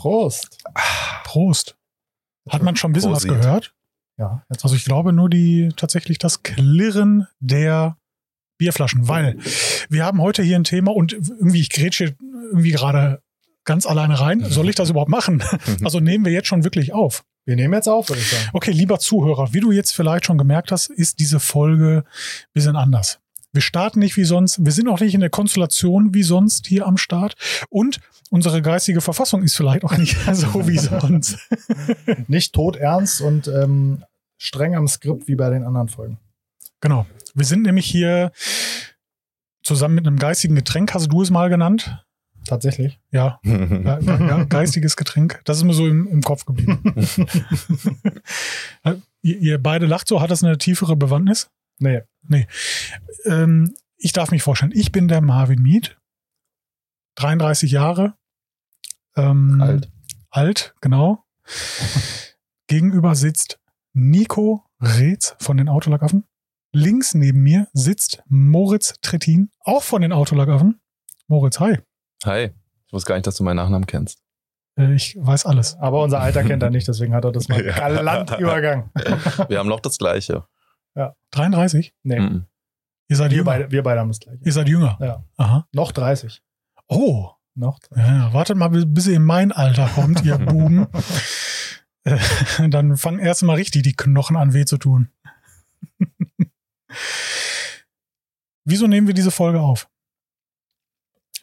Prost. Prost. Hat man schon ein bisschen Prosit. was gehört? Ja, jetzt Also ich glaube nur die tatsächlich das Klirren der Bierflaschen, weil wir haben heute hier ein Thema und irgendwie ich grätsche irgendwie gerade ganz alleine rein. Soll ich das überhaupt machen? Also nehmen wir jetzt schon wirklich auf. wir nehmen jetzt auf, würde ich sagen. Okay, lieber Zuhörer, wie du jetzt vielleicht schon gemerkt hast, ist diese Folge ein bisschen anders. Wir starten nicht wie sonst, wir sind auch nicht in der Konstellation wie sonst hier am Start und unsere geistige Verfassung ist vielleicht auch nicht so wie sonst. Nicht todernst und ähm, streng am Skript wie bei den anderen Folgen. Genau. Wir sind nämlich hier zusammen mit einem geistigen Getränk, hast du es mal genannt? Tatsächlich. Ja, ja, ja geistiges Getränk. Das ist mir so im, im Kopf geblieben. ihr, ihr beide lacht so, hat das eine tiefere Bewandtnis? Nee. Ähm, ich darf mich vorstellen, ich bin der Marvin Miet, 33 Jahre. Ähm, Alt. Alt, genau. Gegenüber sitzt Nico Reetz von den Autolackaffen. Links neben mir sitzt Moritz Trittin, auch von den Autolackaffen. Moritz, hi. Hi. Ich wusste gar nicht, dass du meinen Nachnamen kennst. Äh, ich weiß alles. Aber unser Alter kennt er nicht, deswegen hat er das mal Ja. galant übergangen. Wir haben noch das Gleiche. 33? Nee, Mhm. Ihr seid wir jünger. beide, wir beide haben das gleiche. Ihr seid jünger. Ja. Aha. Noch 30. Oh. Noch 30. Ja, ja, wartet mal, bis, ihr in mein Alter kommt, ihr Buben. Äh, Dann fangen erst mal richtig die Knochen an weh zu tun. Wieso nehmen wir diese Folge auf?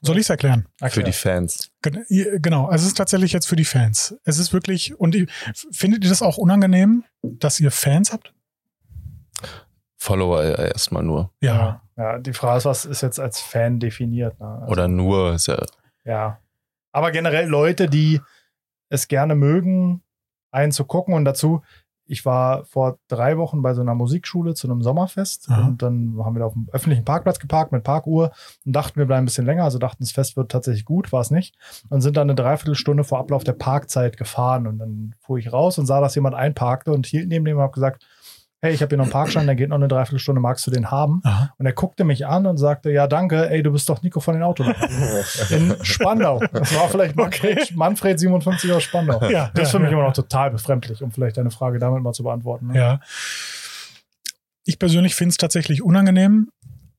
Soll ich es erklären? Für die Fans. Genau, also es ist tatsächlich jetzt für die Fans. Es ist wirklich, und findet ihr das auch unangenehm, dass ihr Fans habt? Follower äh, erstmal nur. Ja. Ja. die Frage ist, was ist jetzt als Fan definiert? Ne? Also, Oder nur ist ja. Ja. Aber generell Leute, die es gerne mögen, einen zu gucken und dazu, ich war vor drei Wochen bei so einer Musikschule zu einem Sommerfest Aha. und dann haben wir da auf dem öffentlichen Parkplatz geparkt mit Parkuhr und dachten, wir bleiben ein bisschen länger, also dachten, das Fest wird tatsächlich gut, war es nicht. Und sind dann eine Dreiviertelstunde vor Ablauf der Parkzeit gefahren und dann fuhr ich raus und sah, dass jemand einparkte und hielt neben dem und habe gesagt, hey, ich habe hier noch einen Parkschein, der geht noch eine Dreiviertelstunde, magst du den haben? Aha. Und er guckte mich an und sagte, ja, danke, ey, du bist doch Nico von den Autos. In Spandau. Das war vielleicht Manfred, Manfred 57 aus Spandau. Ja, Das ist ja, für mich ja. immer noch total befremdlich, um vielleicht deine Frage damit mal zu beantworten. Ne? Ja. Ich persönlich finde es tatsächlich unangenehm.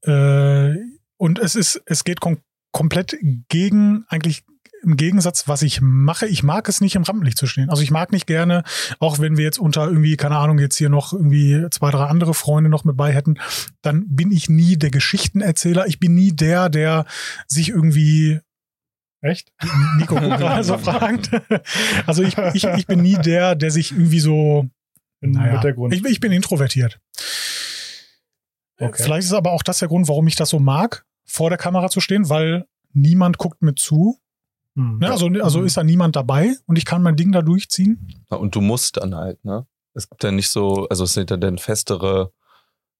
Äh, und es ist, es geht kom komplett gegen, eigentlich im Gegensatz, was ich mache. Ich mag es nicht im Rampenlicht zu stehen. Also ich mag nicht gerne, auch wenn wir jetzt unter irgendwie, keine Ahnung, jetzt hier noch irgendwie zwei, drei andere Freunde noch mit bei hätten, dann bin ich nie der Geschichtenerzähler. Ich bin nie der, der sich irgendwie Echt? Nico gerade so fragt. Also ich, ich, ich bin nie der, der sich irgendwie so Im naja, Hintergrund. Ich, ich bin introvertiert. Okay. Vielleicht ist aber auch das der Grund, warum ich das so mag, vor der Kamera zu stehen, weil niemand guckt mir zu. Hm. Ne? Also, also ist da niemand dabei und ich kann mein Ding da durchziehen. Und du musst dann halt, ne? Es gibt ja nicht so, also es sind ja dann festere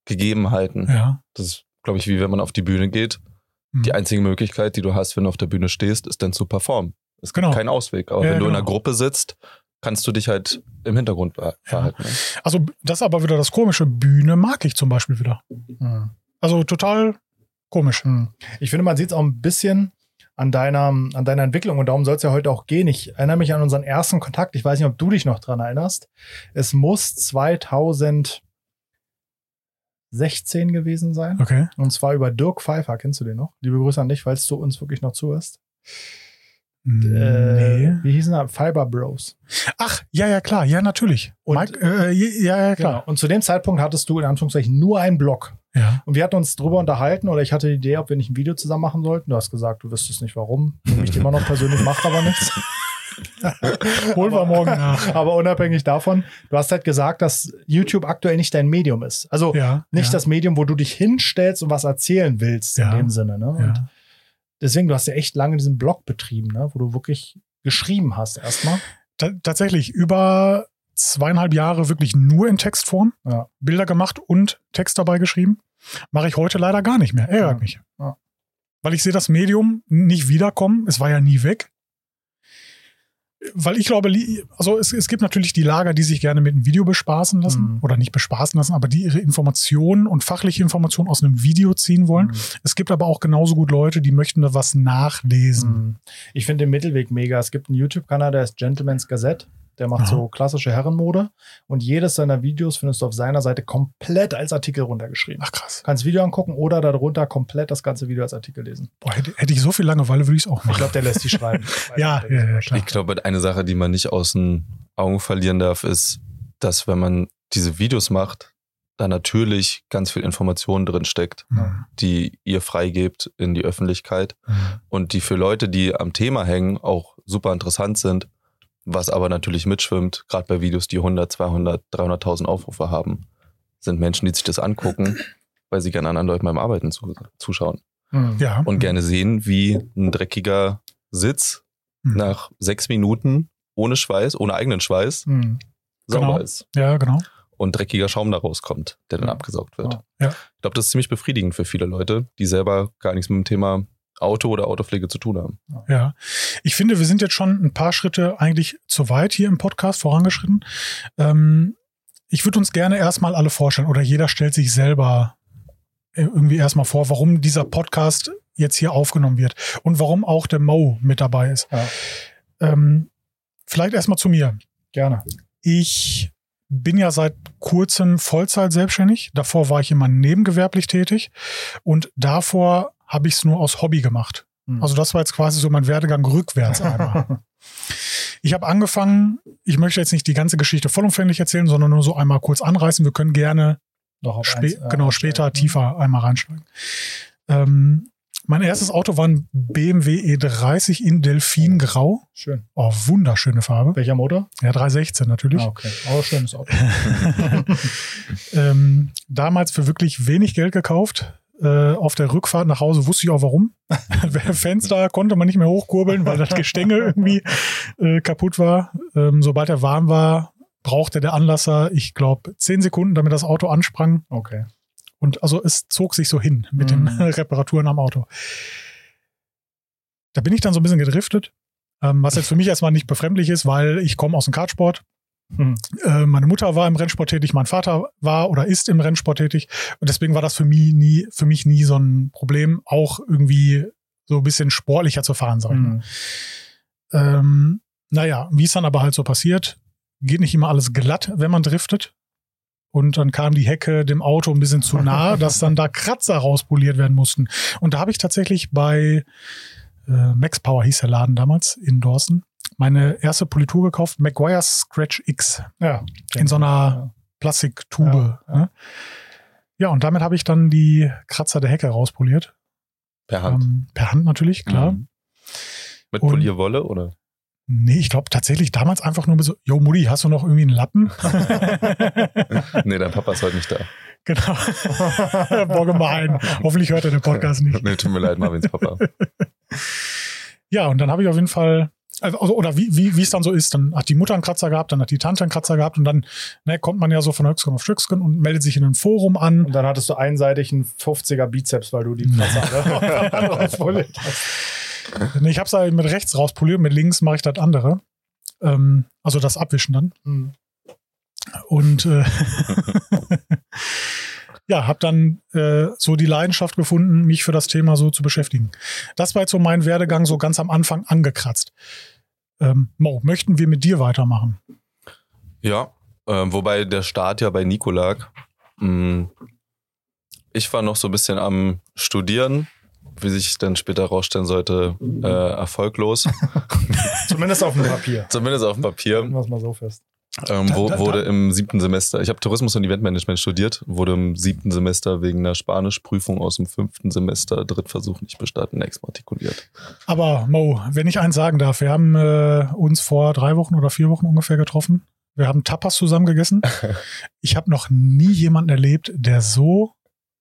Gegebenheiten. Ja. Das ist, glaube ich, wie wenn man auf die Bühne geht. Hm. Die einzige Möglichkeit, die du hast, wenn du auf der Bühne stehst, ist dann zu performen. Es gibt Genau. keinen Ausweg. Aber Ja, wenn du in genau. einer Gruppe sitzt, kannst du dich halt im Hintergrund ver- verhalten. Ne? Also das ist aber wieder das Komische. Bühne mag ich zum Beispiel wieder. Hm. Also total komisch. Hm. Ich finde, man sieht es auch ein bisschen an deiner, an deiner Entwicklung und darum soll es ja heute auch gehen. Ich erinnere mich an unseren ersten Kontakt. Ich weiß nicht, ob du dich noch dran erinnerst. Es muss 2016 gewesen sein. Okay. Und zwar über Dirk Pfeiffer. Kennst du den noch? Liebe Grüße an dich, falls du uns wirklich noch zuhörst. Äh, Nee. wie hießen er? Fiber Bros. Ach, ja, ja, klar. Ja, natürlich. Und- Mike, äh, ja, ja, Genau. klar. Und zu dem Zeitpunkt hattest du in Anführungszeichen nur einen Blog. Ja. Und wir hatten uns drüber unterhalten oder ich hatte die Idee, ob wir nicht ein Video zusammen machen sollten. Du hast gesagt, du wüsstest nicht warum. Nehme ich dir immer noch persönlich, macht aber nichts. Holen wir Aber- morgen nach. Aber unabhängig davon, du hast halt gesagt, dass YouTube aktuell nicht dein Medium ist. Also Ja. nicht ja. das Medium, wo du dich hinstellst und was erzählen willst Ja. in dem Sinne. Ne? Und deswegen, du hast ja echt lange diesen Blog betrieben, ne? wo du wirklich geschrieben hast erstmal. Ta tatsächlich über zweieinhalb Jahre wirklich nur in Textform. Bilder gemacht und Text dabei geschrieben. Mache ich heute leider gar nicht mehr. Ärgert Ja. mich. Ja. Weil ich sehe das Medium nicht wiederkommen. Es war ja nie weg. weil ich glaube, also es, es gibt natürlich die Lager, die sich gerne mit einem Video bespaßen lassen Mhm. oder nicht bespaßen lassen, aber die ihre Informationen und fachliche Informationen aus einem Video ziehen wollen. Mhm. Es gibt aber auch genauso gut Leute, die möchten da was nachlesen. Mhm. Ich finde den Mittelweg mega. Es gibt einen YouTube-Kanal, der ist Gentleman's Gazette. Der macht Aha. so klassische Herrenmode. Und jedes seiner Videos findest du auf seiner Seite komplett als Artikel runtergeschrieben. Ach krass. Kannst Video angucken oder darunter komplett das ganze Video als Artikel lesen. Boah, hätte, hätte ich so viel Langeweile, würde ich es auch Ich machen. glaube, der lässt die schreiben. Ja, ja, ja, klar. Ich glaube, eine Sache, die man nicht aus den Augen verlieren darf, ist, dass wenn man diese Videos macht, da natürlich ganz viel Information drin steckt, Mhm. die ihr freigebt in die Öffentlichkeit Mhm. und die für Leute, die am Thema hängen, auch super interessant sind, was aber natürlich mitschwimmt, gerade bei Videos, die 100, 200, 300.000 Aufrufe haben, sind Menschen, die sich das angucken, weil sie gerne anderen Leuten beim Arbeiten zu, zuschauen Mhm. Ja. und gerne sehen, wie ein dreckiger Sitz Mhm. nach sechs Minuten ohne Schweiß, ohne eigenen Schweiß, Mhm. sauber Genau. ist Ja, genau. und dreckiger Schaum da rauskommt, der dann Ja. abgesaugt wird. Ja. Ich glaube, das ist ziemlich befriedigend für viele Leute, die selber gar nichts mit dem Thema Auto oder Autopflege zu tun haben. Ja. Ich finde, wir sind jetzt schon ein paar Schritte eigentlich zu weit hier im Podcast vorangeschritten. Ähm, ich würde uns gerne erstmal alle vorstellen oder jeder stellt sich selber äh, irgendwie erstmal vor, warum dieser Podcast jetzt hier aufgenommen wird und warum auch der Mo mit dabei ist. Ja. Ähm, vielleicht erstmal zu mir. Gerne. Ich bin ja seit kurzem Vollzeit selbstständig. Davor war ich immer nebengewerblich tätig und davor habe ich es nur aus Hobby gemacht. Mhm. Also das war jetzt quasi so mein Werdegang rückwärts einmal. ich habe angefangen, ich möchte jetzt nicht die ganze Geschichte vollumfänglich erzählen, sondern nur so einmal kurz anreißen. Wir können gerne spä eins, äh, genau später tiefer einmal reinsteigen. Ähm, mein erstes Auto war ein BMW E30 in Delfingrau. Schön. Oh, wunderschöne Farbe. Welcher Motor? Ja, 316 natürlich. Ah, okay. Aber schönes Auto. ähm, damals für wirklich wenig Geld gekauft. Äh, auf der Rückfahrt nach Hause wusste ich auch warum. Fenster konnte man nicht mehr hochkurbeln, weil das Gestänge irgendwie äh, kaputt war. Ähm, sobald er warm war, brauchte der Anlasser, ich glaube, zehn Sekunden, damit das Auto ansprang. Okay. Und also es zog sich so hin mit Mhm. den Reparaturen am Auto. Da bin ich dann so ein bisschen gedriftet, ähm, was jetzt für mich erstmal nicht befremdlich ist, weil ich komme aus dem Kartsport. Mhm. Äh, meine Mutter war im Rennsport tätig, mein Vater war oder ist im Rennsport tätig. Und deswegen war das für mich nie, für mich nie so ein Problem, auch irgendwie so ein bisschen sportlicher zu fahren, sag ich mal. Mhm. Ähm, naja, wie es dann aber halt so passiert, geht nicht immer alles glatt, wenn man driftet. Und dann kam die Hecke dem Auto ein bisschen zu nah, dass dann da Kratzer rauspoliert werden mussten. Und da habe ich tatsächlich bei äh, Max Power hieß der Laden damals in Dorsten, meine erste Politur gekauft, Maguire Scratch X Ja. in so einer Plastiktube. Ja, Ja, ja. ja. und damit habe ich dann die Kratzer der Hecke rauspoliert. Per Hand. Ähm, per Hand natürlich, klar. Mhm. Mit Und- Polierwolle oder? Nee, ich glaube tatsächlich damals einfach nur so, yo Mutti, hast du noch irgendwie einen Lappen? nee, dein Papa ist heute nicht da. genau. Boah, gemein. Hoffentlich hört er den Podcast nicht. Nee, tut mir leid, Marvins Papa. Ja, und dann habe ich auf jeden Fall, also, oder wie, wie, wie es dann so ist, dann hat die Mutter einen Kratzer gehabt, dann hat die Tante einen Kratzer gehabt und dann ne, kommt man ja so von Höchstgen auf Stücksken und meldet sich in ein Forum an. Und dann hattest du einseitig einen 50er Bizeps, weil du die Kratzer hast. Ich habe es halt mit rechts rauspoliert, mit links mache ich das andere. Ähm, also das Abwischen dann. Mhm. Und äh, ja, habe dann äh, so die Leidenschaft gefunden, mich für das Thema so zu beschäftigen. Das war jetzt so mein Werdegang so ganz am Anfang angekratzt. Ähm, Mo, möchten wir mit dir weitermachen? Ja, ähm, wobei der Start ja bei Nico lag. Mm, Ich war noch so ein bisschen am Studieren, wie sich dann später herausstellen sollte, äh, erfolglos. Zumindest auf dem Papier. Zumindest auf dem Papier. Was mal so fest. Ähm, wo, wurde im siebten Semester, ich habe Tourismus und Eventmanagement studiert, wurde im siebten Semester wegen einer Spanischprüfung aus dem fünften Semester Drittversuch nicht bestanden, exmatrikuliert. Aber Mo, wenn ich eins sagen darf, wir haben äh, uns vor drei Wochen oder vier Wochen ungefähr getroffen. Wir haben Tapas zusammen gegessen. Ich habe noch nie jemanden erlebt, der so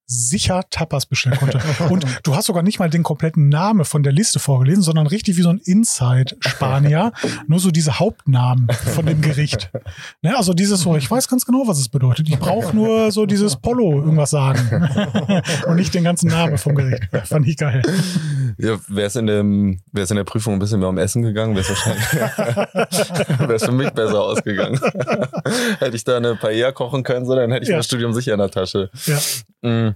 sicher Tapas bestellen konnte. Und du hast sogar nicht mal den kompletten Namen von der Liste vorgelesen, sondern richtig wie so ein Inside-Spanier. nur so diese Hauptnamen von dem Gericht. Ne, also dieses so, ich weiß ganz genau, was es bedeutet. Ich brauche nur so dieses Polo irgendwas sagen. Und nicht den ganzen Namen vom Gericht. Fand ich geil. Ja, wäre es in, dem- wär's in der Prüfung ein bisschen mehr um Essen gegangen, wäre es wahrscheinlich wär's für mich besser ausgegangen. hätte ich da eine Paella kochen können, so, dann hätte ich Ja. das Studium sicher in der Tasche. Ja. Mm,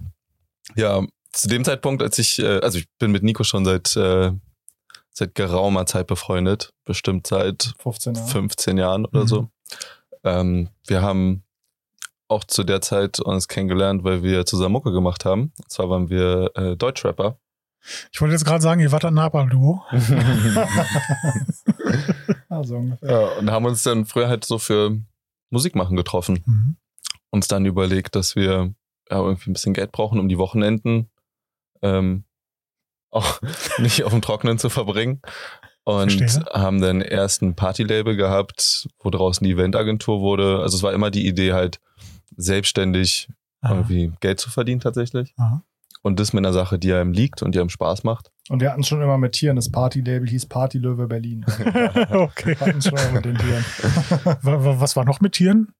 Ja, zu dem Zeitpunkt, als ich, äh, also ich bin mit Nico schon seit, äh, seit geraumer Zeit befreundet, bestimmt seit 15 Jahre. 15 Jahren oder Mhm. so. Ähm, wir haben auch zu der Zeit uns kennengelernt, weil wir zusammen Mucke gemacht haben. Und zwar waren wir äh, Deutschrapper. Ich wollte jetzt gerade sagen, ihr wart ein Napalm-Duo. Also ungefähr. ja, und haben uns dann früher halt so für Musik machen getroffen. Mhm. Uns dann überlegt, dass wir ja, irgendwie ein bisschen Geld brauchen, um die Wochenenden ähm, auch nicht auf dem Trockenen zu verbringen. Und Verstehe. haben dann erst ein Partylabel gehabt, wo draußen die Eventagentur wurde. Also es war immer die Idee halt, selbstständig Aha. irgendwie Geld zu verdienen tatsächlich. Aha. Und das mit einer Sache, die einem liegt und die einem Spaß macht. Und wir hatten schon immer mit Tieren. Das Partylabel hieß Partylöwe Berlin. okay. Wir hatten schon immer mit den Tieren. Wa- wa- Was war noch mit Tieren?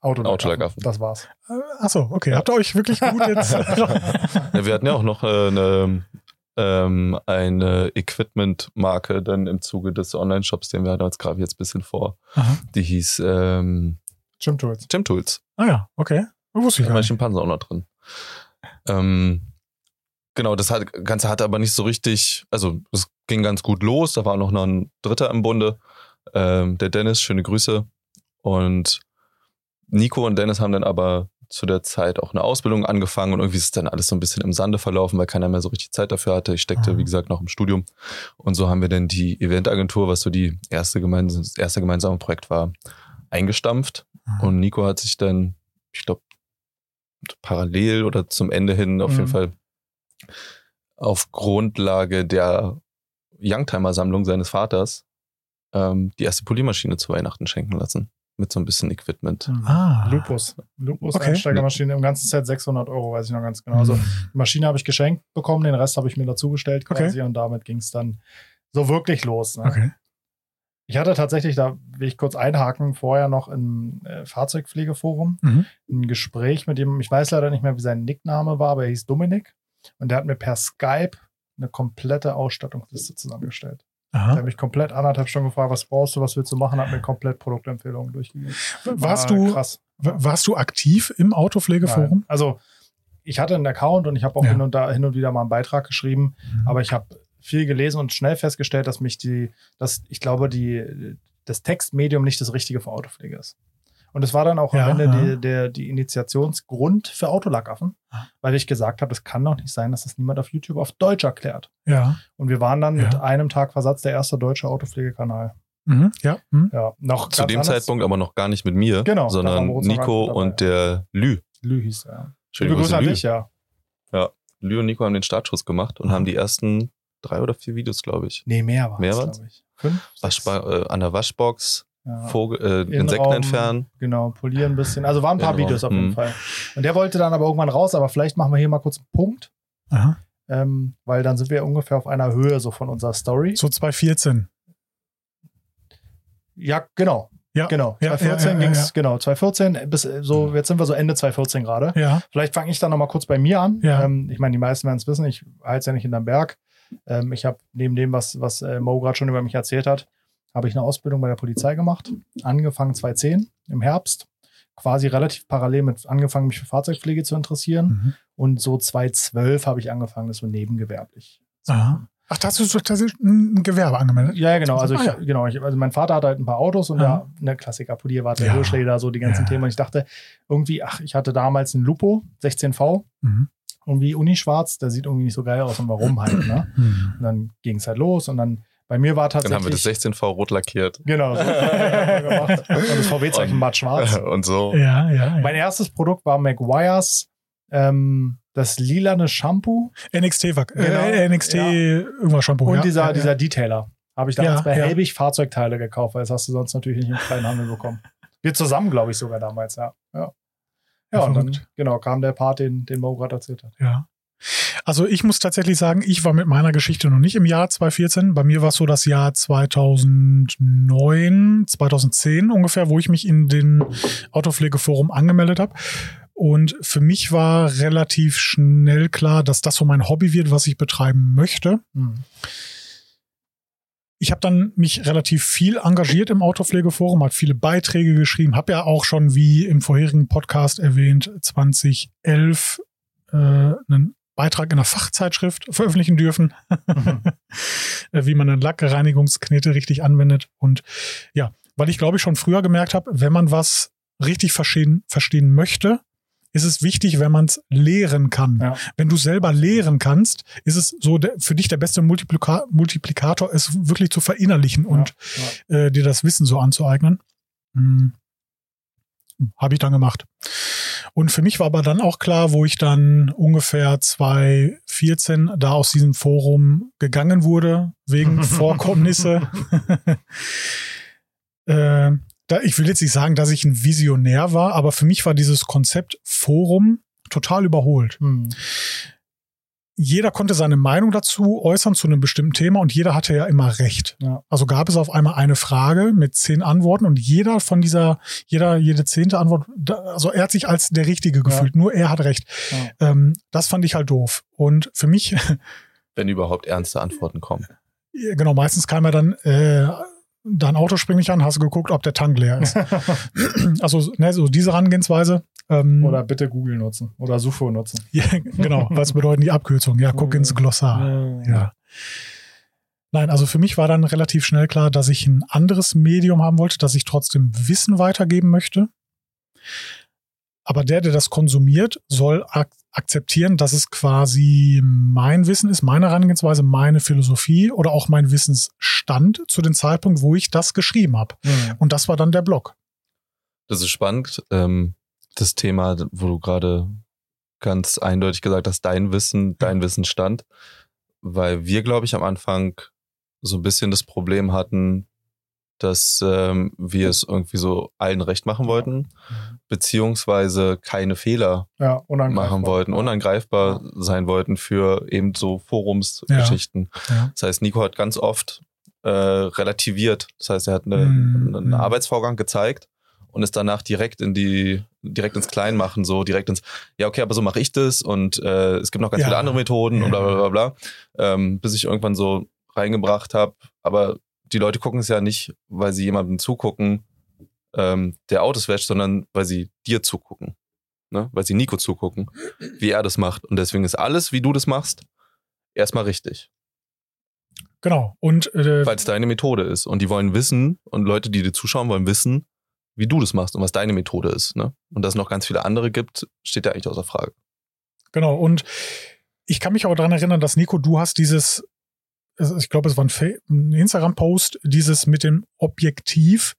Autolackaffen. Autolackaffen. Das war's. Äh, Achso, okay. Habt ihr euch wirklich gut jetzt? Ja, wir hatten ja auch noch äh, eine, ähm, eine Equipment-Marke dann im Zuge des Online-Shops, den wir hatten, als gerade jetzt ein bisschen vor. Aha. Die hieß ähm, Gym Tools. Gym Tools. Ah ja, okay. Wusste ich Da war. Schimpanse auch noch drin. Ähm, genau, das hat, Ganze hatte aber nicht so richtig, also es ging ganz gut los. Da war noch noch ein Dritter im Bunde, ähm, der Dennis, schöne Grüße. Und Nico und Dennis haben dann aber zu der Zeit auch eine Ausbildung angefangen und irgendwie ist dann alles so ein bisschen im Sande verlaufen, weil keiner mehr so richtig Zeit dafür hatte. Ich steckte, Mhm. wie gesagt, noch im Studium. Und so haben wir dann die Eventagentur, was so die erste gemeinsame, das erste gemeinsame Projekt war, eingestampft. Mhm. Und Nico hat sich dann, ich glaube, parallel oder zum Ende hin auf Mhm. jeden Fall auf Grundlage der Youngtimer-Sammlung seines Vaters ähm, die erste Poliermaschine zu Weihnachten schenken lassen. Mit so ein bisschen Equipment. Ah. Lupus. Lupus Okay. Einsteigermaschine im ganzen Set 600 Euro, weiß ich noch ganz genau. Also Mhm. die Maschine habe ich geschenkt bekommen, den Rest habe ich mir dazugestellt quasi Okay. und damit ging es dann so wirklich los. Ne? Okay. Ich hatte tatsächlich, da will ich kurz einhaken, vorher noch im äh, Fahrzeugpflegeforum Mhm. ein Gespräch mit dem, ich weiß leider nicht mehr, wie sein Nickname war, aber er hieß Dominik und der hat mir per Skype eine komplette Ausstattungsliste zusammengestellt. Der Aha. hat mich komplett anderthalb Stunden gefragt, was brauchst du, was willst du machen, hat mir komplett Produktempfehlungen durchgegeben. Warst War du, krass. warst du aktiv im Autopflegeforum? Nein. Also ich hatte einen Account und ich habe auch Ja. hin, und da, hin und wieder mal einen Beitrag geschrieben, Mhm. aber ich habe viel gelesen und schnell festgestellt, dass mich die, dass ich glaube, die, das Textmedium nicht das Richtige für Autopflege ist. Und es war dann auch Ja, am Ende ja. die, der, die Initiationsgrund für Autolackaffen, weil ich gesagt habe, es kann doch nicht sein, dass das niemand auf YouTube auf Deutsch erklärt. Ja. Und wir waren dann Ja. mit einem Tag Versatz der erste deutsche Autopflegekanal. Mhm. Ja. Mhm. Ja, noch Zu dem anders. Zeitpunkt aber noch gar nicht mit mir, Genau, waren sondern Nico und der Lü. Lü hieß er. Ja. Liebe Grüße an Lü. dich, ja. Lü und Nico haben den Startschuss gemacht und Mhm. haben die ersten drei oder vier Videos, glaube ich. Nee, mehr war Mehr es, glaube ich. Fünf? Waschba äh, an der Waschbox, Ja. Vogel, äh, Insekten entfernen. Genau, polieren ein bisschen. Also waren ein paar Innenraum, Videos auf jeden mhm. Fall. Und der wollte dann aber irgendwann raus, aber vielleicht machen wir hier mal kurz einen Punkt, Aha. ähm, weil dann sind wir ungefähr auf einer Höhe so von unserer Story. So 2014. Ja, genau. Ja. Genau. Ja, 2014 ja, ja, ging's, ja. genau, 2014 bis so, jetzt sind wir so Ende 2014 gerade. Ja. Vielleicht fange ich dann nochmal kurz bei mir an. Ja. Ähm, ich meine, die meisten werden es wissen, ich halte ja nicht hinterm Berg. Ähm, ich habe neben dem, was, was äh, Mo gerade schon über mich erzählt hat, habe ich eine Ausbildung bei der Polizei gemacht. Angefangen 2010 im Herbst. Quasi relativ parallel mit angefangen, mich für Fahrzeugpflege zu interessieren. Mhm. Und so 2012 habe ich angefangen, das so nebengewerblich. Aha. Ach, da hast du so tatsächlich ein Gewerbe angemeldet? Ja, genau. Also, ich, Ah, ja. genau ich, also mein Vater hat halt ein paar Autos und Ja. der, ne Klassiker, Polierwarte, Ja. Hirschräder, so die ganzen Ja. Themen. Und ich dachte irgendwie, ach, ich hatte damals einen Lupo 16V, Mhm. irgendwie Unischwarz, der sieht irgendwie nicht so geil aus und warum halt, ne? Mhm. Und dann ging es halt los und dann bei mir war Dann tatsächlich. haben wir das 16V rot lackiert. Genau, so. Und das VW-Zeichen matt schwarz. und so. Ja, ja. ja. Mein erstes Produkt war McGuire's, ähm, das lilane Shampoo NXT, war, Genau. äh, NXT Ja. irgendwas Shampoo. und ja. dieser, ja, dieser Detailer. Habe ich damals Ja, bei ja. Helbig Fahrzeugteile gekauft, weil das hast du sonst natürlich nicht im freien Handel bekommen. Wir zusammen, glaube ich, sogar damals, ja. Ja, ja und dann, genau, kam der Part, den, den Mo gerade erzählt hat. Ja. Also ich muss tatsächlich sagen, ich war mit meiner Geschichte noch nicht im Jahr 2014. Bei mir war es so das Jahr 2009, 2010 ungefähr, wo ich mich in den Autopflegeforum angemeldet habe. Und für mich war relativ schnell klar, dass das so mein Hobby wird, was ich betreiben möchte. Mhm. Ich habe dann mich relativ viel engagiert im Autopflegeforum, hat viele Beiträge geschrieben, habe ja auch schon, wie im vorherigen Podcast erwähnt, 2011 äh, einen Beitrag in einer Fachzeitschrift veröffentlichen dürfen, Mhm. wie man eine Lackreinigungsknete richtig anwendet. Und ja, weil ich glaube ich schon früher gemerkt habe, wenn man was richtig verstehen, verstehen möchte, ist es wichtig, wenn man es lehren kann. Ja. Wenn du selber lehren kannst, ist es so der, für dich der beste Multiplika Multiplikator, es wirklich zu verinnerlichen und äh, dir das Wissen so anzueignen. Hm. Habe ich dann gemacht. Und für mich war aber dann auch klar, wo ich dann ungefähr 2014 da aus diesem Forum gegangen wurde, wegen Vorkommnisse. äh, da, ich will jetzt nicht sagen, dass ich ein Visionär war, aber für mich war dieses Konzept Forum total überholt. Mhm. Jeder konnte seine Meinung dazu äußern zu einem bestimmten Thema und jeder hatte ja immer recht. Ja. Also gab es auf einmal eine Frage mit zehn Antworten und jeder von dieser, jeder, jede zehnte Antwort, also er hat sich als der Richtige gefühlt, nur er hat recht. Ja. Ähm, das fand ich halt doof. Und für mich, Wenn überhaupt ernste Antworten kommen. genau, meistens kam er dann, äh, dein Auto springt nicht an, hast du geguckt, ob der Tank leer ist. also, ne, so diese Herangehensweise. Ähm, Oder bitte Google nutzen oder Sufo nutzen. ja, genau, was bedeuten die Abkürzungen? Ja, guck ins Glossar. Ja. Nein, also für mich war dann relativ schnell klar, dass ich ein anderes Medium haben wollte, dass ich trotzdem Wissen weitergeben möchte. Aber der, der das konsumiert, soll ak akzeptieren, dass es quasi mein Wissen ist, meine Herangehensweise, meine Philosophie oder auch mein Wissensstand zu dem Zeitpunkt, wo ich das geschrieben habe. Mhm. Und das war dann der Blog. Das ist spannend. Ähm, das Thema, wo du gerade ganz eindeutig gesagt hast, dein Wissen, dein Wissensstand. Weil wir, glaube ich, am Anfang so ein bisschen das Problem hatten, dass ähm, wir es irgendwie so allen recht machen wollten, beziehungsweise keine Fehler Ja, machen wollten, unangreifbar sein wollten für eben so Forumsgeschichten. Ja. Das heißt, Nico hat ganz oft äh, relativiert. Das heißt, er hat eine, Mhm. einen Arbeitsvorgang gezeigt und ist danach direkt in die, direkt ins Kleinmachen, so direkt ins, ja, okay, aber so mache ich das und äh, es gibt noch ganz Ja. viele andere Methoden und bla bla bla bla. Ähm, bis ich irgendwann so reingebracht habe. Aber die Leute gucken es ja nicht, weil sie jemandem zugucken, ähm, der Autos wäscht, sondern weil sie dir zugucken. Ne? Weil sie Nico zugucken, wie er das macht. Und deswegen ist alles, wie du das machst, erstmal richtig. Genau. Und äh, Weil es deine Methode ist. Und die wollen wissen, und Leute, die dir zuschauen, wollen wissen, wie du das machst und was deine Methode ist. Ne? Und dass es noch ganz viele andere gibt, steht ja eigentlich außer Frage. Genau, und ich kann mich auch daran erinnern, dass Nico, du hast dieses, ich glaube, es war ein, Instagram-Post, dieses mit dem Objektiv.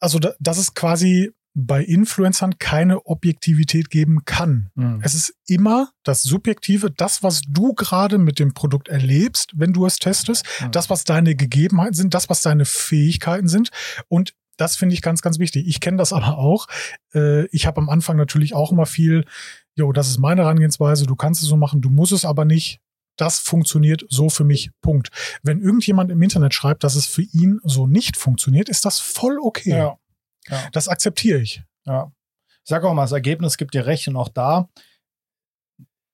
Also, da- dass es quasi bei Influencern keine Objektivität geben kann. Mhm. Es ist immer das Subjektive, das, was du gerade mit dem Produkt erlebst, wenn du es testest, Mhm. das, was deine Gegebenheiten sind, das, was deine Fähigkeiten sind. Und das finde ich ganz, ganz wichtig. Ich kenne das aber auch. Äh, ich habe am Anfang natürlich auch immer viel, jo, das ist meine Herangehensweise, du kannst es so machen, du musst es aber nicht. Das funktioniert so für mich. Punkt. Wenn irgendjemand im Internet schreibt, dass es für ihn so nicht funktioniert, ist das voll okay. Ja. Das akzeptiere ich. Ja. Ich sage auch mal, das Ergebnis gibt dir recht und auch da,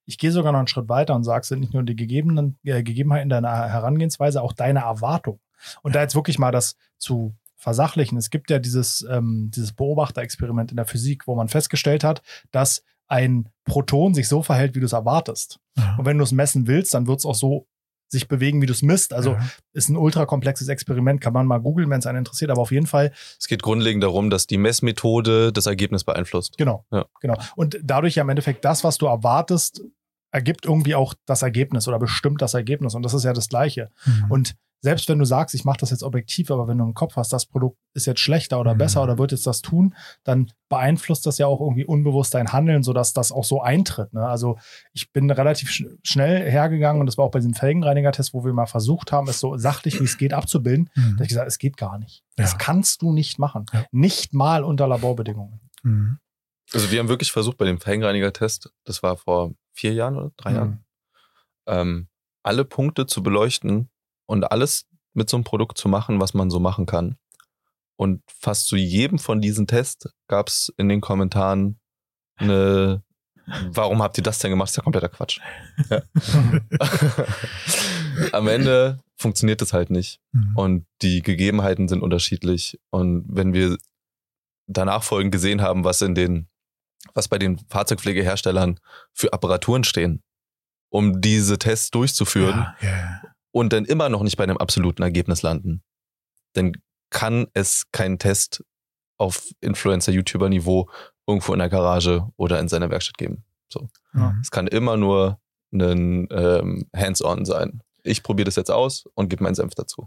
ich gehe sogar noch einen Schritt weiter und sage, es sind nicht nur die gegebenen, äh, Gegebenheiten deiner Herangehensweise, auch deine Erwartung. Und da jetzt wirklich mal das zu versachlichen. Es gibt ja dieses, ähm, dieses Beobachterexperiment in der Physik, wo man festgestellt hat, dass ein Proton sich so verhält, wie du es erwartest. Und wenn du es messen willst, dann wird es auch so sich bewegen, wie du es misst. Also Ja. ist ein ultrakomplexes Experiment, kann man mal googeln, wenn es einen interessiert, aber auf jeden Fall Es geht grundlegend darum, dass die Messmethode das Ergebnis beeinflusst. Genau, Ja. genau. Und dadurch ja im Endeffekt das, was du erwartest, ergibt irgendwie auch das Ergebnis oder bestimmt das Ergebnis. Und das ist ja das Gleiche. Mhm. Und selbst wenn du sagst, ich mache das jetzt objektiv, aber wenn du im Kopf hast, das Produkt ist jetzt schlechter oder Mhm. besser oder wird jetzt das tun, dann beeinflusst das ja auch irgendwie unbewusst dein Handeln, sodass das auch so eintritt. Ne? Also ich bin relativ sch schnell hergegangen und das war auch bei diesem Felgenreiniger-Test, wo wir mal versucht haben, es so sachlich wie es geht abzubilden. Da Mhm. habe ich gesagt, es geht gar nicht. Ja. Das kannst du nicht machen. Ja. Nicht mal unter Laborbedingungen. Mhm. Also wir haben wirklich versucht bei dem Fangreiniger-Test, das war vor vier Jahren oder drei Mhm. Jahren, ähm, alle Punkte zu beleuchten und alles mit so einem Produkt zu machen, was man so machen kann. Und fast zu jedem von diesen Tests gab es in den Kommentaren eine, warum habt ihr das denn gemacht? Das ist ja kompletter Quatsch. Ja. Am Ende funktioniert das halt nicht. Mhm. Und die Gegebenheiten sind unterschiedlich. Und wenn wir danach folgend gesehen haben, was in den, was bei den Fahrzeugpflegeherstellern für Apparaturen stehen, um diese Tests durchzuführen Ja, ja, ja. und dann immer noch nicht bei einem absoluten Ergebnis landen, dann kann es keinen Test auf Influencer-YouTuber-Niveau irgendwo in der Garage oder in seiner Werkstatt geben. So. Mhm. Es kann immer nur ein ähm, Hands-on sein. Ich probiere das jetzt aus und gebe meinen Senf dazu.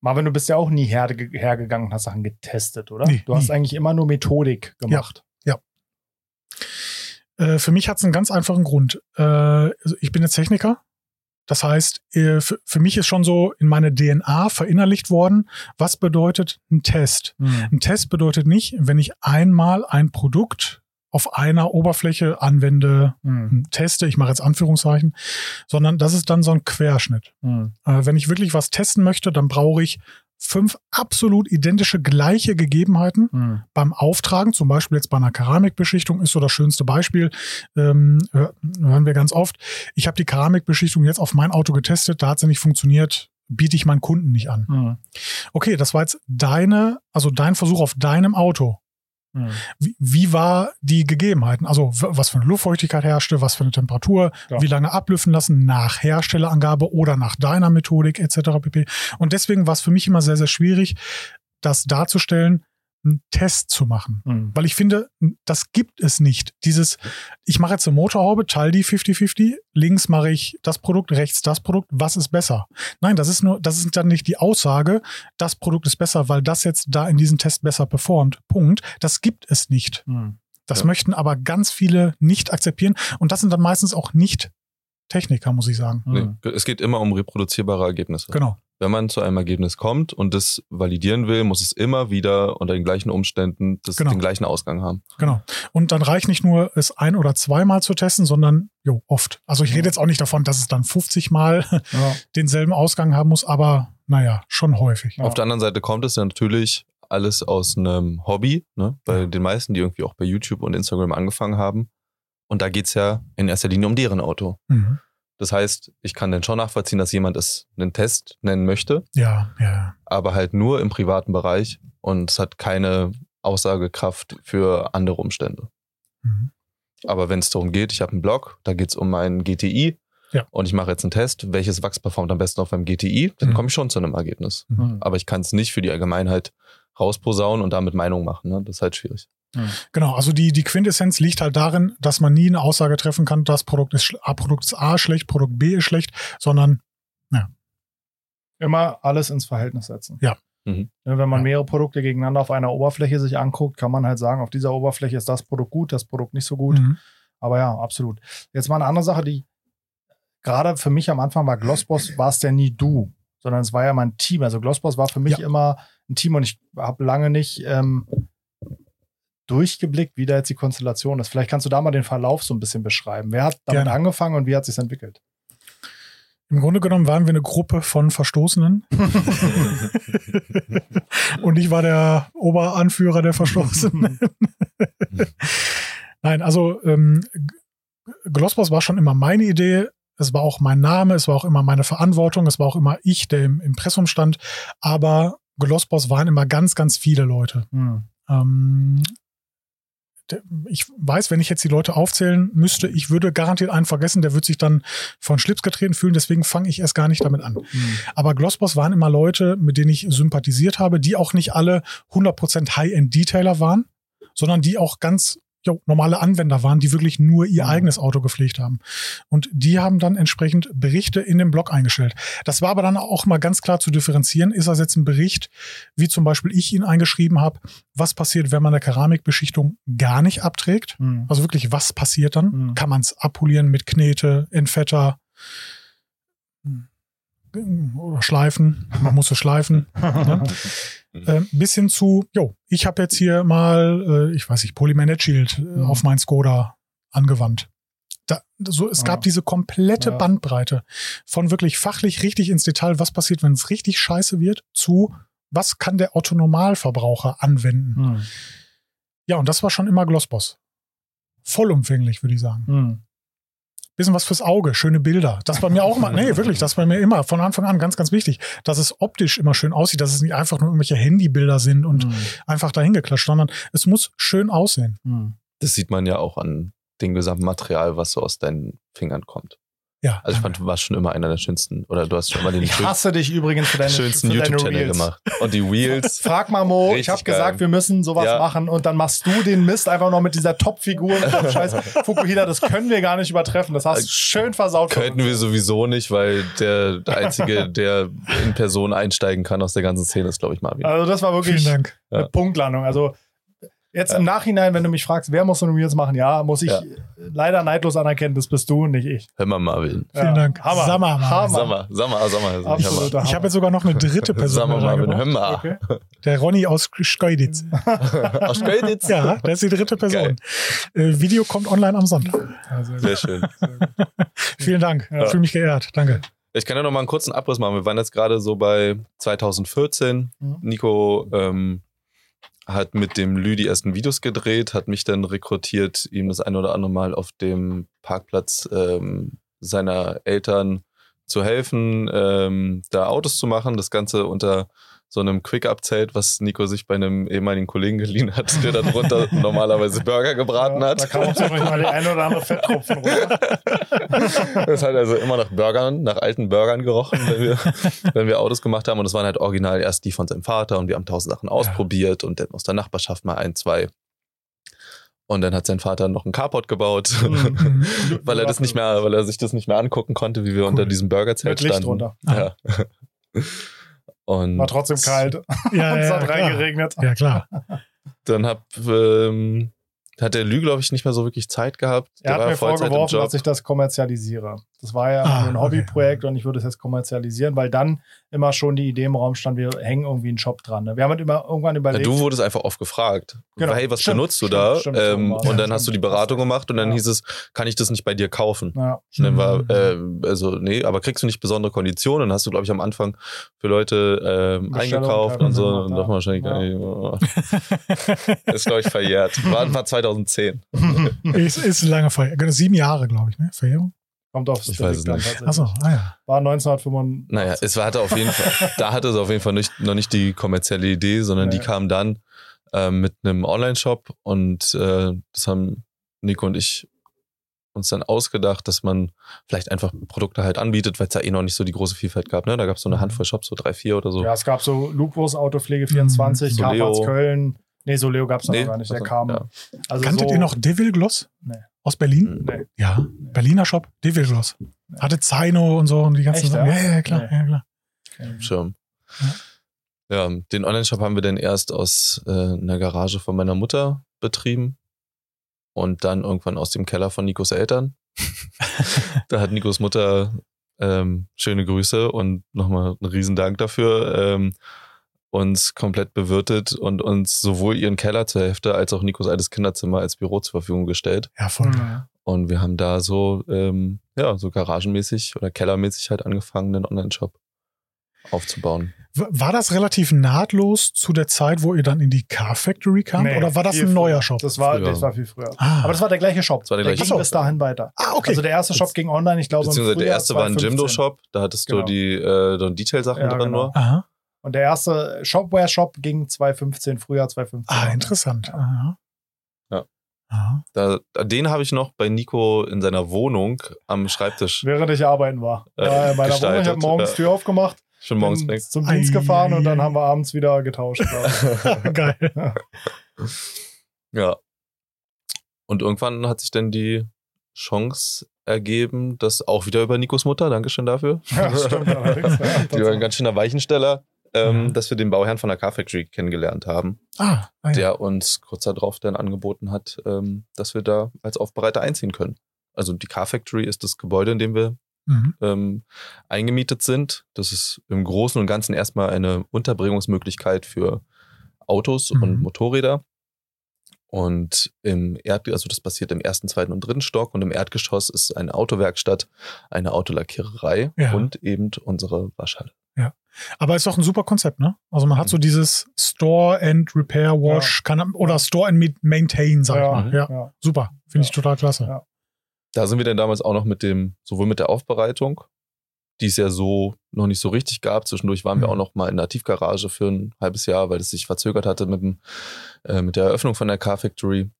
Marvin, du bist ja auch nie her, hergegangen und hast Sachen getestet, oder? Nee, du hast nie. eigentlich immer nur Methodik gemacht. Äh, für mich hat es einen ganz einfachen Grund. Äh, also ich bin jetzt Techniker. Das heißt, äh, für, für mich ist schon so in meine DNA verinnerlicht worden, was bedeutet ein Test. Mhm. Ein Test bedeutet nicht, wenn ich einmal ein Produkt auf einer Oberfläche anwende, Mhm. teste, ich mache jetzt Anführungszeichen, sondern das ist dann so ein Querschnitt. Mhm. Äh, wenn ich wirklich was testen möchte, dann brauche ich fünf absolut identische gleiche Gegebenheiten Mhm. beim Auftragen, zum Beispiel jetzt bei einer Keramikbeschichtung, ist so das schönste Beispiel, ähm, hör- hören wir ganz oft. Ich habe die Keramikbeschichtung jetzt auf mein Auto getestet, da hat sie nicht funktioniert, biete ich meinen Kunden nicht an. Mhm. Okay, das war jetzt deine, also dein Versuch auf deinem Auto. Mhm. Wie, wie war die Gegebenheiten? Also was für eine Luftfeuchtigkeit herrschte, was für eine Temperatur, Ja. wie lange ablüften lassen nach Herstellerangabe oder nach deiner Methodik etc. pp. Und deswegen war es für mich immer sehr, sehr schwierig, das darzustellen, einen Test zu machen. Mhm. Weil ich finde, das gibt es nicht. Dieses, ich mache jetzt eine Motorhaube, teile die 50-50, links mache ich das Produkt, rechts das Produkt, was ist besser? Nein, das ist nur, das ist dann nicht die Aussage, das Produkt ist besser, weil das jetzt da in diesem Test besser performt. Punkt. Das gibt es nicht. Mhm. Das Ja. möchten aber ganz viele nicht akzeptieren. Und das sind dann meistens auch nicht Techniker, muss ich sagen. Mhm. Nee, es geht immer um reproduzierbare Ergebnisse. Genau. Wenn man zu einem Ergebnis kommt und das validieren will, muss es immer wieder unter den gleichen Umständen das, Genau. den gleichen Ausgang haben. Genau. Und dann reicht nicht nur, es ein- oder zweimal zu testen, sondern jo, oft. Also ich rede jetzt auch nicht davon, dass es dann 50 Mal Ja. denselben Ausgang haben muss, aber naja, schon häufig. Ja. Auf der anderen Seite kommt es ja natürlich alles aus einem Hobby, ne? bei Ja. den meisten, die irgendwie auch bei YouTube und Instagram angefangen haben. Und da geht's ja in erster Linie um deren Auto. Mhm. Das heißt, ich kann dann schon nachvollziehen, dass jemand es einen Test nennen möchte, Ja, ja. aber halt nur im privaten Bereich und es hat keine Aussagekraft für andere Umstände. Mhm. Aber wenn es darum geht, ich habe einen Blog, da geht es um meinen GTI Ja. und ich mache jetzt einen Test, welches Wachs performt am besten auf meinem GTI, dann Mhm. komme ich schon zu einem Ergebnis. Mhm. Aber ich kann es nicht für die Allgemeinheit rausposaunen und damit Meinung machen. Ne? Das ist halt schwierig. Genau, also die, die Quintessenz liegt halt darin, dass man nie eine Aussage treffen kann, das Produkt ist, Produkt ist A schlecht, Produkt B ist schlecht, sondern Immer alles ins Verhältnis setzen. Ja. Mhm. Wenn man Ja. mehrere Produkte gegeneinander auf einer Oberfläche sich anguckt, kann man halt sagen, auf dieser Oberfläche ist das Produkt gut, das Produkt nicht so gut. Mhm. Aber ja, absolut. Jetzt mal eine andere Sache, die gerade für mich am Anfang war Glossboss, war es ja nie du, sondern es war ja mein Team. Also Glossboss war für mich Ja. immer ein Team und ich habe lange nicht ähm, durchgeblickt, wie da jetzt die Konstellation ist. Vielleicht kannst du da mal den Verlauf so ein bisschen beschreiben. Wer hat damit Gerne. angefangen und wie hat sich entwickelt? Im Grunde genommen waren wir eine Gruppe von Verstoßenen und ich war der Oberanführer der Verstoßenen. Nein, also ähm, Glossboss war schon immer meine Idee. Es war auch mein Name, es war auch immer meine Verantwortung, es war auch immer ich, der im Impressum stand. Aber Glossboss waren immer ganz, ganz viele Leute. Hm. Ähm, ich weiß, wenn ich jetzt die Leute aufzählen müsste, ich würde garantiert einen vergessen, der wird sich dann von Schlips getreten fühlen, deswegen fange ich erst gar nicht damit an. Hm. Aber Glossboss waren immer Leute, mit denen ich sympathisiert habe, die auch nicht alle 100% High-End-Detailer waren, sondern die auch ganz jo, normale Anwender waren, die wirklich nur ihr Mhm. eigenes Auto gepflegt haben. Und die haben dann entsprechend Berichte in den Blog eingestellt. Das war aber dann auch mal ganz klar zu differenzieren. Ist das jetzt ein Bericht, wie zum Beispiel ich ihn eingeschrieben habe, was passiert, wenn man eine Keramikbeschichtung gar nicht abträgt? Hm. Also wirklich, was passiert dann? Mhm. Kann man es abpolieren mit Knete, Entfetter oder schleifen? Man muss es schleifen. ne? äh, bis hin zu, jo, ich habe jetzt hier mal, äh, ich weiß nicht, Polymer Net Shield äh, Mhm. auf mein Skoda angewandt. Da, so, es gab Ja. diese komplette Ja. Bandbreite von wirklich fachlich richtig ins Detail, was passiert, wenn es richtig scheiße wird, zu was kann der Otto Normalverbraucher anwenden. Hm. Ja, und das war schon immer Glossboss. vollumfänglich, würde ich sagen. Hm. Bisschen was fürs Auge, schöne Bilder. Das bei mir auch mal, nee, wirklich, das bei mir immer von Anfang an ganz, ganz wichtig, dass es optisch immer schön aussieht, dass es nicht einfach nur irgendwelche Handybilder sind und Hm. einfach dahin geklatscht, sondern es muss schön aussehen. Hm. Das sieht man ja auch an dem gesamten Material, was so aus deinen Fingern kommt. Ja. Also ich fand, du warst schon immer einer der schönsten, oder du hast schon immer den Ich hasse dich übrigens für deine schönsten YouTube-Channel gemacht. Und die Wheels, Frag mal Mo, ich Richtig habe gesagt, wir müssen sowas Ja. machen und dann machst du den Mist einfach noch mit dieser Top-Figur dem Scheiß Fukuhida. Das können wir gar nicht übertreffen. Das hast du schön versaut. könnten wir sowieso nicht, weil der, Einzige, der in Person einsteigen kann aus der ganzen Szene, ist, glaube ich, Marvin. Also das war wirklich Vielen Dank. eine. Punktlandung. Also jetzt im Nachhinein, wenn du mich fragst, wer muss so Reels machen, ja, muss ich Ja. leider neidlos anerkennen, das bist du und nicht ich. Hör mal, Marvin. Vielen Ja. Dank. Hammer. Hammer, Mann. Hammer. Sag mal, sag mal. Absoluter Ich habe Hammer. jetzt sogar noch eine dritte Person Sag mal, Marvin, hör mal. Okay. Der Ronny aus Schkeuditz. Aus Schkeuditz? Ja, der ist die dritte Person. Äh, Video kommt online am Sonntag. Also, Sehr schön. Vielen Dank. Ja. Ich fühle mich geehrt. Danke. Ich kann ja noch mal einen kurzen Abriss machen. Wir waren jetzt gerade so bei 2014. Mhm. Nico ähm, hat mit dem Lü die ersten Videos gedreht, hat mich dann rekrutiert, ihm das ein oder andere Mal auf dem Parkplatz ähm, seiner Eltern zu helfen, ähm, da Autos zu machen. Das Ganze unter so einem Quick-Up-Zelt, was Nico sich bei einem ehemaligen Kollegen geliehen hat, der darunter normalerweise Burger gebraten ja, hat. Da kam auch so mal die eine oder andere Fetttropfen runter. Das hat also immer nach Burgern, nach alten Burgern gerochen, wenn wir, wenn wir Autos gemacht haben. Und das waren halt original erst die von seinem Vater und wir haben tausend Sachen ausprobiert und dann aus der Nachbarschaft mal ein, zwei. Und dann hat sein Vater noch einen Carport gebaut, Mhm. weil er das nicht mehr, weil er sich das nicht mehr angucken konnte, wie wir unter diesem Burgerzelt Mit Licht standen. runter. Ja. Und War trotzdem kalt. Ja, und es ja, hat klar. reingeregnet. Ja, klar. dann hab, ähm, hat der Lü, glaube ich, nicht mehr so wirklich Zeit gehabt. Er Der hat mir Vollzeit vorgeworfen, dass ich das kommerzialisiere. Das war ja Ah, nur ein okay. Hobbyprojekt und ich würde es jetzt kommerzialisieren, weil dann immer schon die Idee im Raum stand, wir hängen irgendwie einen Shop dran. Ne? Wir haben halt immer, irgendwann Ja, überlegt. du wurdest einfach oft gefragt. Genau. Hey, was Stimmt, benutzt du stimmt, da? stimmt, ähm, stimmt, und ja, dann hast du die. Beratung gemacht und dann Ja. hieß es, kann ich das nicht bei dir kaufen? ja, Und dann war, ähm, also, nee, aber kriegst du nicht besondere Konditionen? Dann hast du, glaube ich, am Anfang für Leute ähm, eingekauft und so. Und noch, doch ja. wahrscheinlich gar nicht. Ist, glaube ich, verjährt. War, war 2010. ist, ist lange Verjährung. Genau, Sieben Jahre, glaube ich, ne? Verjährung. Kommt aufs Ich weiß es nicht. Achso, ah ja. War 1985. Naja, es war, hatte auf jeden Fall, da hatte es auf jeden Fall nicht, noch nicht die kommerzielle Idee, sondern die Nee. kam dann ähm, mit einem Online-Shop und äh, das haben Nico und ich uns dann ausgedacht, dass man vielleicht einfach Produkte halt anbietet, weil es da eh noch nicht so die große Vielfalt gab. Ne? Da gab es so eine Handvoll Shops, so drei, vier oder so. Ja, es gab so Lukos Autopflege 24, Mhm. Carparts. Köln. Nee, Soleo gab es noch Nee, gar nicht. Der also, kam. ja. Also Kanntet so, ihr noch Devil Gloss? Nee. Aus Berlin? Nee. Ja. Berliner Shop, Devil Gloss. Hatte Zaino und so und die ganzen Echt, Sachen. ja? Ja, ja, klar. Nee. Ja, klar. Schirm. Ja, den Online-Shop haben wir dann erst aus äh, einer Garage von meiner Mutter betrieben und dann irgendwann aus dem Keller von Nikos Eltern. da hat Nikos Mutter ähm, schöne Grüße und nochmal einen riesen Dank dafür. Ähm, uns komplett bewirtet und uns sowohl ihren Keller zur Hälfte als auch Nikos altes Kinderzimmer als Büro zur Verfügung gestellt. Ja, voll. Mhm. Und wir haben da so, ähm, ja, so garagenmäßig oder kellermäßig halt angefangen, einen Online-Shop aufzubauen. War das relativ nahtlos zu der Zeit, wo ihr dann in die Car Factory kamt? Nee, oder war das ein neuer früher. Shop? Das war, Früher. das war viel früher. Ah. Aber das war der gleiche Shop. Das war der der gleiche ging bis dahin weiter. ah, okay. Also der erste Shop ging online, ich glaube, im Beziehungsweise der erste war ein 2015. Jimdo-Shop, da hattest du Genau. die äh, Detail-Sachen Ja, drin genau. nur. Aha. Und der erste Shopware-Shop ging 2015, Frühjahr 2015. Ah, interessant. Aha. Ja. Aha. Da, den habe ich noch bei Nico in seiner Wohnung am Schreibtisch Während ich arbeiten war. Äh, war in meiner Wohnung, ich gestaltet, habe morgens ja. Tür aufgemacht, schon morgens bin zum Dienst Ei, gefahren ei, und dann haben wir abends wieder getauscht. Geil. Ja. Und irgendwann hat sich dann die Chance ergeben, dass auch wieder über Nikos Mutter, Dankeschön dafür. ja, stimmt allerdings. Ja, die war ein ganz schöner Weichensteller, ähm, Mhm. dass wir den Bauherrn von der Car Factory kennengelernt haben, Ah, ah ja. der uns kurz darauf dann angeboten hat, ähm, dass wir da als Aufbereiter einziehen können. Also die Car Factory ist das Gebäude, in dem wir Mhm. ähm, eingemietet sind. Das ist im Großen und Ganzen erstmal eine Unterbringungsmöglichkeit für Autos Mhm. und Motorräder. Und im Erd, also das passiert im ersten, zweiten und dritten Stock und im Erdgeschoss ist eine Autowerkstatt, eine Autolackiererei Ja. und eben unsere Waschhalle. Aber ist doch ein super Konzept, ne? Also man hat so dieses Store and Repair Wash kann, oder Store and Ma- Maintain, sag ich Ja, mal. Ja, ja. super. Finde ich Ja. total klasse. Ja. Da sind wir dann damals auch noch mit dem, sowohl mit der Aufbereitung, die es ja so noch nicht so richtig gab. Zwischendurch waren wir Mhm. auch noch mal in der Tiefgarage für ein halbes Jahr, weil es sich verzögert hatte mit, dem, äh, mit der Eröffnung von der Car Factory.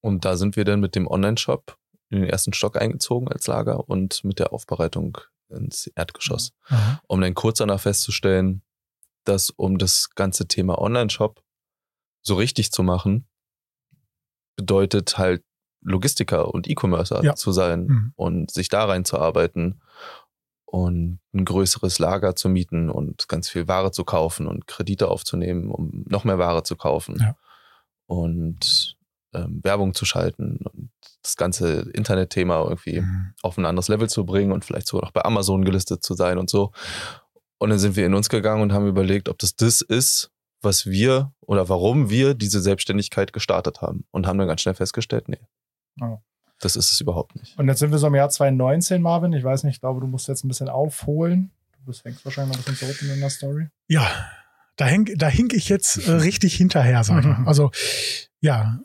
Und da sind wir dann mit dem Online-Shop in den ersten Stock eingezogen als Lager und mit der Aufbereitung ins Erdgeschoss. Aha. Um dann kurz danach festzustellen, dass um das ganze Thema Online-Shop so richtig zu machen, bedeutet halt Logistiker und E-Commercer Ja. zu sein Mhm. und sich da reinzuarbeiten und ein größeres Lager zu mieten und ganz viel Ware zu kaufen und Kredite aufzunehmen, um noch mehr Ware zu kaufen Ja. und ähm, Werbung zu schalten und das ganze Internetthema irgendwie Mhm. auf ein anderes Level zu bringen und vielleicht sogar noch bei Amazon gelistet zu sein und so. Und dann sind wir in uns gegangen und haben überlegt, ob das das ist, was wir oder warum wir diese Selbstständigkeit gestartet haben. Und haben dann ganz schnell festgestellt, nee, Ja. Das ist es überhaupt nicht. Und jetzt sind wir so im Jahr 2019, Marvin. Ich weiß nicht, ich glaube, du musst jetzt ein bisschen aufholen. Du bist, hängst wahrscheinlich noch ein bisschen zurück in der Story. Ja, da hink, da hink ich jetzt äh, richtig hinterher, sag ich mal. Mhm. Also, ja,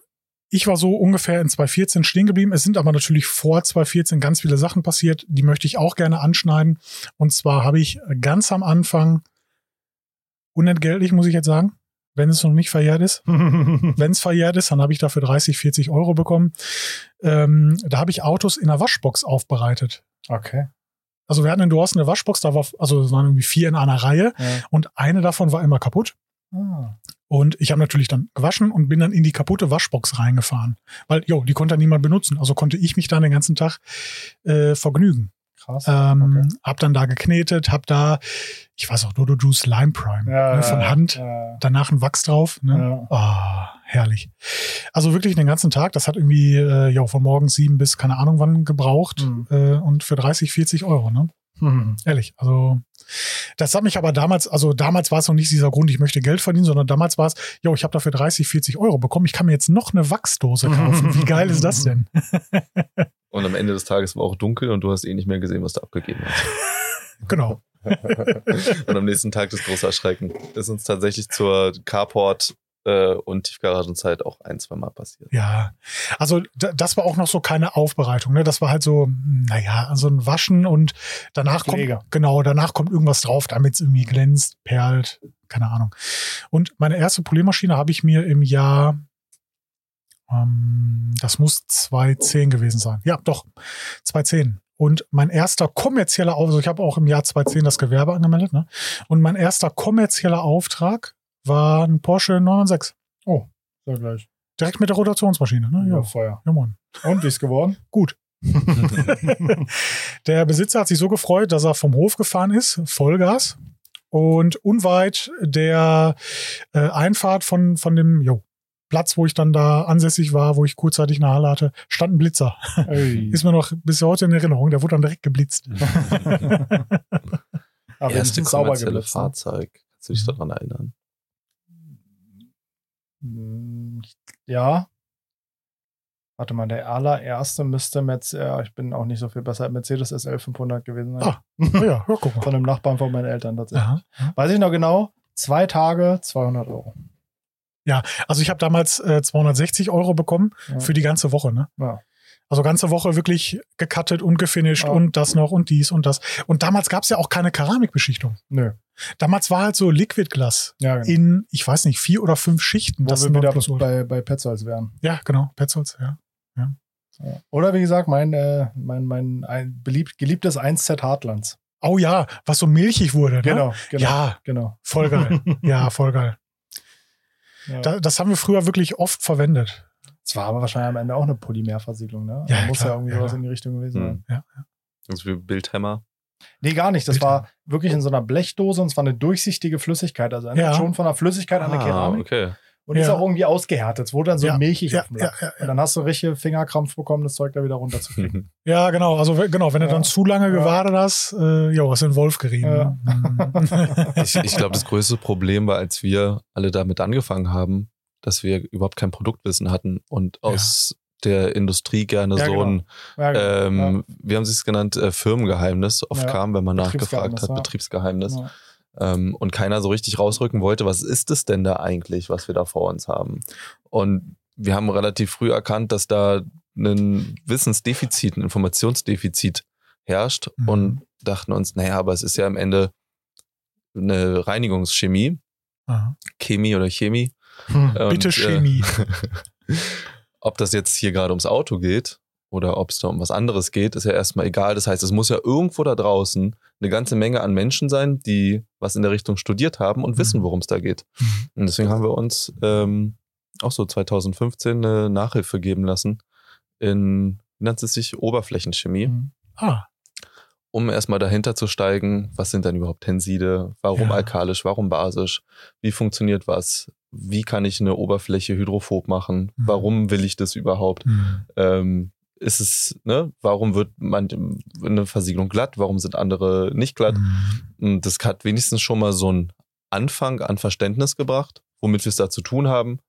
ich war so ungefähr in 2014 stehen geblieben. Es sind aber natürlich vor 2014 ganz viele Sachen passiert, die möchte ich auch gerne anschneiden. Und zwar habe ich ganz am Anfang, unentgeltlich muss ich jetzt sagen, wenn es noch nicht verjährt ist, wenn es verjährt ist, dann habe ich dafür 30, 40 Euro bekommen. Ähm, da habe ich Autos in einer Waschbox aufbereitet. okay. Also wir hatten in Dorsten eine Waschbox, da war, also es waren irgendwie vier in einer Reihe Ja. und eine davon war immer kaputt. Ah. Und ich habe natürlich dann gewaschen und bin dann in die kaputte Waschbox reingefahren. Weil, jo, die konnte niemand benutzen. Also konnte ich mich dann den ganzen Tag äh, vergnügen. Krass. Ähm, Okay. Hab dann da geknetet, hab da, ich weiß auch, Dodo Juice Lime Prime Ja, ne, von Hand. Ja. Danach ein Wachs drauf. Ne? Ja. Ah, herrlich. Also wirklich den ganzen Tag. Das hat irgendwie äh, ja, von morgens sieben bis keine Ahnung wann gebraucht. Mhm. Äh, und für 30, 40 Euro. Ne? Hm. Ehrlich, also das hat mich aber damals, also damals war es noch nicht dieser Grund, ich möchte Geld verdienen, sondern damals war es, jo, ich habe dafür 30, 40 Euro bekommen, ich kann mir jetzt noch eine Wachsdose kaufen. Wie geil ist das denn? Und am Ende des Tages war auch dunkel und du hast eh nicht mehr gesehen, was du abgegeben hast. Genau. und am nächsten Tag das große Erschrecken. Ist uns tatsächlich zur Carport äh, und Tiefgaragenzeit auch ein, zwei Mal passiert. Ja, also da- das war auch noch so keine Aufbereitung. Ne? Das war halt so, naja, so ein Waschen und danach Pflege. kommt, genau, danach kommt irgendwas drauf, damit es irgendwie glänzt, perlt, keine Ahnung. Und meine erste Poliermaschine habe ich mir im Jahr, ähm, das muss 2010 gewesen sein. Ja, doch, 2010. Und mein erster kommerzieller Auftrag, also ich habe auch im Jahr 2010 das Gewerbe angemeldet, ne? Und mein erster kommerzieller Auftrag war ein Porsche 996. So gleich. Direkt mit der Rotationsmaschine, ne? Ja, Ja, Feuer. ja Mann. Und wie ist geworden? Gut. der Besitzer hat sich so gefreut, dass er vom Hof gefahren ist, Vollgas. Und unweit der äh, Einfahrt von, von dem jo, Platz, wo ich dann da ansässig war, wo ich kurzzeitig eine Halle hatte, stand ein Blitzer. Ey. Ist mir noch bis heute in Erinnerung. Der wurde dann direkt geblitzt. Aber Erste kommerzielle geblitzt, ne? Fahrzeug. Kannst du dich daran erinnern? Hm, Ja. Warte mal, der allererste müsste Mercedes, ja, ich bin auch nicht so viel besser, Mercedes SL 500 gewesen sein. Ah. Oh ja, ja, guck mal. Von einem Nachbarn von meinen Eltern tatsächlich. Aha. Weiß ich noch genau, zwei Tage, 200 Euro. Also ich habe damals äh, 260 Euro bekommen Ja. für die ganze Woche. Ne? Ja. Also ganze Woche wirklich gecuttet und gefinisht Ja. und das noch und dies und das. Und damals gab es ja auch keine Keramikbeschichtung. Nö. Damals war halt so Liquid Glass Ja, genau. in, ich weiß nicht, vier oder fünf Schichten. Wo Das wir wieder Nonplusultra. bei, bei Petzolds wären. Ja, genau, Petzolds, ja. Ja. Oder wie gesagt, mein, äh, mein, mein ein beliebt, geliebtes 1Z Hartlands. Oh ja, was so milchig wurde. Ne? Genau, genau. Ja, genau. voll geil. ja, voll geil. Ja. Da, das haben wir früher wirklich oft verwendet. Es war aber wahrscheinlich am Ende auch eine Polymerversiegelung, ne? Ja, Da muss klar, ja irgendwie ja, sowas in die Richtung gewesen sein. Hm. Ja, Also wie Bildhammer. Nee, gar nicht. Das Bitte. war wirklich in so einer Blechdose und es war eine durchsichtige Flüssigkeit. Also Ja. schon von der Flüssigkeit an der Keramik. Ah, okay. Und ist Ja. auch irgendwie ausgehärtet. Es wurde dann so Ja, milchig ja, auf dem ja, Lack. ja, ja. Und dann hast du richtig Fingerkrampf bekommen, das Zeug da wieder runterzukriegen. Ja, genau. Also genau, wenn du dann zu lange Ja. gewartet hast, äh, jo, hast du in den Wolf gerieben. Ja. ne? Ich, ich glaube, das größte Problem war, als wir alle damit angefangen haben, dass wir überhaupt kein Produktwissen hatten und aus der Industrie gerne Ja, so genau. ein, Ja, genau. ähm, wie haben sie es genannt, äh, Firmengeheimnis oft Ja, kam, wenn man nachgefragt hat, ja. Betriebsgeheimnis. ja. Ähm, und keiner so richtig rausrücken wollte, was ist es denn da eigentlich, was wir da vor uns haben? Und wir haben relativ früh erkannt, dass da ein Wissensdefizit, ein Informationsdefizit herrscht Mhm. und dachten uns, naja, aber es ist ja am Ende eine Reinigungschemie, Aha. Chemie oder Chemie. Hm. Und, Bitte äh, Chemie. ob das jetzt hier gerade ums Auto geht oder ob es da um was anderes geht, ist ja erstmal egal. Das heißt, es muss ja irgendwo da draußen eine ganze Menge an Menschen sein, die was in der Richtung studiert haben und wissen, Mhm. worum es da geht. Und deswegen haben wir uns ähm, auch so 2015 eine Nachhilfe geben lassen in, wie nennt es sich, Oberflächenchemie, Mhm. Ah, um erstmal dahinter zu steigen, was sind denn überhaupt Tenside, warum Ja. alkalisch, warum basisch, wie funktioniert was, wie kann ich eine Oberfläche hydrophob machen, Mhm. warum will ich das überhaupt, hm. ähm, ist es, ne, warum wird man eine Versiegelung glatt, warum sind andere nicht glatt? Hm. Und das hat wenigstens schon mal so einen Anfang an Verständnis gebracht, womit wir es da zu tun haben,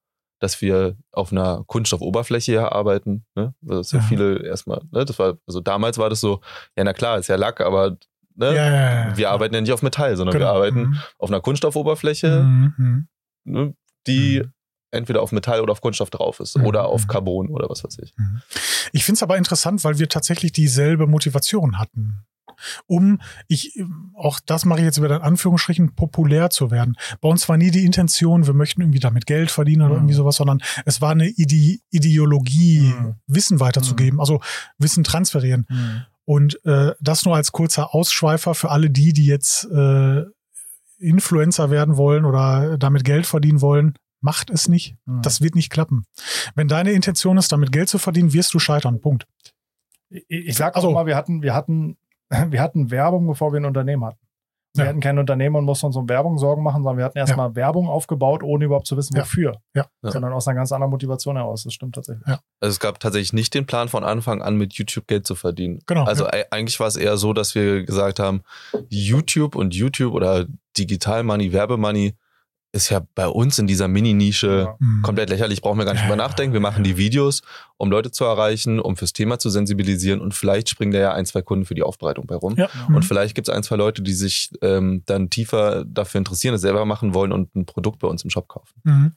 dass wir auf einer Kunststoffoberfläche hier arbeiten. Ne? Das ja Ja. viele erstmal, ne? Das war, also damals war das so, ja, na klar, ist ja Lack, aber ne? Ja. wir arbeiten ja nicht auf Metall, sondern Genau. wir arbeiten Mhm. auf einer Kunststoffoberfläche, Mhm, mhm. ne? Die Mhm. entweder auf Metall oder auf Kunststoff drauf ist Mhm. oder auf Carbon oder was weiß ich. Ich finde es aber interessant, weil wir tatsächlich dieselbe Motivation hatten. Um, ich, auch das mache ich jetzt wieder in Anführungsstrichen, populär zu werden. Bei uns war nie die Intention, wir möchten irgendwie damit Geld verdienen oder Mhm. irgendwie sowas, sondern es war eine Ide Ideologie, Mhm. Wissen weiterzugeben, also Wissen transferieren. Hm. Und äh, das nur als kurzer Ausschweifer für alle die, die jetzt äh, Influencer werden wollen oder damit Geld verdienen wollen. Macht es nicht. Hm. Das wird nicht klappen. Wenn deine Intention ist, damit Geld zu verdienen, wirst du scheitern. Punkt. ich, ich sag Also- auch mal, wir hatten, wir hatten, wir hatten Werbung, bevor wir ein Unternehmen hatten. Wir Ja. hatten kein Unternehmen und mussten uns um Werbung Sorgen machen, sondern wir hatten erstmal Werbung aufgebaut, ohne überhaupt zu wissen, Ja. wofür. Ja. Ja. Sondern aus einer ganz anderen Motivation heraus. Das stimmt tatsächlich. Ja. Also es gab tatsächlich nicht den Plan von Anfang an mit YouTube Geld zu verdienen. Genau. Also ja. eigentlich war es eher so, dass wir gesagt haben, YouTube und YouTube oder Digital Money, Werbemoney ist ja bei uns in dieser Mini-Nische Ja. Mhm. komplett lächerlich, brauchen wir gar nicht Ja, drüber nachdenken. Wir machen die Videos, um Leute zu erreichen, um fürs Thema zu sensibilisieren und vielleicht springen da ja ein, zwei Kunden für die Aufbereitung bei rum. Ja. Und Mhm. vielleicht gibt es ein, zwei Leute, die sich ähm, dann tiefer dafür interessieren, es selber machen wollen und ein Produkt bei uns im Shop kaufen. Mhm.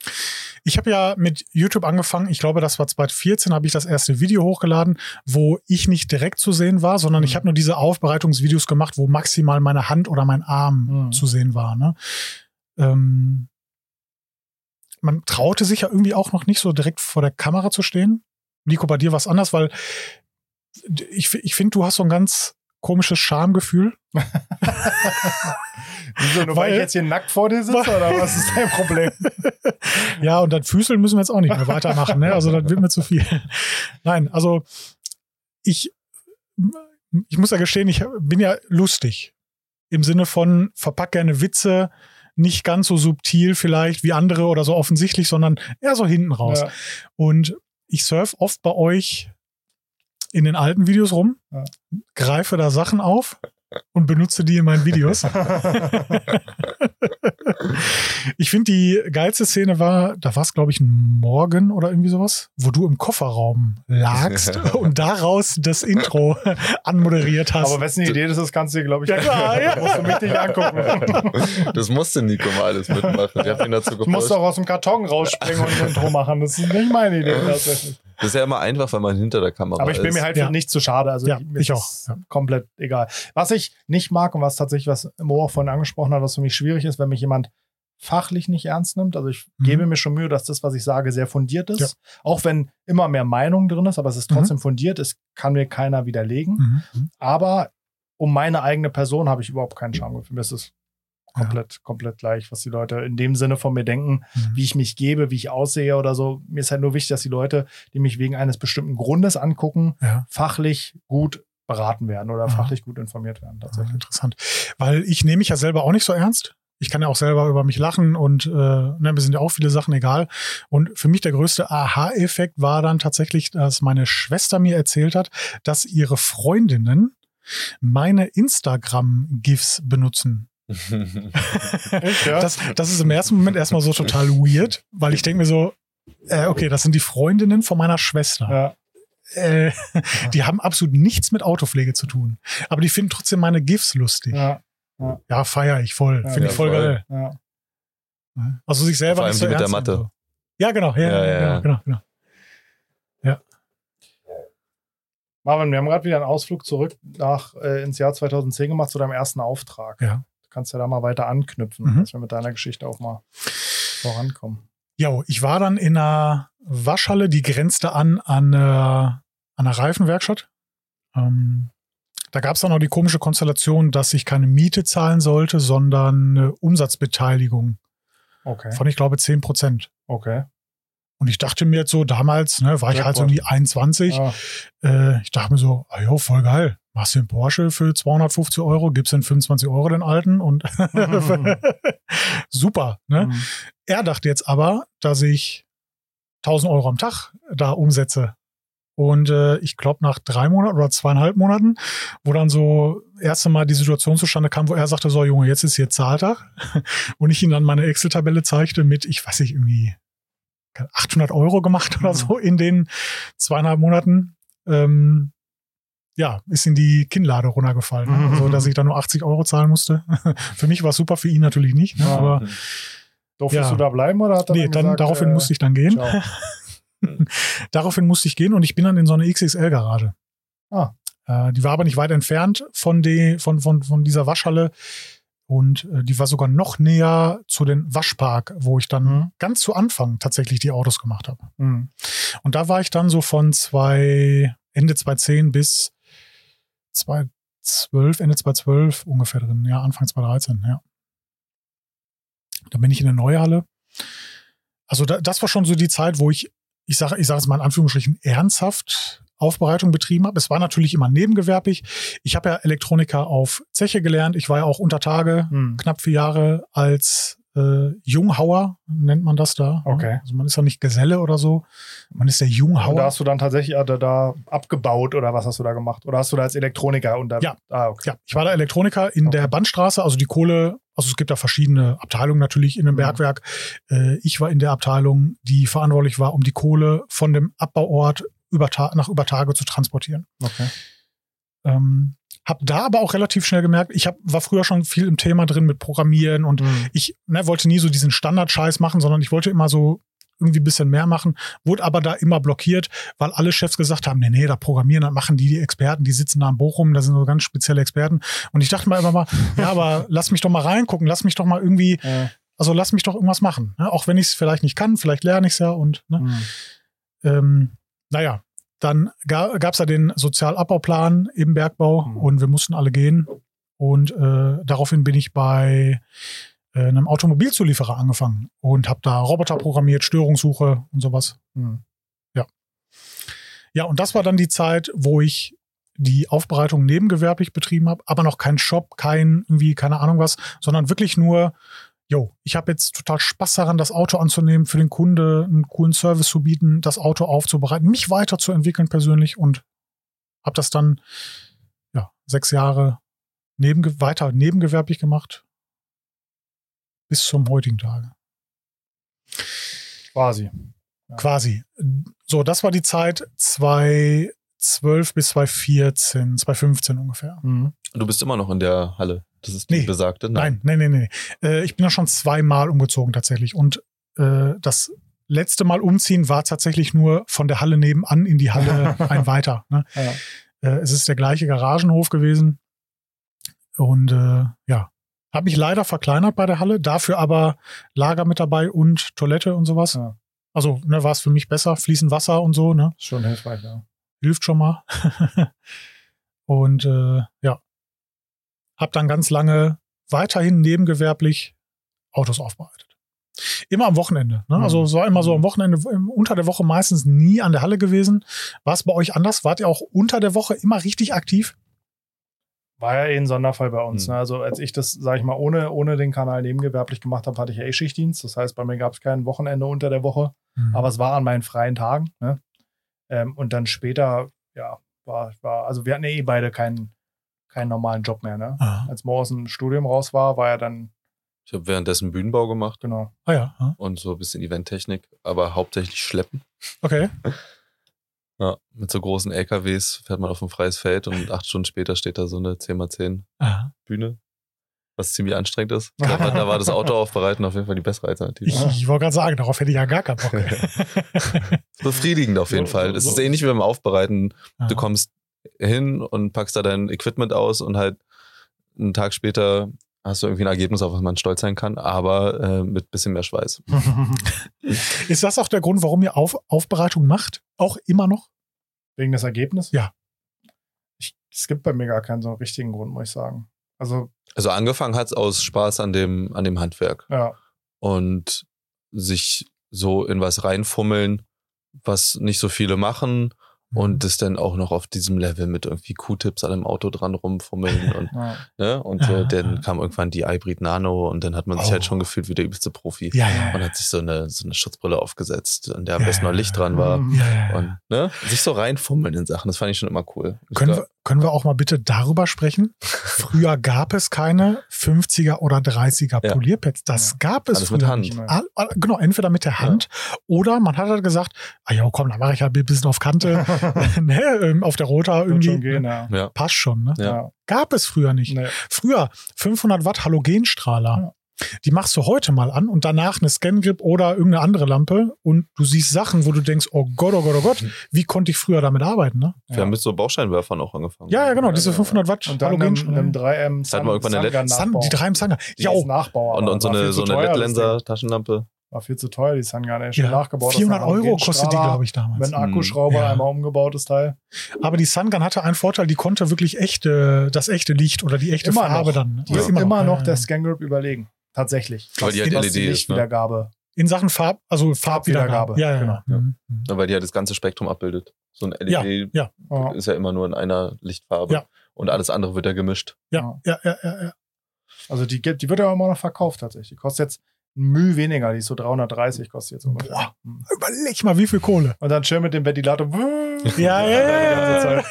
Ich habe ja mit YouTube angefangen, ich glaube, das war 2014, habe ich das erste Video hochgeladen, wo ich nicht direkt zu sehen war, sondern ich Mhm. habe nur diese Aufbereitungsvideos gemacht, wo maximal meine Hand oder mein Arm Mhm. zu sehen war. Ne? Ähm, man traute sich ja irgendwie auch noch nicht so direkt vor der Kamera zu stehen. Nico, bei dir war es anders, weil ich, ich finde, du hast so ein ganz komisches Schamgefühl. Wieso, nur weil, Weil- ich jetzt hier nackt vor dir sitze oder was ist dein Problem? Ja, und dann Füßeln müssen wir jetzt auch nicht mehr weitermachen. Ne? Also das wird mir zu viel. Nein, also ich, ich muss ja gestehen, ich bin ja lustig. Im Sinne von verpack gerne Witze, nicht ganz so subtil vielleicht wie andere oder so offensichtlich, sondern eher so hinten raus. Ja. Und ich surf oft bei euch in den alten Videos rum, Ja. greife da Sachen auf und benutze die in meinen Videos. Ich finde, die geilste Szene war, da war es, glaube ich, ein Morgen oder irgendwie sowas, wo du im Kofferraum lagst und daraus das Intro anmoderiert hast. Aber wessen Idee das ist, kannst du dir, glaube ich, Ja, klar, ja. musst du mit dich angucken. Das musste Nico mal alles mitmachen. Ich habe ihn dazu Du musst gepusht. doch aus dem Karton rausspringen und ein Intro machen. Das ist nicht meine Idee tatsächlich. Das ist ja immer einfach, wenn man hinter der Kamera Aber ich bin ist. mir halt Ja. für nichts zu schade. Also Ja, ich ist auch, ja. komplett egal. Was ich nicht mag und was tatsächlich, was Mo auch vorhin angesprochen hat, was für mich schwierig ist, wenn mich jemand fachlich nicht ernst nimmt. Also ich Mhm. gebe mir schon Mühe, dass das, was ich sage, sehr fundiert ist. Ja. Auch wenn immer mehr Meinung drin ist, aber es ist Mhm. trotzdem fundiert. Es kann mir keiner widerlegen. Mhm. Mhm. Aber um meine eigene Person habe ich überhaupt keinen Schamgefühl. Mir ist komplett, komplett gleich, was die Leute in dem Sinne von mir denken, Mhm. wie ich mich gebe, wie ich aussehe oder so. Mir ist halt nur wichtig, dass die Leute, die mich wegen eines bestimmten Grundes angucken, Ja. fachlich gut beraten werden oder Mhm. fachlich gut informiert werden. Ja, Tatsächlich. interessant. Weil ich nehme mich ja selber auch nicht so ernst. Ich kann ja auch selber über mich lachen und äh, ne, mir sind ja auch viele Sachen egal. Und für mich der größte Aha-Effekt war dann tatsächlich, dass meine Schwester mir erzählt hat, dass ihre Freundinnen meine Instagram-GIFs benutzen. Echt, ja? Das, das ist im ersten Moment erstmal so total weird, weil ich denke mir so, Äh, okay, das sind die Freundinnen von meiner Schwester. Ja. Äh, die haben absolut nichts mit Autopflege zu tun. Aber die finden trotzdem meine GIFs lustig. Ja, ja. feier ich voll. Ja, Finde ich ja, voll voll. geil. Ja. Also sich selber Vor allem nicht so die mit der nehmen, So. Ja, genau. Ja, Ja, ja, ja, ja. genau, genau. Marvin, wir haben gerade wieder einen Ausflug zurück nach, äh, ins Jahr 2010 gemacht zu deinem ersten Auftrag. Ja. Kannst ja da mal weiter anknüpfen, Mhm. dass wir mit deiner Geschichte auch mal vorankommen. Jo, ich war dann in einer Waschhalle, die grenzte an an, äh, an einer Reifenwerkstatt. Ähm, da gab es dann noch die komische Konstellation, dass ich keine Miete zahlen sollte, sondern eine Umsatzbeteiligung Okay. von, ich glaube, 10 Prozent. Okay. Und ich dachte mir jetzt so, damals, ne, war ich halt so um die 21. Ja. Äh, ich dachte mir so, ah, jo, voll geil. Machst du einen Porsche für 250 Euro, gibst den 25 Euro den alten und super. Ne? Mhm. Er dachte jetzt aber, dass ich 1000 Euro am Tag da umsetze. Und äh, ich glaube, nach drei Monaten oder zweieinhalb Monaten, wo dann so erste Mal die Situation zustande kam, wo er sagte, so Junge, jetzt ist hier Zahltag. Und ich ihm dann meine Excel-Tabelle zeigte mit, ich weiß nicht, irgendwie 800 Euro gemacht oder Mhm. so in den zweieinhalb Monaten. Ähm, ja, ist in die Kinnlade runtergefallen. Ne? Also, dass ich da nur 80 Euro zahlen musste. für mich war es super, für ihn natürlich nicht. Ne? Aber Durftest Ja. du da bleiben oder hat er nee, dann dann gesagt, daraufhin äh, musste ich dann gehen. Daraufhin musste ich gehen und ich bin dann in so eine XXL-Garage. Ah. Äh, die war aber nicht weit entfernt von, die, von, von, von dieser Waschhalle. Und äh, die war sogar noch näher zu den Waschpark, wo ich dann Mhm. ganz zu Anfang tatsächlich die Autos gemacht habe. Mhm. Und da war ich dann so von zwei, Ende 2010 bis 2012, Ende 2012 ungefähr drin. Ja, Anfang 2013, ja. Da bin ich in eine neue Halle. Also da, das war schon so die Zeit, wo ich, ich sage ich sag es mal in Anführungsstrichen, ernsthaft Aufbereitung betrieben habe. Es war natürlich immer nebengewerblich. Ich habe ja Elektroniker auf Zeche gelernt. Ich war ja auch unter Tage Mhm. knapp vier Jahre als äh, Junghauer, nennt man das da. Okay. Also man ist ja nicht Geselle oder so. Man ist der Und da Junghauer. hast du dann tatsächlich äh, da, da abgebaut oder was hast du da gemacht? Oder hast du da als Elektroniker unter? Ja. Ah, okay. Ja, ich war der Elektroniker in Okay. der Bandstraße, also die Kohle, also es gibt da verschiedene Abteilungen natürlich in einem Mhm. Bergwerk. Äh, ich war in der Abteilung, die verantwortlich war, um die Kohle von dem Abbauort über nach über Tage zu transportieren. okay. Ähm, hab da aber auch relativ schnell gemerkt, ich hab, war früher schon viel im Thema drin mit Programmieren und Mhm. ich ne, wollte nie so diesen Standard-Scheiß machen, sondern ich wollte immer so irgendwie ein bisschen mehr machen, wurde aber da immer blockiert, weil alle Chefs gesagt haben, nee, nee, da programmieren, das machen die, die Experten, die sitzen da in Bochum, da sind so ganz spezielle Experten. Und ich dachte mir immer mal, ja, aber lass mich doch mal reingucken, lass mich doch mal irgendwie, Äh, also lass mich doch irgendwas machen. Ne? Auch wenn ich es vielleicht nicht kann, vielleicht lerne ich es ja und ne? mhm. ähm, naja, dann ga, gab es ja den Sozialabbauplan im Bergbau Mhm. und wir mussten alle gehen. Und äh, daraufhin bin ich bei äh, einem Automobilzulieferer angefangen und habe da Roboter programmiert, Störungssuche und sowas. Mhm. Ja, und das war dann die Zeit, wo ich die Aufbereitung nebengewerblich betrieben habe, aber noch kein Shop, kein irgendwie, keine Ahnung was, sondern wirklich nur, yo, ich habe jetzt total Spaß daran, das Auto anzunehmen, für den Kunde einen coolen Service zu bieten, das Auto aufzubereiten, mich weiterzuentwickeln persönlich und habe das dann ja sechs Jahre nebenge weiter nebengewerblich gemacht bis zum heutigen Tage. Quasi. Quasi. So, das war die Zeit 2012 bis 2014, 2015 ungefähr. Mhm. Du bist immer noch in der Halle. Das ist die Nee. besagte. Nein, nein, nein, nein. Äh, ich bin ja schon zweimal umgezogen tatsächlich. Und äh, das letzte Mal umziehen war tatsächlich nur von der Halle nebenan in die Halle ein weiter. Ne? Ja. Äh, es ist der gleiche Garagenhof gewesen. Und äh, ja, habe mich leider verkleinert bei der Halle, dafür aber Lager mit dabei und Toilette und sowas. Ja. Also ne, war es für mich besser, fließend Wasser und so, ne? Schon hilfreich, ja. hilft schon mal. und äh, ja, habe dann ganz lange weiterhin nebengewerblich Autos aufbereitet. Immer am Wochenende. Ne? Mhm. Also es war immer so am Wochenende, unter der Woche meistens nie an der Halle gewesen. War es bei euch anders? Wart ihr auch unter der Woche immer richtig aktiv? War ja eh ein Sonderfall bei uns. Mhm. Ne? Also als ich das, sag ich mal, ohne, ohne den Kanal nebengewerblich gemacht habe, hatte ich ja eh Schichtdienst. Das heißt, bei mir gab es kein Wochenende unter der Woche. Mhm. Aber es war an meinen freien Tagen. Ne? Ähm, und dann später, ja, war, war, also wir hatten ja eh beide keinen, keinen normalen Job mehr. Ne? Ah. Als Mo aus dem Studium raus war, war er dann Ich habe währenddessen Bühnenbau gemacht Genau. Ah ja. ah, und so ein bisschen Eventtechnik, aber hauptsächlich Schleppen. Okay. Ja, mit so großen LKWs fährt man auf ein freies Feld und acht Stunden später steht da so eine 10x10 Aha. Bühne, was ziemlich anstrengend ist. Da war, da war das Auto aufbereiten auf jeden Fall die bessere Alternative. Ich, ich wollte gerade sagen, darauf hätte ich ja gar keinen Bock. Befriedigend auf jeden So, Fall. so, Es so. ist ähnlich wie beim Aufbereiten. Du kommst hin und packst da dein Equipment aus und halt einen Tag später hast du irgendwie ein Ergebnis, auf was man stolz sein kann, aber äh, mit bisschen mehr Schweiß. Ist das auch der Grund, warum ihr Auf Aufbereitung macht? Auch immer noch? Wegen des Ergebnisses? Ja. Ich, es gibt bei mir gar keinen so richtigen Grund, muss ich sagen. Also, Also angefangen hat's aus Spaß an dem, an dem Handwerk ja. und sich so in was reinfummeln, was nicht so viele machen und das dann auch noch auf diesem Level mit irgendwie Q-Tips an dem Auto dran rumfummeln und ja. ne? Und äh, dann kam irgendwann die iBreed Nano und dann hat man sich Oh. halt schon gefühlt wie der übelste Profi. Ja, ja. Man hat sich so eine, so eine Schutzbrille aufgesetzt, an der am besten noch Licht dran war. Ja. Und ne, sich so reinfummeln in Sachen, das fand ich schon immer cool. Können wir, können wir auch mal bitte darüber sprechen? Früher gab es keine 50er oder 30er Ja. Polierpads. Das Ja. gab es Alles früher mit Hand. nicht. All- all- Genau, entweder mit der Hand oder man hat halt gesagt, ah ja, komm, dann mache ich halt ein bisschen auf Kante, ne, ähm, auf der Rota irgendwie. schon gehen, ja. Ja. Passt schon, ne? Ja. Ja. Gab es früher nicht. Nee. Früher 500 Watt Halogenstrahler. Die machst du heute mal an und danach eine Scan-Grip oder irgendeine andere Lampe und du siehst Sachen, wo du denkst, oh Gott, oh Gott, oh Gott, wie konnte ich früher damit arbeiten, ne? Wir Ja. haben mit so Bauscheinwerfern auch angefangen. Ja, ja, genau, diese 500 Watt Und dann einem, einem 3M Das hatten wir irgendwann eine Sun- Sun, die drei im Sanger. Die Ja, ist oh, Nachbauer. Und, und so eine, so eine teuer, das LED-Lenser, Ding. Taschenlampe. War viel zu teuer, die gar nicht. Schon ja, nachgebaut. 400 Euro kostet die, glaube ich, damals. Mit einem Akkuschrauber, Ja. einmal umgebautes Teil. Aber die Sungun hatte einen Vorteil, die konnte wirklich echte, das echte Licht oder die echte Immer Farbe noch. dann. ne? Die ist immer, noch ja, der ja. Scan Grip überlegen. Tatsächlich. Weil die halt LED die ist, ne? Lichtwiedergabe. In Sachen Farb, also Farbwiedergabe. Ja, ja, genau. ja. Mhm. Mhm. Weil die halt das ganze Spektrum abbildet. So ein Ja, LED ja. Ja. ist ja immer nur in einer Lichtfarbe. Ja. Und alles andere wird ja gemischt. Ja, ja, ja, ja, ja. Also die, die wird ja immer noch verkauft tatsächlich. Die kostet jetzt Mühe weniger. Die ist so 330 kostet jetzt ungefähr. Boah. Hm. Überleg mal, wie viel Kohle. Und dann schön mit dem Ventilator. Ja, ja, ja.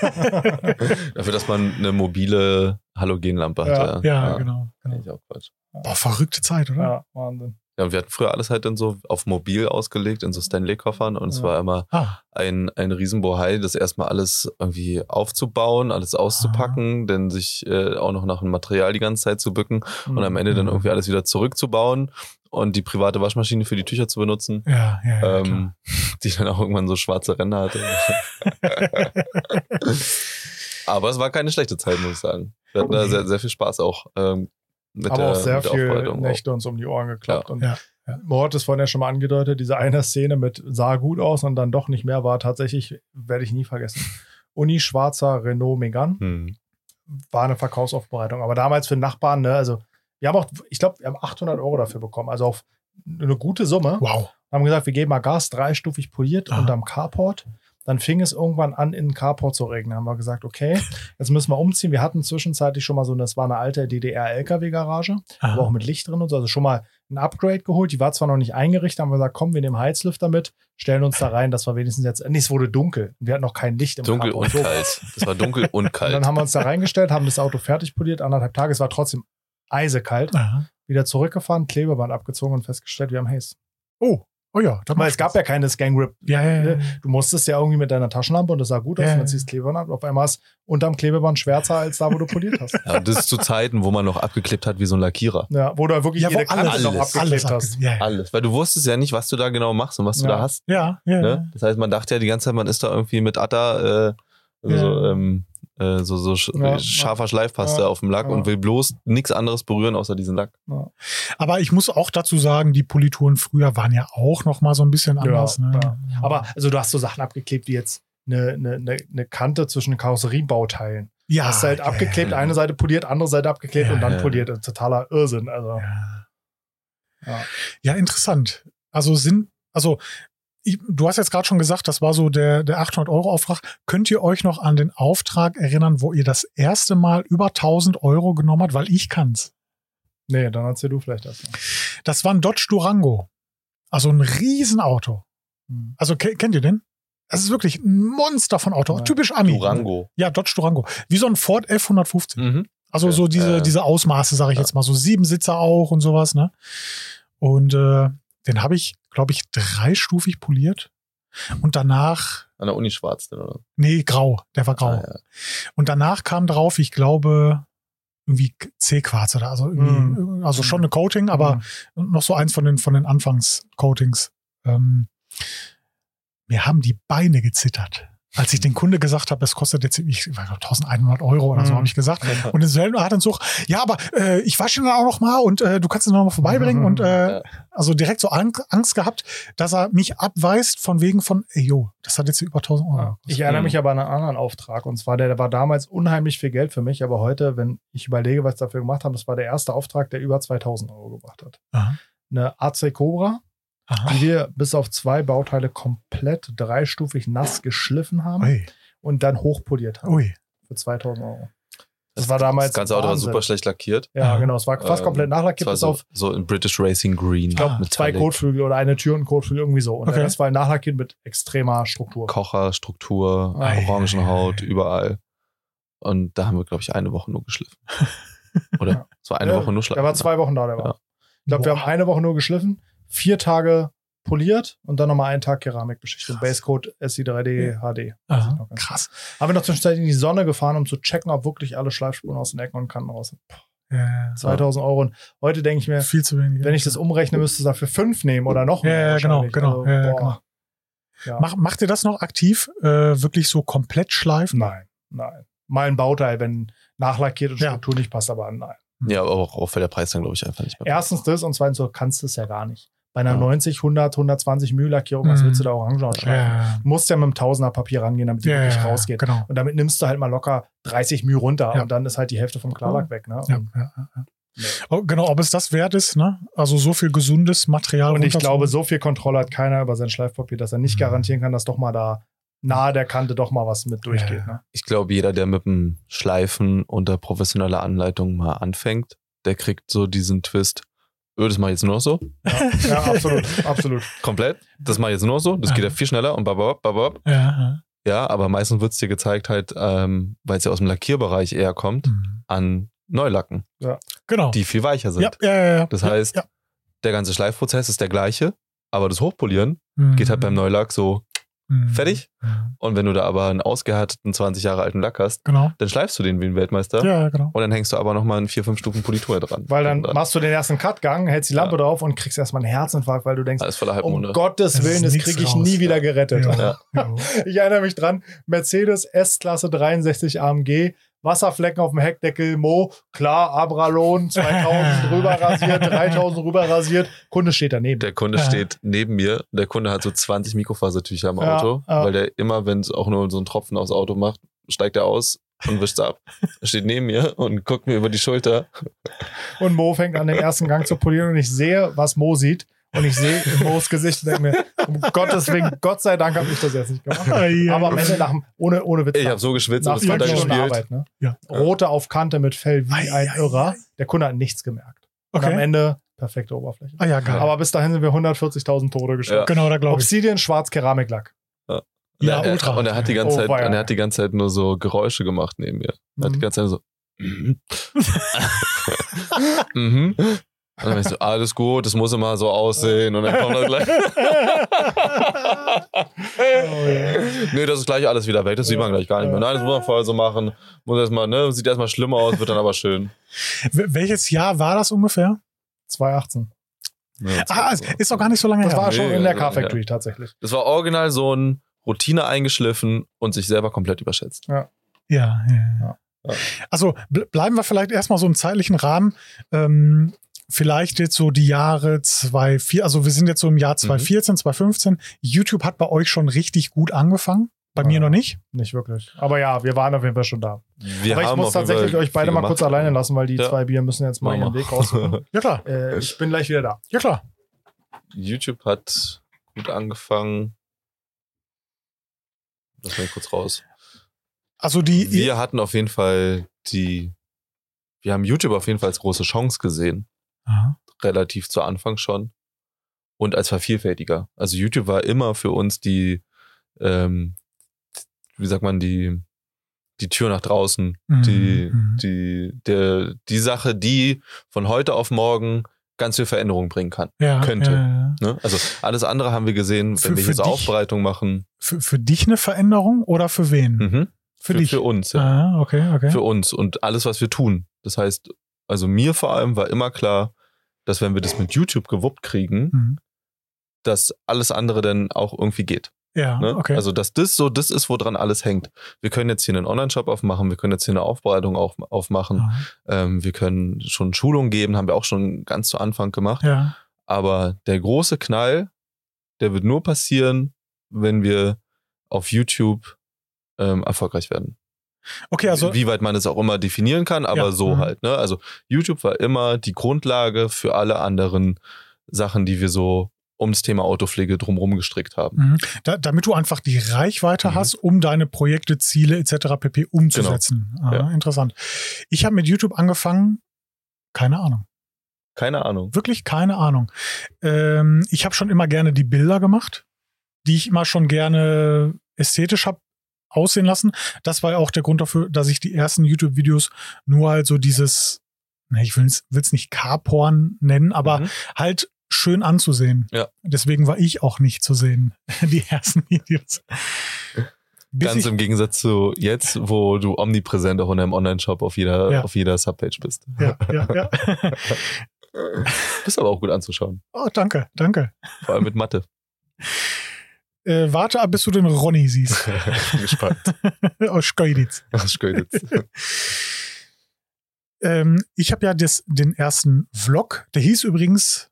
Dafür, dass man eine mobile Halogenlampe Ja. hat. Ja, genau. genau. Finde ich auch Quatsch. Boah, verrückte Zeit, oder? ja, Wahnsinn. Ja, und wir hatten früher alles halt dann so auf mobil ausgelegt, in so Stanley-Koffern. Und es Ja. war immer Ah, ein, ein Riesenbohai, das erstmal alles irgendwie aufzubauen, alles auszupacken, dann sich äh, auch noch nach dem Material die ganze Zeit zu bücken und am Ende dann Mhm. irgendwie alles wieder zurückzubauen und die private Waschmaschine für die Tücher zu benutzen, ja, ja, ja ähm, die dann auch irgendwann so schwarze Ränder hatte. Aber es war keine schlechte Zeit, muss ich sagen. Wir hatten da sehr, sehr viel Spaß auch. Ähm, mit Aber der, auch sehr mit der viel. Nächte uns um die Ohren geklappt. Ja. Und Ja, ja. Mo hat es vorhin ja schon mal angedeutet, diese eine Szene mit sah gut aus und dann doch nicht mehr war tatsächlich, werde ich nie vergessen. Uni schwarzer Renault Megane Hm. war eine Verkaufsaufbereitung. Aber damals für Nachbarn, ne, also wir haben auch, ich glaube, wir haben 800 Euro dafür bekommen. Also auf eine gute Summe. Wow. Haben gesagt, wir geben mal Gas, dreistufig poliert Aha. unterm Carport. Dann fing es irgendwann an, in den Carport zu regnen. Haben wir gesagt, okay, jetzt müssen wir umziehen. Wir hatten zwischenzeitlich schon mal so, das war eine alte DDR-LKW-Garage, aber auch mit Licht drin und so. Also schon mal ein Upgrade geholt. Die war zwar noch nicht eingerichtet, haben wir gesagt, komm, wir nehmen Heizlüfter mit, stellen uns da rein, dass wir wenigstens jetzt. Nee, es wurde dunkel. Wir hatten noch kein Licht im Dunkel Carport. und kalt. Das war dunkel und Und kalt. dann haben wir uns da reingestellt, haben das Auto fertig poliert, anderthalb Tage. Es war trotzdem eisekalt. Aha. Wieder zurückgefahren, Klebeband abgezogen und festgestellt, wir haben Haze. Oh, oh ja. Weil es gab ja keine Scan Grip. Ja, ja, ja. Du musstest ja irgendwie mit deiner Taschenlampe und das sah gut aus Ja. und dann ziehst du Klebeband ab. Auf einmal ist unterm Klebeband schwärzer als da, wo du poliert hast. Ja, das ist zu Zeiten, wo man noch abgeklebt hat wie so ein Lackierer. Ja, wo du wirklich Ja, wo jede Kante alles, noch abgeklebt alles hast. Ja, ja. Alles. Weil du wusstest ja nicht, was du da genau machst und was du Ja. da hast. Ja, ja. Ne? Das heißt, man dachte ja die ganze Zeit, man ist da irgendwie mit Atta äh, so, Ja. ähm, äh, so, so sch Ja. scharfer Schleifpaste Ja. auf dem Lack Ja. und will bloß nichts anderes berühren außer diesen Lack. Aber ich muss auch dazu sagen, die Polituren früher waren ja auch noch mal so ein bisschen anders. Ja, ne? ja. Aber also du hast so Sachen abgeklebt wie jetzt eine, eine, eine, eine Kante zwischen Karosseriebauteilen. ja, hast du halt abgeklebt, ja. eine Seite poliert, andere Seite abgeklebt Ja, und dann ja. poliert. Ein Totaler Irrsinn. Also, Ja. ja. Ja, interessant. Also sind, also du hast jetzt gerade schon gesagt, das war so der, der 800 Euro Auftrag. Könnt ihr euch noch an den Auftrag erinnern, wo ihr das erste Mal über 1000 Euro genommen habt? Weil ich kann's. Nee, dann erzähl du vielleicht das. Das war ein Dodge Durango. Also ein Riesenauto. Hm. Also ke- kennt ihr den? Das ist wirklich ein Monster von Auto. Ja. Typisch Ami. Durango. Ja, Dodge Durango. Wie so ein Ford F-150. Mhm. Also Okay. so diese, Äh, diese Ausmaße, sage ich ja. jetzt mal, so Siebensitzer auch und sowas, ne? Und äh, den habe ich, glaube ich, dreistufig poliert. Und danach, An der Uni schwarz, denn, oder? nee, grau, der war grau. Ah, ja. Und danach kam drauf, ich glaube, irgendwie C-Quarz oder also irgendwie, also schon eine Coating, aber Mhm. noch so eins von den, von den Anfangscoatings. Ähm, mir haben die Beine gezittert. Als ich den Kunde gesagt habe, es kostet jetzt ich nicht, 1100 Euro oder so, Mhm. habe ich gesagt. Und im selben Atemzug, ja, aber äh, ich wasche ihn dann auch noch mal und äh, du kannst ihn noch mal vorbeibringen. Mhm. Und äh, also direkt so Ang- Angst gehabt, dass er mich abweist von wegen von, ey, yo, das hat jetzt über 1000 Euro. Ja. Ich erinnere mich aber an einen anderen Auftrag. Und zwar, der, der war damals unheimlich viel Geld für mich. Aber heute, wenn ich überlege, was dafür gemacht haben, das war der erste Auftrag, der über 2000 Euro gebracht hat. Aha. Eine AC Cobra, Aha. die wir bis auf zwei Bauteile komplett dreistufig nass geschliffen haben Ui, und dann hochpoliert haben ui. für 2000 Euro. Das war damals Das ganze Auto war Wahnsinn. super schlecht lackiert. Ja, Ah. genau. Es war fast Ähm, komplett nachlackiert, Das war bis so, auf, so in British Racing Green. ich glaube, Ah, zwei Metallic. Kotflügel oder eine Tür und Kotflügel, irgendwie so. Und Okay. Rest war nachlackiert mit extremer Struktur. Kocher, Struktur, Ei, Orangenhaut, ei, ei. überall. Und da haben wir, glaube ich, eine Woche nur geschliffen. Oder? Ja. Es war eine Ja, Woche nur schleifen. Der war zwei Wochen da, der war. Ja. Ich glaube, wir haben eine Woche nur geschliffen, vier Tage poliert und dann nochmal einen Tag Keramikbeschichtung. Krass. Basecode SI3D HD. Weiß ich Aha, noch ganz krass. Haben wir noch zwischenzeitlich in die Sonne gefahren, um zu checken, ob wirklich alle Schleifspuren aus den Ecken und Kanten raus sind. Ja, ja, 2000 Euro. Und heute denke ich mir, Viel zu wenig. wenn ich das umrechne, müsste es dafür fünf nehmen oder noch Ja, mehr. ja, genau, genau, ja, ja, boah. genau. Ja. Mach, macht ihr das noch aktiv? Äh, wirklich so komplett schleifen? Nein, nein. Mal ein Bauteil, wenn nachlackiert und Ja. Struktur nicht passt, aber nein. Ja, aber auch, auch weil der Preis dann, glaube ich, einfach nicht mehr Erstens das und zweitens so kannst du es ja gar nicht. Bei einer Ja. 90, 100, 120 Mühe Lackierung, was Mhm. willst du da Orange schreiben? Ja, Du musst ja mit dem Tausender Papier rangehen, damit die ja, wirklich ja, rausgeht. Genau. Und damit nimmst du halt mal locker 30 Mühe runter Ja. und dann ist halt die Hälfte vom Klarlack weg. Ne? Ja, Und, ja, ja, ja. nee. Oh, genau, ob es das wert ist, ne? Also so viel gesundes Material. und ich glaube, so viel Kontrolle hat keiner über sein Schleifpapier, dass er nicht Mhm. garantieren kann, dass doch mal da nahe der Kante doch mal was mit durchgeht. Ja. Ne? Ich glaube, jeder, der mit dem Schleifen unter professioneller Anleitung mal anfängt, der kriegt so diesen Twist. Öh, das mache ich jetzt nur noch so. Ja, ja absolut, absolut. Komplett. Das mache ich jetzt nur noch so. Das geht ja viel schneller und babab, babab. Ja, ja. Ja, aber meistens wird es dir gezeigt halt, ähm, weil es ja aus dem Lackierbereich eher kommt, Mhm. an Neulacken, Genau. die viel weicher sind. ja, ja, ja, ja. Das ja, heißt, ja. der ganze Schleifprozess ist der gleiche, aber das Hochpolieren Mhm. geht halt beim Neulack so Mhm. fertig. Mhm. Und wenn du da aber einen ausgehärteten 20 Jahre alten Lack hast, Genau. dann schleifst du den wie ein Weltmeister. Ja, genau. Und dann hängst du aber nochmal in vier, fünf Stufen Politur dran. Weil dann Und machst du den ersten Cut-Gang, hältst die Lampe Ja. drauf und kriegst erstmal einen Herzinfarkt, weil du denkst, alles voller um. Gottes Willen, das nichts kriege ich raus. nie wieder gerettet. Ja. Ja. Ich erinnere mich dran, Mercedes S-Klasse 63 AMG, Wasserflecken auf dem Heckdeckel, Mo, klar, Abralon, 2000 rüber rasiert, 3000 rüber rasiert, Kunde steht daneben. Der Kunde Ja. steht neben mir. Der Kunde hat so 20 Mikrofasertücher im Ja, Auto, ja. weil der immer, wenn es auch nur so einen Tropfen aufs Auto macht, steigt er aus und wischt ab. Er steht neben mir und guckt mir über die Schulter. Und Mo fängt an, den ersten Gang zu polieren und ich sehe, was Mo sieht. Und ich sehe Mo's Gesicht und denke mir, um Gottes Willen, Gott sei Dank habe ich das jetzt nicht gemacht. Aber am Ende nach dem, ohne, ohne Witz, Ich habe so geschwitzt und nach es fünf Stunden runtergespielt. Arbeit, ne? Ja. Rote auf Kante mit Fell wie Ei, ein ei, Irrer. Der Kunde hat nichts gemerkt. Und am Okay. Ende perfekte Oberfläche. Ah ja, geil. Aber bis dahin sind wir 140.000 Tote gestorben. Ja. genau, da glaube ich. Obsidian, schwarz, Keramiklack. Und Ja, er, ultra. Und er hat die ganze Oh, Zeit, weia. und er hat die ganze Zeit nur so Geräusche gemacht neben mir. Er hat die Mhm. ganze Zeit so. mhm. Und dann ich so, alles gut, das muss immer so aussehen. Und dann kommt er gleich. Nee, das ist gleich alles wieder weg. Das sieht man gleich gar nicht mehr. Nein, das muss man vorher so machen. Muss erstmal, ne, sieht erstmal schlimmer aus, wird dann aber schön. Wel- Welches Jahr war das ungefähr? 2018. Ja, Ah, ist doch gar nicht so lange Das her. war schon Nee, in der also, Car Factory tatsächlich. Das war original so ein Routine eingeschliffen und sich selber komplett überschätzt. Ja, ja, ja. Ja. Also ble- bleiben wir vielleicht erstmal so im zeitlichen Rahmen. Ähm, vielleicht jetzt so die Jahre 2004, also wir sind jetzt so im Jahr 2014, 2015. YouTube hat bei euch schon richtig gut angefangen. Bei mir Ja. noch nicht. Nicht wirklich. Aber ja, wir waren auf jeden Fall schon da. Wir Aber ich muss tatsächlich euch beide mal kurz alleine lassen, weil die Ja. zwei Bier müssen jetzt mal ihren Mama. Weg raussuchen. Ja klar, äh, ich bin gleich wieder da. ja klar. YouTube hat gut angefangen. Lass mal kurz raus. Also die, Wir hatten auf jeden Fall die, wir haben YouTube auf jeden Fall als große Chance gesehen. Aha. Relativ zu Anfang schon. Und als Vervielfältiger. Also YouTube war immer für uns die, ähm, wie sagt man, die, die Tür nach draußen, Mhm, die, mhm. die, der, die Sache, die von heute auf morgen ganz viel Veränderung bringen kann. ja, könnte. Ja, ja. Ne? Also alles andere haben wir gesehen, Für- wenn wir für hier so dich? Aufbereitung machen. Für, für dich eine Veränderung oder für wen? Mhm. Für, dich. Für uns, ja. Ah, okay, okay. Für uns und alles, was wir tun. Das heißt, also mir vor allem war immer klar, dass wenn wir das mit YouTube gewuppt kriegen, Mhm. dass alles andere dann auch irgendwie geht. Ja, Ne? okay. Also, dass das so das ist, woran alles hängt. Wir können jetzt hier einen Online-Shop aufmachen, wir können jetzt hier eine Aufbereitung auf, aufmachen, ähm, wir können schon Schulungen geben, haben wir auch schon ganz zu Anfang gemacht. ja. Aber der große Knall, der wird nur passieren, wenn wir auf YouTube ähm, erfolgreich werden. Okay, also Wie weit man es auch immer definieren kann, aber Ja, so mhm. halt. Ne? Also YouTube war immer die Grundlage für alle anderen Sachen, die wir so ums Thema Autopflege drumherum gestrickt haben. Mhm. Da, damit du einfach die Reichweite Mhm. hast, um deine Projekte, Ziele etc. pp. umzusetzen. Ah, Ja. Interessant. Ich habe mit YouTube angefangen, keine Ahnung, Keine Ahnung. wirklich keine Ahnung. Ähm, ich habe schon immer gerne die Bilder gemacht, die ich immer schon gerne ästhetisch habe aussehen lassen. Das war ja auch der Grund dafür, dass ich die ersten YouTube-Videos nur halt so dieses, ne, ich will es nicht Carporn nennen, aber Mhm. halt schön anzusehen. Ja. Deswegen war ich auch nicht zu sehen, die ersten Videos. Bis Ganz im Gegensatz zu jetzt, wo du omnipräsent auch in deinem Online-Shop auf jeder, Ja. auf jeder Subpage bist. ja, ja, ja. Bist aber auch gut anzuschauen. Oh, danke, danke. Vor allem mit Mathe. Äh, warte ab, bis du den Ronny siehst. Ich bin gespannt. Aus Schkeuditz. Steht jetzt? Ähm, ich habe ja das, den ersten Vlog, der hieß übrigens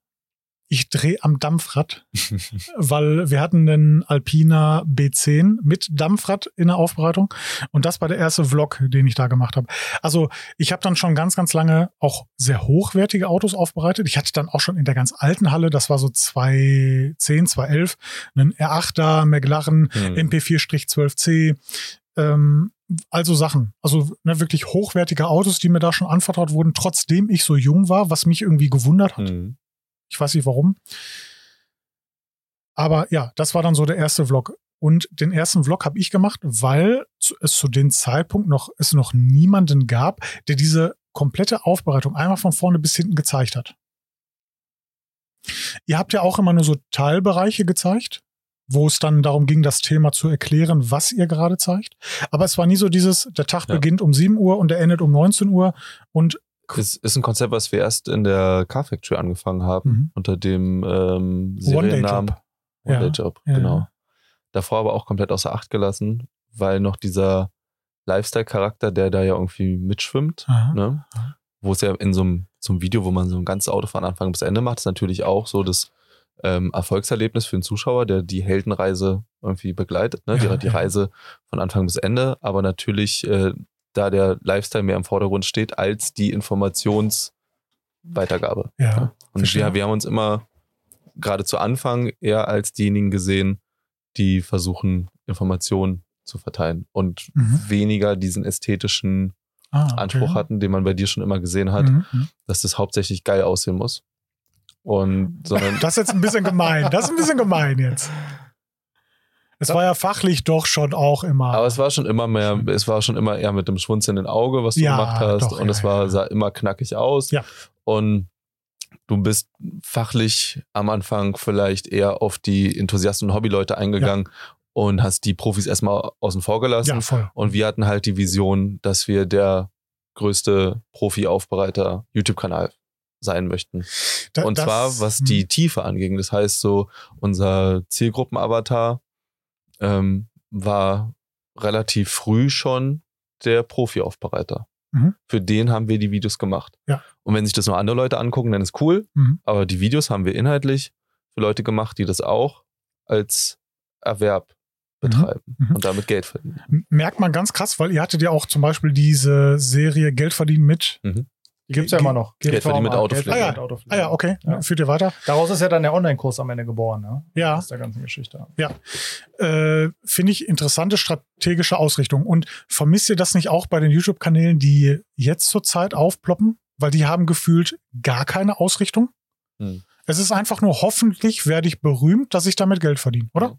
Ich drehe am Dampfrad, weil wir hatten einen Alpina B10 mit Dampfrad in der Aufbereitung und das war der erste Vlog, den ich da gemacht habe. Also ich habe dann schon ganz, ganz lange auch sehr hochwertige Autos aufbereitet. Ich hatte dann auch schon in der ganz alten Halle, das war so 2010, 2011, einen R8er, McLaren, Hm. MP4-12C, ähm, also Sachen. Also ne, wirklich hochwertige Autos, die mir da schon anvertraut wurden, trotzdem ich so jung war, was mich irgendwie gewundert hat. Hm. Ich weiß nicht warum. Aber ja, das war dann so der erste Vlog. Und den ersten Vlog habe ich gemacht, weil es zu dem Zeitpunkt noch es noch niemanden gab, der diese komplette Aufbereitung einmal von vorne bis hinten gezeigt hat. Ihr habt ja auch immer nur so Teilbereiche gezeigt, wo es dann darum ging, das Thema zu erklären, was ihr gerade zeigt. Aber es war nie so dieses, der Tag Ja. beginnt um 7 Uhr und der endet um 19 Uhr und Ist, ist ein Konzept, was wir erst in der Car Factory angefangen haben, Mhm. unter dem ähm. Seriennamen Ja, One-Day-Job. ja, genau. ja. Davor aber auch komplett außer Acht gelassen, weil noch dieser Lifestyle-Charakter, der da ja irgendwie mitschwimmt, Aha. ne? wo es ja in so einem, so einem Video, wo man so ein ganzes Auto von Anfang bis Ende macht, ist natürlich auch so das ähm, Erfolgserlebnis für den Zuschauer, der die Heldenreise irgendwie begleitet, ne? Ja, die, die. Reise von Anfang bis Ende, aber natürlich äh, da der Lifestyle mehr im Vordergrund steht als die Informationsweitergabe. ja. Und Verstehe. wir, wir haben uns immer gerade zu Anfang eher als diejenigen gesehen, die versuchen, Informationen zu verteilen und Mhm. weniger diesen ästhetischen Ah, okay. Anspruch hatten, den man bei dir schon immer gesehen hat, Mhm, mhm. dass das hauptsächlich geil aussehen muss. Und sondern Das ist jetzt ein bisschen gemein. Das ist ein bisschen gemein jetzt. Es war ja fachlich doch schon auch immer. aber es war schon immer mehr, es war schon immer eher mit dem schwunzelnden Auge, was du Ja, gemacht hast. doch, und ja, es war, sah immer knackig aus. Ja. Und du bist fachlich am Anfang vielleicht eher auf die Enthusiasten und Hobbyleute eingegangen und hast die Profis erstmal außen vor gelassen. ja, voll. Und wir hatten halt die Vision, dass wir der größte Profi-Aufbereiter YouTube-Kanal sein möchten. Da- Und das- zwar, was hm, die Tiefe anging. Das heißt, so unser Zielgruppenavatar ähm, war relativ früh schon der Profi-Aufbereiter. Mhm. Für den haben wir die Videos gemacht. Ja. Und wenn sich das nur andere Leute angucken, dann ist cool. Mhm. Aber die Videos haben wir inhaltlich für Leute gemacht, die das auch als Erwerb betreiben Mhm. und damit Geld verdienen. merkt man ganz krass, weil ihr hattet ja auch zum Beispiel diese Serie Geld verdienen mit. Die gibt's ja immer noch. Geld verdienen mit Autopflege. Geld Ah, ja. Autopflege. Ah ja, okay. Ja. Führt ihr weiter? Daraus ist ja dann der Online-Kurs am Ende geboren, ne? Ja. Aus der ganzen Geschichte. Äh, Finde ich interessante strategische Ausrichtung. Und vermisst ihr das nicht auch bei den YouTube-Kanälen, die jetzt zurzeit aufploppen? Weil die haben gefühlt gar keine Ausrichtung. Hm. Es ist einfach nur, hoffentlich werde ich berühmt, dass ich damit Geld verdiene, oder?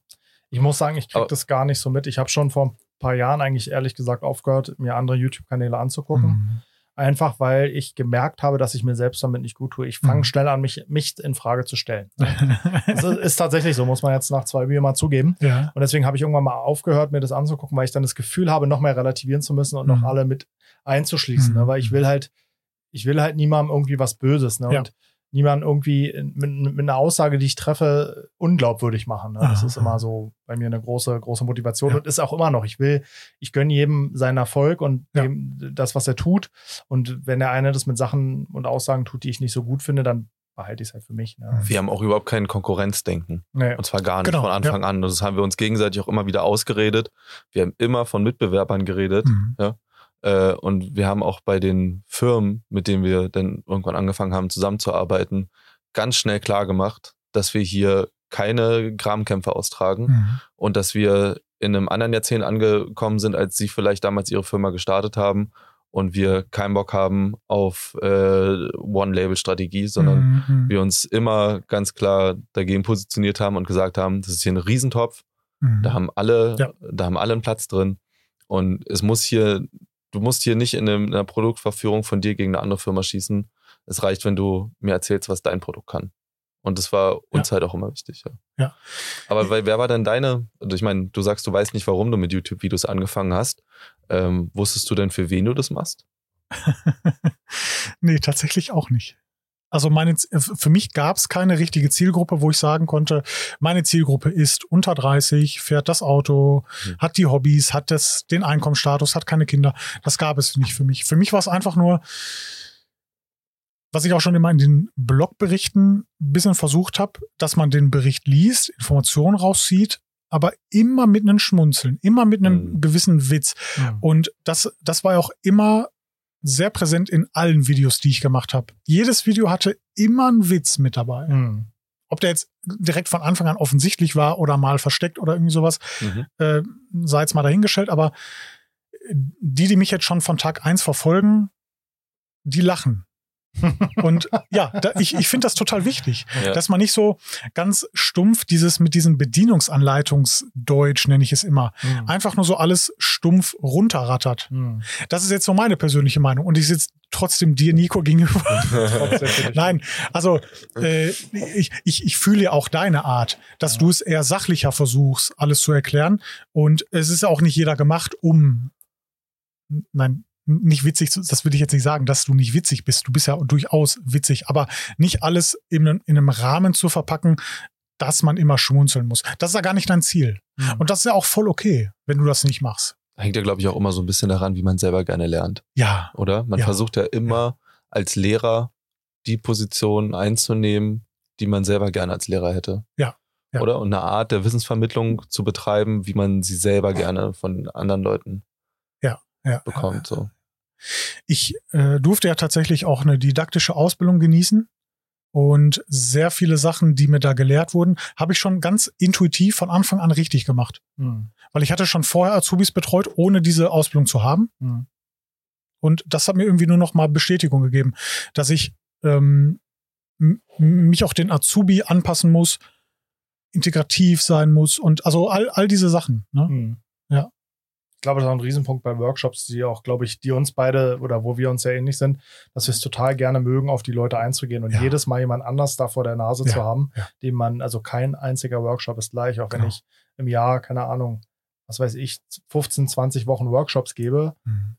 Ich muss sagen, ich krieg Aber- das gar nicht so mit. Ich habe schon vor paar Jahren eigentlich ehrlich gesagt aufgehört, mir andere YouTube-Kanäle anzugucken. Mhm. Einfach weil ich gemerkt habe, dass ich mir selbst damit nicht gut tue. Ich fange Mhm. schnell an, mich, mich in Frage zu stellen. Das ist tatsächlich so, muss man jetzt nach zwei Videos mal zugeben. ja. Und deswegen habe ich irgendwann mal aufgehört, mir das anzugucken, weil ich dann das Gefühl habe, noch mehr relativieren zu müssen und noch Mhm. alle mit einzuschließen. Mhm. Ne? Weil ich will halt, ich will halt niemandem irgendwie was Böses. Ne? Ja. Und niemanden irgendwie mit, mit einer Aussage, die ich treffe, unglaubwürdig machen. Ne? Das Aha. ist immer so bei mir eine große, große Motivation Ja. und ist auch immer noch. Ich will, ich gönne jedem seinen Erfolg und Ja. dem, das, was er tut. Und wenn der eine das mit Sachen und Aussagen tut, die ich nicht so gut finde, dann behalte ich es halt für mich. Ne? Wir haben auch überhaupt kein Konkurrenzdenken. Nee. Und zwar gar nicht Genau, von Anfang an. Das haben wir uns gegenseitig auch immer wieder ausgeredet. Wir haben immer von Mitbewerbern geredet. Mhm. Äh, und wir haben auch bei den Firmen, mit denen wir dann irgendwann angefangen haben zusammenzuarbeiten, ganz schnell klar gemacht, dass wir hier keine Grabenkämpfe austragen Mhm. und dass wir in einem anderen Jahrzehnt angekommen sind, als sie vielleicht damals ihre Firma gestartet haben und wir keinen Bock haben auf äh, One-Label-Strategie, sondern Mhm. wir uns immer ganz klar dagegen positioniert haben und gesagt haben, das ist hier ein Riesentopf, Mhm. da haben alle, Ja. da haben alle einen Platz drin. Und es muss hier, du musst hier nicht in, einer Produktverführung von dir gegen eine andere Firma schießen. Es reicht, wenn du mir erzählst, was dein Produkt kann. Und das war uns halt auch immer wichtig, ja. Ja. Aber weil, wer war denn deine, also ich meine, du sagst, du weißt nicht, warum du mit YouTube-Videos angefangen hast. Ähm, wusstest du denn, für wen du das machst? nee, tatsächlich auch nicht. Also meine, für mich gab es keine richtige Zielgruppe, wo ich sagen konnte, meine Zielgruppe ist unter 30, fährt das Auto, Mhm. hat die Hobbys, hat das, den Einkommensstatus, hat keine Kinder. Das gab es nicht für mich. Für mich war es einfach nur, was ich auch schon immer in den Blogberichten ein bisschen versucht habe, dass man den Bericht liest, Informationen rauszieht, aber immer mit einem Schmunzeln, immer mit einem Mhm. gewissen Witz. Mhm. Und das, das war ja auch immer sehr präsent in allen Videos, die ich gemacht habe. Jedes Video hatte immer einen Witz mit dabei. Mhm. Ob der jetzt direkt von Anfang an offensichtlich war oder mal versteckt oder irgendwie sowas, Mhm. äh, sei jetzt mal dahingestellt. Aber die, die mich jetzt schon von Tag eins verfolgen, die lachen. Und ja, da, ich, ich finde das total wichtig, Ja. dass man nicht so ganz stumpf dieses mit diesem Bedienungsanleitungsdeutsch, nenne ich es immer, Mhm. einfach nur so alles stumpf runterrattert. Mhm. Das ist jetzt so meine persönliche Meinung. Und ich sitze trotzdem dir, Nico, gegenüber. Nein, also äh, ich, ich, ich fühle ja auch deine Art, dass Ja. du es eher sachlicher versuchst, alles zu erklären. Und es ist auch nicht jeder gemacht, um nein, nicht witzig das würde ich jetzt nicht sagen, dass du nicht witzig bist. Du bist ja durchaus witzig, aber nicht alles in, einem- in einem Rahmen zu verpacken, dass man immer schmunzeln muss. Das ist ja gar nicht dein Ziel. Mhm. Und das ist ja auch voll okay, wenn du das nicht machst. Hängt ja, glaube ich, auch immer so ein bisschen daran, wie man selber gerne lernt. Ja, oder? Man Ja. versucht ja immer als Lehrer die Position einzunehmen, die man selber gerne als Lehrer hätte. Ja. Ja. Oder? Und eine Art der Wissensvermittlung zu betreiben, wie man sie selber gerne von anderen Leuten ja. bekommt. So. Ich äh, durfte ja tatsächlich auch eine didaktische Ausbildung genießen und sehr viele Sachen, die mir da gelehrt wurden, habe ich schon ganz intuitiv von Anfang an richtig gemacht. Mhm. Weil ich hatte schon vorher Azubis betreut, ohne diese Ausbildung zu haben. Mhm. Und das hat mir irgendwie nur noch mal Bestätigung gegeben, dass ich ähm, mich auch den Azubi anpassen muss, integrativ sein muss und also all, all diese Sachen. Ne? Mhm. Ich glaube, das ist auch ein Riesenpunkt bei Workshops, die auch, glaube ich, die uns beide oder wo wir uns sehr ähnlich sind, dass wir es total gerne mögen, auf die Leute einzugehen und Ja. jedes Mal jemand anders da vor der Nase Ja, zu haben, ja. dem man, also kein einziger Workshop ist gleich, auch wenn Genau. ich im Jahr, keine Ahnung, was weiß ich, 15, 20 Wochen Workshops gebe, Mhm.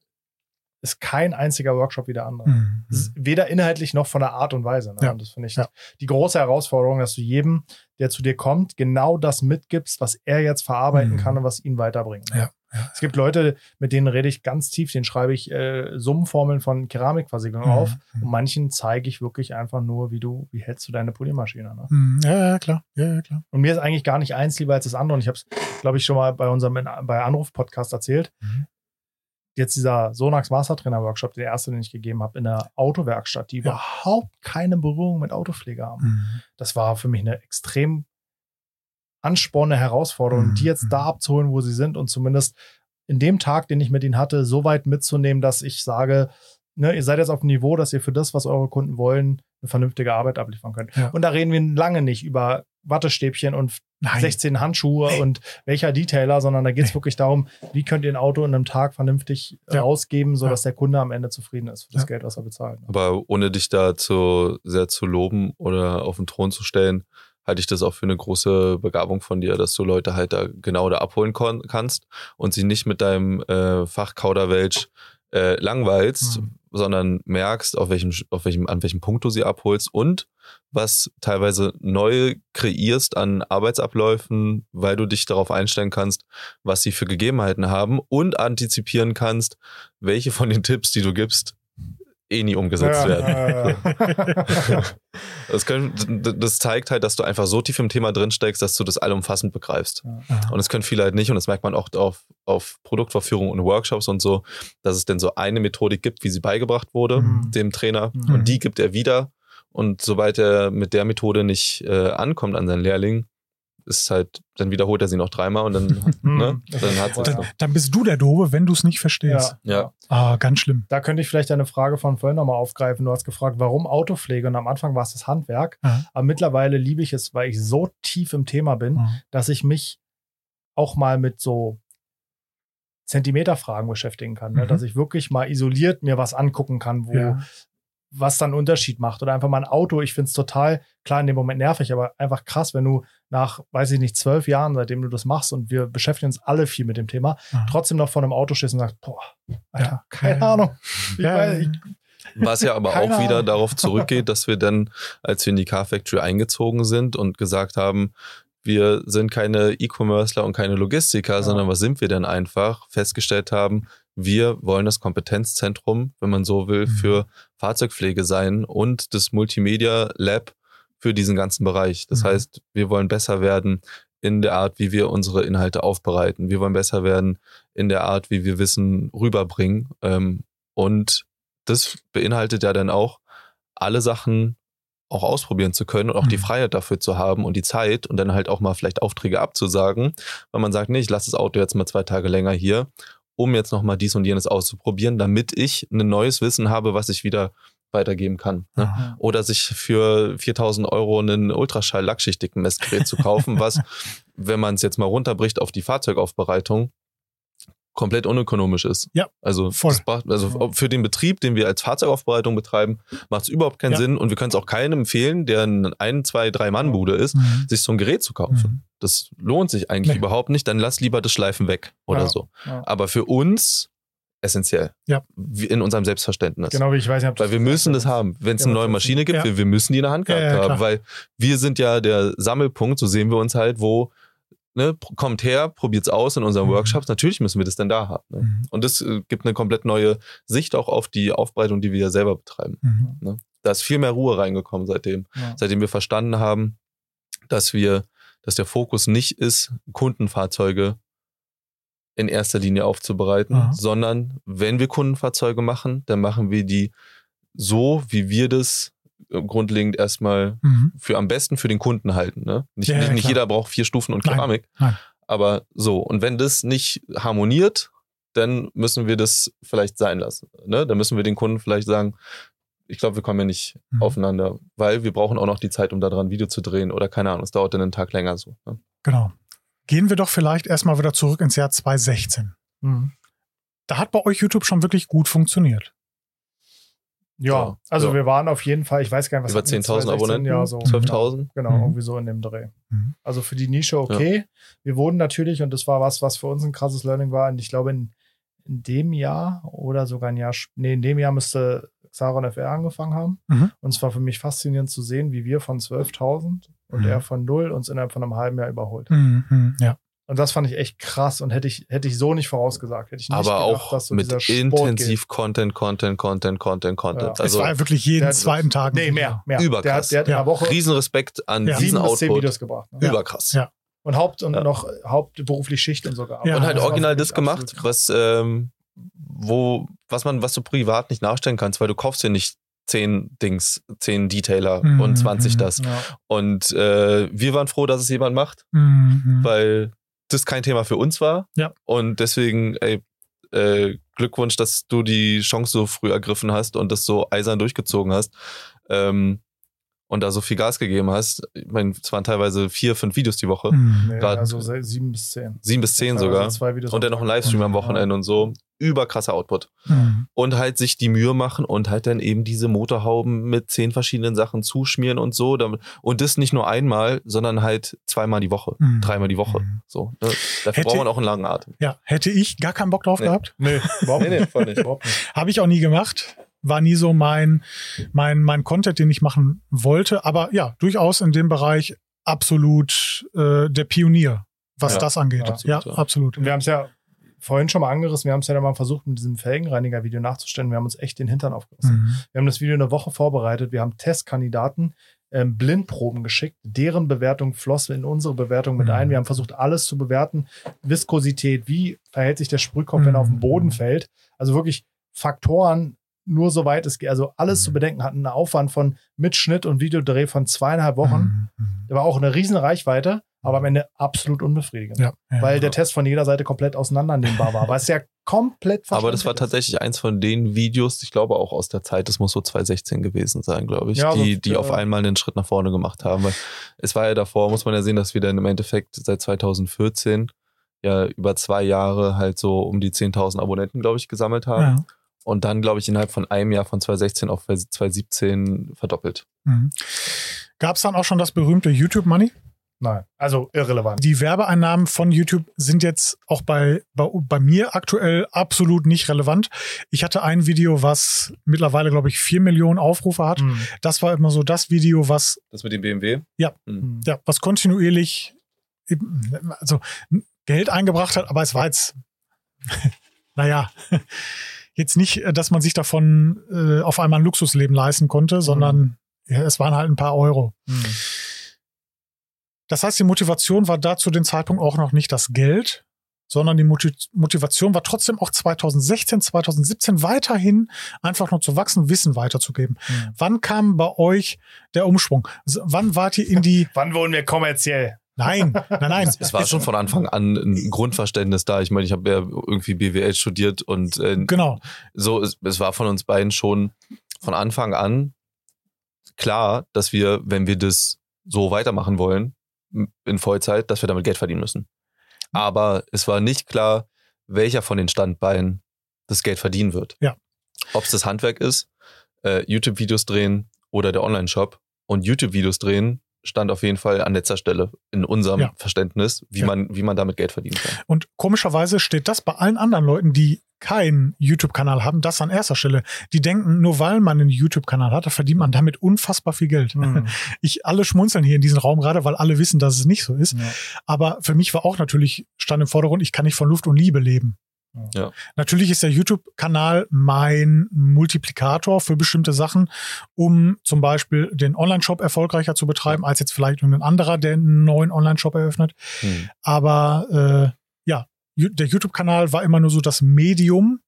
ist kein einziger Workshop wie der andere. Mhm. Ist Weder inhaltlich noch von der Art und Weise. Ne? Und das finde ich die große Herausforderung, dass du jedem, der zu dir kommt, genau das mitgibst, was er jetzt verarbeiten Mhm. kann und was ihn weiterbringt. ne? Ja, ja. Es gibt Leute, mit denen rede ich ganz tief, denen schreibe ich äh, Summenformeln von Keramikversiegelung Mhm. auf. Und manchen zeige ich wirklich einfach nur, wie du, wie hältst du deine Polymaschine. Ne? Mhm. Ja, ja, klar. Ja, ja, klar. Und mir ist eigentlich gar nicht eins lieber als das andere. Und ich habe es, glaube ich, schon mal bei unserem bei Anruf-Podcast erzählt. Mhm. Jetzt dieser Sonax Master Trainer Workshop, der erste, den ich gegeben habe, in der Autowerkstatt, die überhaupt keine Berührung mit Autopflege haben. Mhm. Das war für mich eine extrem anspornende Herausforderung, Mhm. die jetzt da abzuholen, wo sie sind und zumindest in dem Tag, den ich mit ihnen hatte, so weit mitzunehmen, dass ich sage, ne, ihr seid jetzt auf dem Niveau, dass ihr für das, was eure Kunden wollen, eine vernünftige Arbeit abliefern könnt. Ja. Und da reden wir lange nicht über Wattestäbchen und Nein. 16 Handschuhe Nee. und welcher Detailer, sondern da geht es Nee. wirklich darum, wie könnt ihr ein Auto in einem Tag vernünftig Ja. ausgeben, sodass der Kunde am Ende zufrieden ist für das Ja. Geld, was er bezahlt. ne? Aber ohne dich da zu sehr zu loben oder auf den Thron zu stellen, halte ich das auch für eine große Begabung von dir, dass du Leute halt da genau da abholen kannst und sie nicht mit deinem äh, Fachkauderwelsch äh, langweilst, Mhm. sondern merkst, auf welchem, auf welchem, an welchem Punkt du sie abholst und was teilweise neu kreierst an Arbeitsabläufen, weil du dich darauf einstellen kannst, was sie für Gegebenheiten haben und antizipieren kannst, welche von den Tipps, die du gibst, eh nie umgesetzt Ja, werden. ja, ja. Das, können, das zeigt halt, dass du einfach so tief im Thema drin steckst, dass du das allumfassend begreifst. Und das können viele halt nicht. Und das merkt man auch auf, auf Produktvorführungen und Workshops und so, dass es denn so eine Methodik gibt, wie sie beigebracht wurde, Mhm. dem Trainer. Mhm. Und die gibt er wieder. Und sobald er mit der Methode nicht äh, ankommt an seinen Lehrling, ist halt, dann wiederholt er sie noch dreimal und dann, ne, Mhm. Das dann ist hat voll, es Dann, dann bist du der Doofe, wenn du es nicht verstehst. Ja. Ja. Ah, ganz schlimm. Da könnte ich vielleicht eine Frage von vorhin nochmal aufgreifen. Du hast gefragt, warum Autopflege? Und am Anfang war es das Handwerk. Ja. Aber mittlerweile liebe ich es, weil ich so tief im Thema bin, Mhm. dass ich mich auch mal mit so Zentimeterfragen beschäftigen kann. Ne? Mhm. Dass ich wirklich mal isoliert mir was angucken kann, wo Ja. Was dann einen Unterschied macht. Oder einfach mal ein Auto. Ich finde es total, klar in dem Moment nervig, aber einfach krass, wenn du nach, weiß ich nicht, zwölf Jahren, seitdem du das machst und wir beschäftigen uns alle viel mit dem Thema, Ja. trotzdem noch vor einem Auto stehst und sagst, boah, Alter, Ja. keine Ja. Ahnung. Ich Ja. weiß, ich, Was ja aber Keine auch wieder Ahnung. darauf zurückgeht, dass wir dann, als wir in die Car Factory eingezogen sind und gesagt haben, wir sind keine E-Commercer und keine Logistiker, Ja. sondern was sind wir denn einfach? Festgestellt haben, wir wollen das Kompetenzzentrum, wenn man so will, Mhm. für Fahrzeugpflege sein und das Multimedia Lab für diesen ganzen Bereich. Das Mhm. heißt, wir wollen besser werden in der Art, wie wir unsere Inhalte aufbereiten. Wir wollen besser werden in der Art, wie wir Wissen rüberbringen. Ähm, und das beinhaltet ja dann auch, alle Sachen auch ausprobieren zu können und auch die Mhm. Freiheit dafür zu haben und die Zeit und dann halt auch mal vielleicht Aufträge abzusagen, weil man sagt, nee, ich lasse das Auto jetzt mal zwei Tage länger hier, um jetzt nochmal dies und jenes auszuprobieren, damit ich ein neues Wissen habe, was ich wieder weitergeben kann. Ne? Oder sich für 4000 Euro ein Ultraschall-Lackschichtigen-Messgerät zu kaufen, was, wenn man es jetzt mal runterbricht auf die Fahrzeugaufbereitung, komplett unökonomisch ist. Ja, also, voll. macht, also für den Betrieb, den wir als Fahrzeugaufbereitung betreiben, macht es überhaupt keinen Ja. Sinn und wir können es auch keinem empfehlen, der ein, ein zwei, drei Mann-Bude ist, Mhm. sich so ein Gerät zu kaufen. Mhm. Das lohnt sich eigentlich Nee. überhaupt nicht. Dann lass lieber das Schleifen weg oder Ja. so. Ja. Aber für uns essentiell. Ja. In unserem Selbstverständnis. genau wie ich weiß nicht, Weil wir müssen das haben. Wenn es eine neue? Maschine gibt, wir, wir müssen die in der Hand gehabt haben. Weil wir sind ja der Sammelpunkt, so sehen wir uns halt, wo, ne, kommt her, probiert's aus in unseren Mhm. Workshops. Natürlich müssen wir das denn da haben. Ne? Mhm. Und das äh, gibt eine komplett neue Sicht auch auf die Aufbereitung, die wir ja selber betreiben. Mhm. Da ist viel mehr Ruhe reingekommen seitdem. Ja. Seitdem wir verstanden haben, dass wir, dass der Fokus nicht ist, Kundenfahrzeuge in erster Linie aufzubereiten, Aha. sondern wenn wir Kundenfahrzeuge machen, dann machen wir die so, wie wir das grundlegend erstmal Mhm. für am besten für den Kunden halten. Ne? Nicht, Ja, ja, nicht, nicht jeder braucht vier Stufen und Nein, Keramik. nein. Aber so, und wenn das nicht harmoniert, dann müssen wir das vielleicht sein lassen. Ne? Dann müssen wir den Kunden vielleicht sagen, ich glaube, wir kommen ja nicht Mhm. aufeinander, weil wir brauchen auch noch die Zeit, um daran ein Video zu drehen oder keine Ahnung, es dauert dann einen Tag länger so. Ne? Genau. Gehen wir doch vielleicht erstmal wieder zurück ins Jahr 2016. Mhm. Da hat bei euch YouTube schon wirklich gut funktioniert. Ja, Ja, also ja. wir waren auf jeden Fall, ich weiß gar nicht, was Über hatten wir 10.000 2016? Abonnenten, Ja, so. 12.000. Genau, Mhm. irgendwie so in dem Dreh. Mhm. Also für die Nische okay. Wir wurden natürlich, und das war was, was für uns ein krasses Learning war, und ich glaube, in, in dem Jahr oder sogar ein Jahr, nee, in dem Jahr müsste Xaron FR angefangen haben. Mhm. Und es war für mich faszinierend zu sehen, wie wir von 12.000 und Mhm. er von null uns innerhalb von einem halben Jahr überholt. Mhm. Mhm. Ja. Und das fand ich echt krass und hätte ich, hätte ich so nicht vorausgesagt. Hätte ich nicht Aber gedacht, auch dass so mit dieser Sport intensiv Content, Content, Content, Content, Content. Ja. es Also war ja wirklich jeden der- zweiten Tag. geht. Nee, Video. mehr, mehr. Überkrass. Der hat, der hat in Ja. Woche Riesenrespekt an Ja. diesen sieben bis zehn Output. Videos gebracht. Ne? Ja. Überkrass. Ja. Und Haupt und Ja. noch hauptberuflich Schicht und sogar. Ja. und halt das war original das gemacht, was, ähm, wo, was man, was du privat nicht nachstellen kannst, weil du kaufst ja nicht zehn Dings, zehn Detailer Mhm, und 20 mhm. das. Ja. Und äh, wir waren froh, dass es jemand macht. Mhm. weil das kein Thema für uns war. Ja. Und deswegen, ey, äh, Glückwunsch, dass du die Chance so früh ergriffen hast und das so eisern durchgezogen hast. Ähm, und da so viel Gas gegeben hast, ich meine, es waren teilweise vier, fünf Videos die Woche, Mhm. Nee, also sieben bis zehn. sieben bis zehn sogar. Zwei Videos Und dann noch ein Livestream am Wochenende und so. Überkrasser Output. Mhm. Und halt sich die Mühe machen und halt dann eben diese Motorhauben mit zehn verschiedenen Sachen zuschmieren und so. Damit- Und das nicht nur einmal, sondern halt zweimal die Woche, Mhm. dreimal die Woche. Mhm. So, ne? Dafür Hätte- braucht man auch einen langen Atem. Ja, hätte ich gar keinen Bock drauf Nee. gehabt. Nee, überhaupt Nee, nee, nicht. voll nicht. Überhaupt nicht. Habe ich auch nie gemacht. War nie so mein, mein, mein Content, den ich machen wollte. Aber ja, durchaus in dem Bereich absolut äh, der Pionier, was Ja, das angeht. absolut, ja, ja. absolut. Und wir haben es ja vorhin schon mal angerissen, wir haben es ja dann mal versucht, mit diesem Felgenreiniger-Video nachzustellen. Wir haben uns echt den Hintern aufgerissen. Mhm. Wir haben das Video eine Woche vorbereitet. Wir haben Testkandidaten ähm, Blindproben geschickt. Deren Bewertung floss in unsere Bewertung mit Mhm. ein. Wir haben versucht, alles zu bewerten. Viskosität, wie verhält sich der Sprühkopf, wenn er auf den Mhm. Boden fällt. Also wirklich Faktoren, nur soweit es geht. Also alles Mhm. zu bedenken, hatten einen Aufwand von Mitschnitt und Videodreh von zweieinhalb Wochen. Mhm. Der war auch eine riesen Reichweite, aber am Ende absolut unbefriedigend. Ja, ja. Weil der Ja. Test von jeder Seite komplett auseinandernehmbar war. Weil es ja komplett Aber das war tatsächlich eins von den Videos, ich glaube auch aus der Zeit, das muss so 2016 gewesen sein, glaube ich, Ja, die, so, die ja. auf einmal einen Schritt nach vorne gemacht haben. Weil es war ja davor, muss man ja sehen, dass wir dann im Endeffekt seit 2014 ja über zwei Jahre halt so um die 10.000 Abonnenten, glaube ich, gesammelt haben. ja. Und dann, glaube ich, innerhalb von einem Jahr von 2016 auf 2017 verdoppelt. Mhm. Gab es dann auch schon das berühmte YouTube Money? Nein, also irrelevant. Die Werbeeinnahmen von YouTube sind jetzt auch bei, bei, bei mir aktuell absolut nicht relevant. Ich hatte ein Video, was mittlerweile, glaube ich, vier Millionen Aufrufe hat. Hm. Das war immer so das Video, was Das mit dem BMW? Ja. Hm. ja, was kontinuierlich eben, also Geld eingebracht hat, aber es war jetzt, naja, jetzt nicht, dass man sich davon äh, auf einmal ein Luxusleben leisten konnte, sondern ja, es waren halt ein paar Euro. Das heißt, die Motivation war da zu dem Zeitpunkt auch noch nicht das Geld, sondern die Moti- Motivation war trotzdem auch 2016, 2017 weiterhin einfach nur zu wachsen, Wissen weiterzugeben. Hm. Wann kam bei euch der Umschwung? Wann wart ihr in die, Wann wurden wir kommerziell? nein, nein, nein. Es war schon von Anfang an ein Grundverständnis da. Ich meine, ich habe ja irgendwie BWL studiert und äh, Genau. so, es, es war von uns beiden schon von Anfang an klar, dass wir, wenn wir das so weitermachen wollen, in Vollzeit, dass wir damit Geld verdienen müssen. Aber es war nicht klar, welcher von den Standbeinen das Geld verdienen wird. Ja. Ob es das Handwerk ist, äh, YouTube-Videos drehen oder der Online-Shop. Und YouTube-Videos drehen stand auf jeden Fall an letzter Stelle in unserem Ja. Verständnis, wie, Ja. man, wie man damit Geld verdienen kann. Und komischerweise steht das bei allen anderen Leuten, die keinen YouTube-Kanal haben, das an erster Stelle. Die denken, nur weil man einen YouTube-Kanal hat, da verdient man damit unfassbar viel Geld. Hm. Ich alle schmunzeln hier in diesem Raum gerade, weil alle wissen, dass es nicht so ist. Ja. Aber für mich war auch natürlich, stand im Vordergrund, ich kann nicht von Luft und Liebe leben. Ja. Natürlich ist der YouTube-Kanal mein Multiplikator für bestimmte Sachen, um zum Beispiel den Online-Shop erfolgreicher zu betreiben, als jetzt vielleicht irgendein anderer, der einen neuen Online-Shop eröffnet. Hm. Aber äh, der YouTube-Kanal war immer nur so das Medium,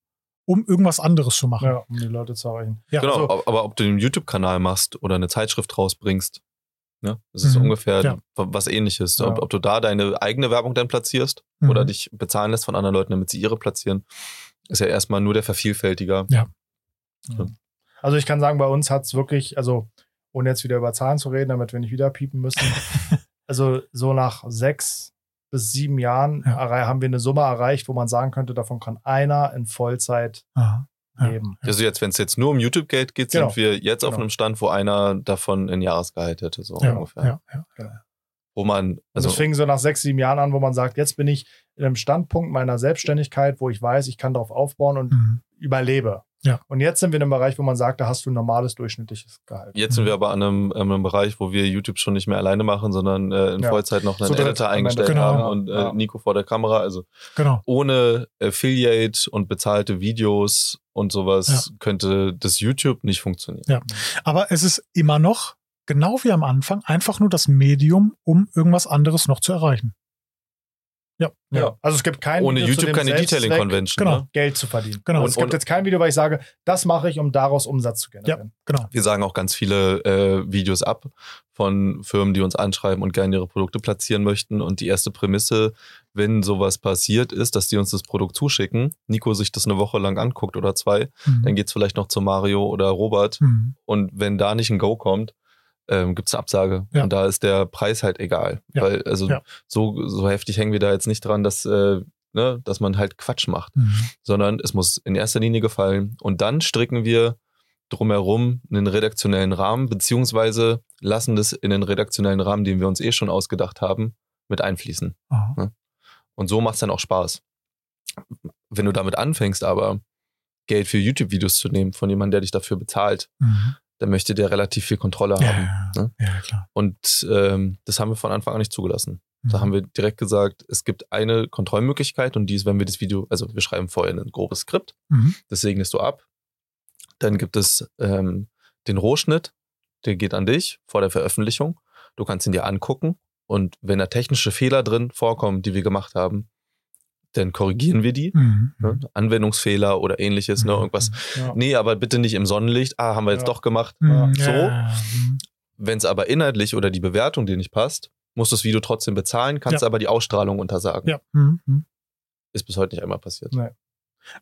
um irgendwas anderes zu machen. Ja, um die Leute zu erreichen. Ja, Genau, also- aber ob du einen YouTube-Kanal machst oder eine Zeitschrift rausbringst, ne? das ist Mhm, ungefähr ja. was ähnliches. Ja. Ob, ob du da deine eigene Werbung dann platzierst Mhm. oder dich bezahlen lässt von anderen Leuten, damit sie ihre platzieren, ist ja erstmal nur der Vervielfältiger. Also ich kann sagen, bei uns hat es wirklich, also ohne jetzt wieder über Zahlen zu reden, damit wir nicht wieder piepen müssen, also so nach sechs bis sieben Jahren Ja. haben wir eine Summe erreicht, wo man sagen könnte, davon kann einer in Vollzeit Aha. Ja. leben. Also jetzt, wenn es jetzt nur um YouTube-Geld geht, Genau. sind wir jetzt auf Genau. einem Stand, wo einer davon ein Jahresgehalt hätte, so Ja, ungefähr. ja, ja. Wo man, Also also es fing so nach sechs, sieben Jahren an, wo man sagt, jetzt bin ich in einem Standpunkt meiner Selbstständigkeit, wo ich weiß, ich kann darauf aufbauen und Mhm. überlebe. Ja. Und jetzt sind wir in einem Bereich, wo man sagt, da hast du ein normales durchschnittliches Gehalt. jetzt sind wir aber an einem, an einem Bereich, wo wir YouTube schon nicht mehr alleine machen, sondern äh, in Ja. Vollzeit noch einen dritt Editor eingestellt Genau. haben und äh, Ja. Nico vor der Kamera. Also Genau. ohne Affiliate und bezahlte Videos und sowas könnte das YouTube nicht funktionieren. Ja. Aber es ist immer noch, genau wie am Anfang, einfach nur das Medium, um irgendwas anderes noch zu erreichen. Ja. Ja. Also es gibt kein Ohne Video YouTube keine Detailing-Convention. Genau. Ne? Geld zu verdienen. Genau. Und es gibt jetzt kein Video, weil ich sage, das mache ich, um daraus Umsatz zu generieren. Genau. Wir sagen auch ganz viele äh, Videos ab von Firmen, die uns anschreiben und gerne ihre Produkte platzieren möchten. Und die erste Prämisse, wenn sowas passiert, ist, dass die uns das Produkt zuschicken, Nico sich das eine Woche lang anguckt oder zwei, Mhm. dann geht's vielleicht noch zu Mario oder Robert. Mhm. Und wenn da nicht ein Go kommt, ähm, gibt es eine Absage. Ja. Und da ist der Preis halt egal. Ja. Weil, also Ja. so, so heftig hängen wir da jetzt nicht dran, dass, äh, ne, dass man halt Quatsch macht. Mhm. Sondern es muss in erster Linie gefallen. Und dann stricken wir drumherum einen redaktionellen Rahmen, beziehungsweise lassen das in den redaktionellen Rahmen, den wir uns eh schon ausgedacht haben, mit einfließen. Aha. Und so macht es dann auch Spaß. Wenn du damit anfängst, aber Geld für YouTube-Videos zu nehmen von jemandem, der dich dafür bezahlt, Mhm. Dann möchte der relativ viel Kontrolle Ja, haben. ja, ne? ja, klar. Und ähm, das haben wir von Anfang an nicht zugelassen. Da Mhm. haben wir direkt gesagt, es gibt eine Kontrollmöglichkeit und die ist, wenn wir das Video, also wir schreiben vorher ein grobes Skript, Mhm. das segnest du ab. Dann gibt es ähm, den Rohschnitt, der geht an dich vor der Veröffentlichung. Du kannst ihn dir angucken und wenn da technische Fehler drin vorkommen, die wir gemacht haben, dann korrigieren wir die. Mhm. Ne? Anwendungsfehler oder ähnliches, ne? Mhm. irgendwas. Ja. Nee, aber bitte nicht im Sonnenlicht. Ah, haben wir jetzt Ja. doch gemacht. Mhm. So. Ja. Mhm. Wenn es aber inhaltlich oder die Bewertung dir nicht passt, musst du das Video trotzdem bezahlen, kannst Ja. aber die Ausstrahlung untersagen. Ja. Mhm. Mhm. Ist bis heute nicht einmal passiert. Nee.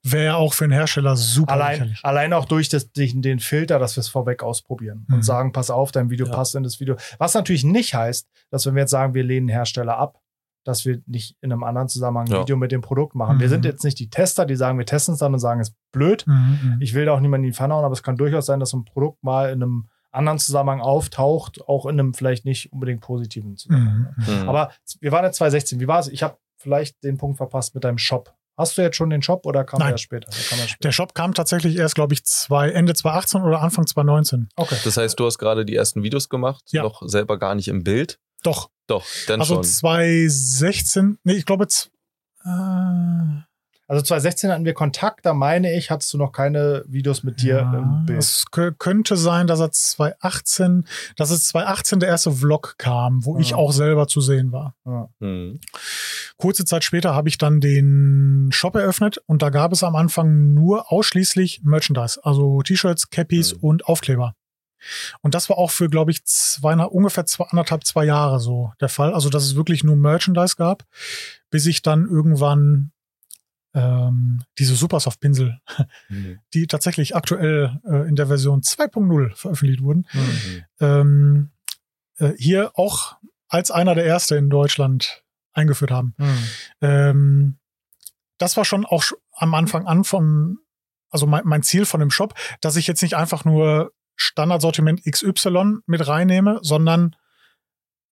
Wäre ja auch für einen Hersteller super Allein, lächerlich. allein auch durch das, den, den Filter, dass wir es vorweg ausprobieren Mhm. und sagen, pass auf, dein Video Ja. passt in das Video. Was natürlich nicht heißt, dass wenn wir jetzt sagen, wir lehnen Hersteller ab, dass wir nicht in einem anderen Zusammenhang ein Ja. Video mit dem Produkt machen. Wir Mhm. sind jetzt nicht die Tester, die sagen, wir testen es dann und sagen, es ist blöd. Mhm. Mhm. Ich will da auch niemanden in die Pfanne hauen, aber es kann durchaus sein, dass ein Produkt mal in einem anderen Zusammenhang auftaucht, auch in einem vielleicht nicht unbedingt positiven Zusammenhang. Mhm. Mhm. Aber wir waren jetzt 2016. Wie war es? Ich habe vielleicht den Punkt verpasst mit deinem Shop. Hast du jetzt schon den Shop oder kam Nein. der erst später? Der später. Der Shop kam tatsächlich erst, glaube ich, zwei, Ende 2018 oder Anfang 2019. Okay. das heißt, du hast gerade die ersten Videos gemacht, Ja. noch selber gar nicht im Bild. Doch. Doch, dann Also schon. 2016, nee, ich glaube, äh, Also 2016 hatten wir Kontakt, da meine ich, hattest du noch keine Videos mit dir ja, im Bild. es kö- könnte sein, dass er 2018, dass es 2018 der erste Vlog kam, wo ich Ja. auch selber zu sehen war. Mhm. Kurze Zeit später habe ich dann den Shop eröffnet und da gab es am Anfang nur ausschließlich Merchandise, also T-Shirts, Cappies Mhm. und Aufkleber. Und das war auch für, glaube ich, zwei, ungefähr zwei, anderthalb, zwei Jahre so der Fall. Also, dass es wirklich nur Merchandise gab, bis ich dann irgendwann ähm, diese Supersoft-Pinsel, Mhm. die tatsächlich aktuell äh, in der Version 2.0 veröffentlicht wurden, Mhm. ähm, äh, hier auch als einer der erste in Deutschland eingeführt haben. Hm. Ähm, das war schon auch am Anfang an von, also mein, mein Ziel von dem Shop, dass ich jetzt nicht einfach nur Standardsortiment XY mit reinnehme, sondern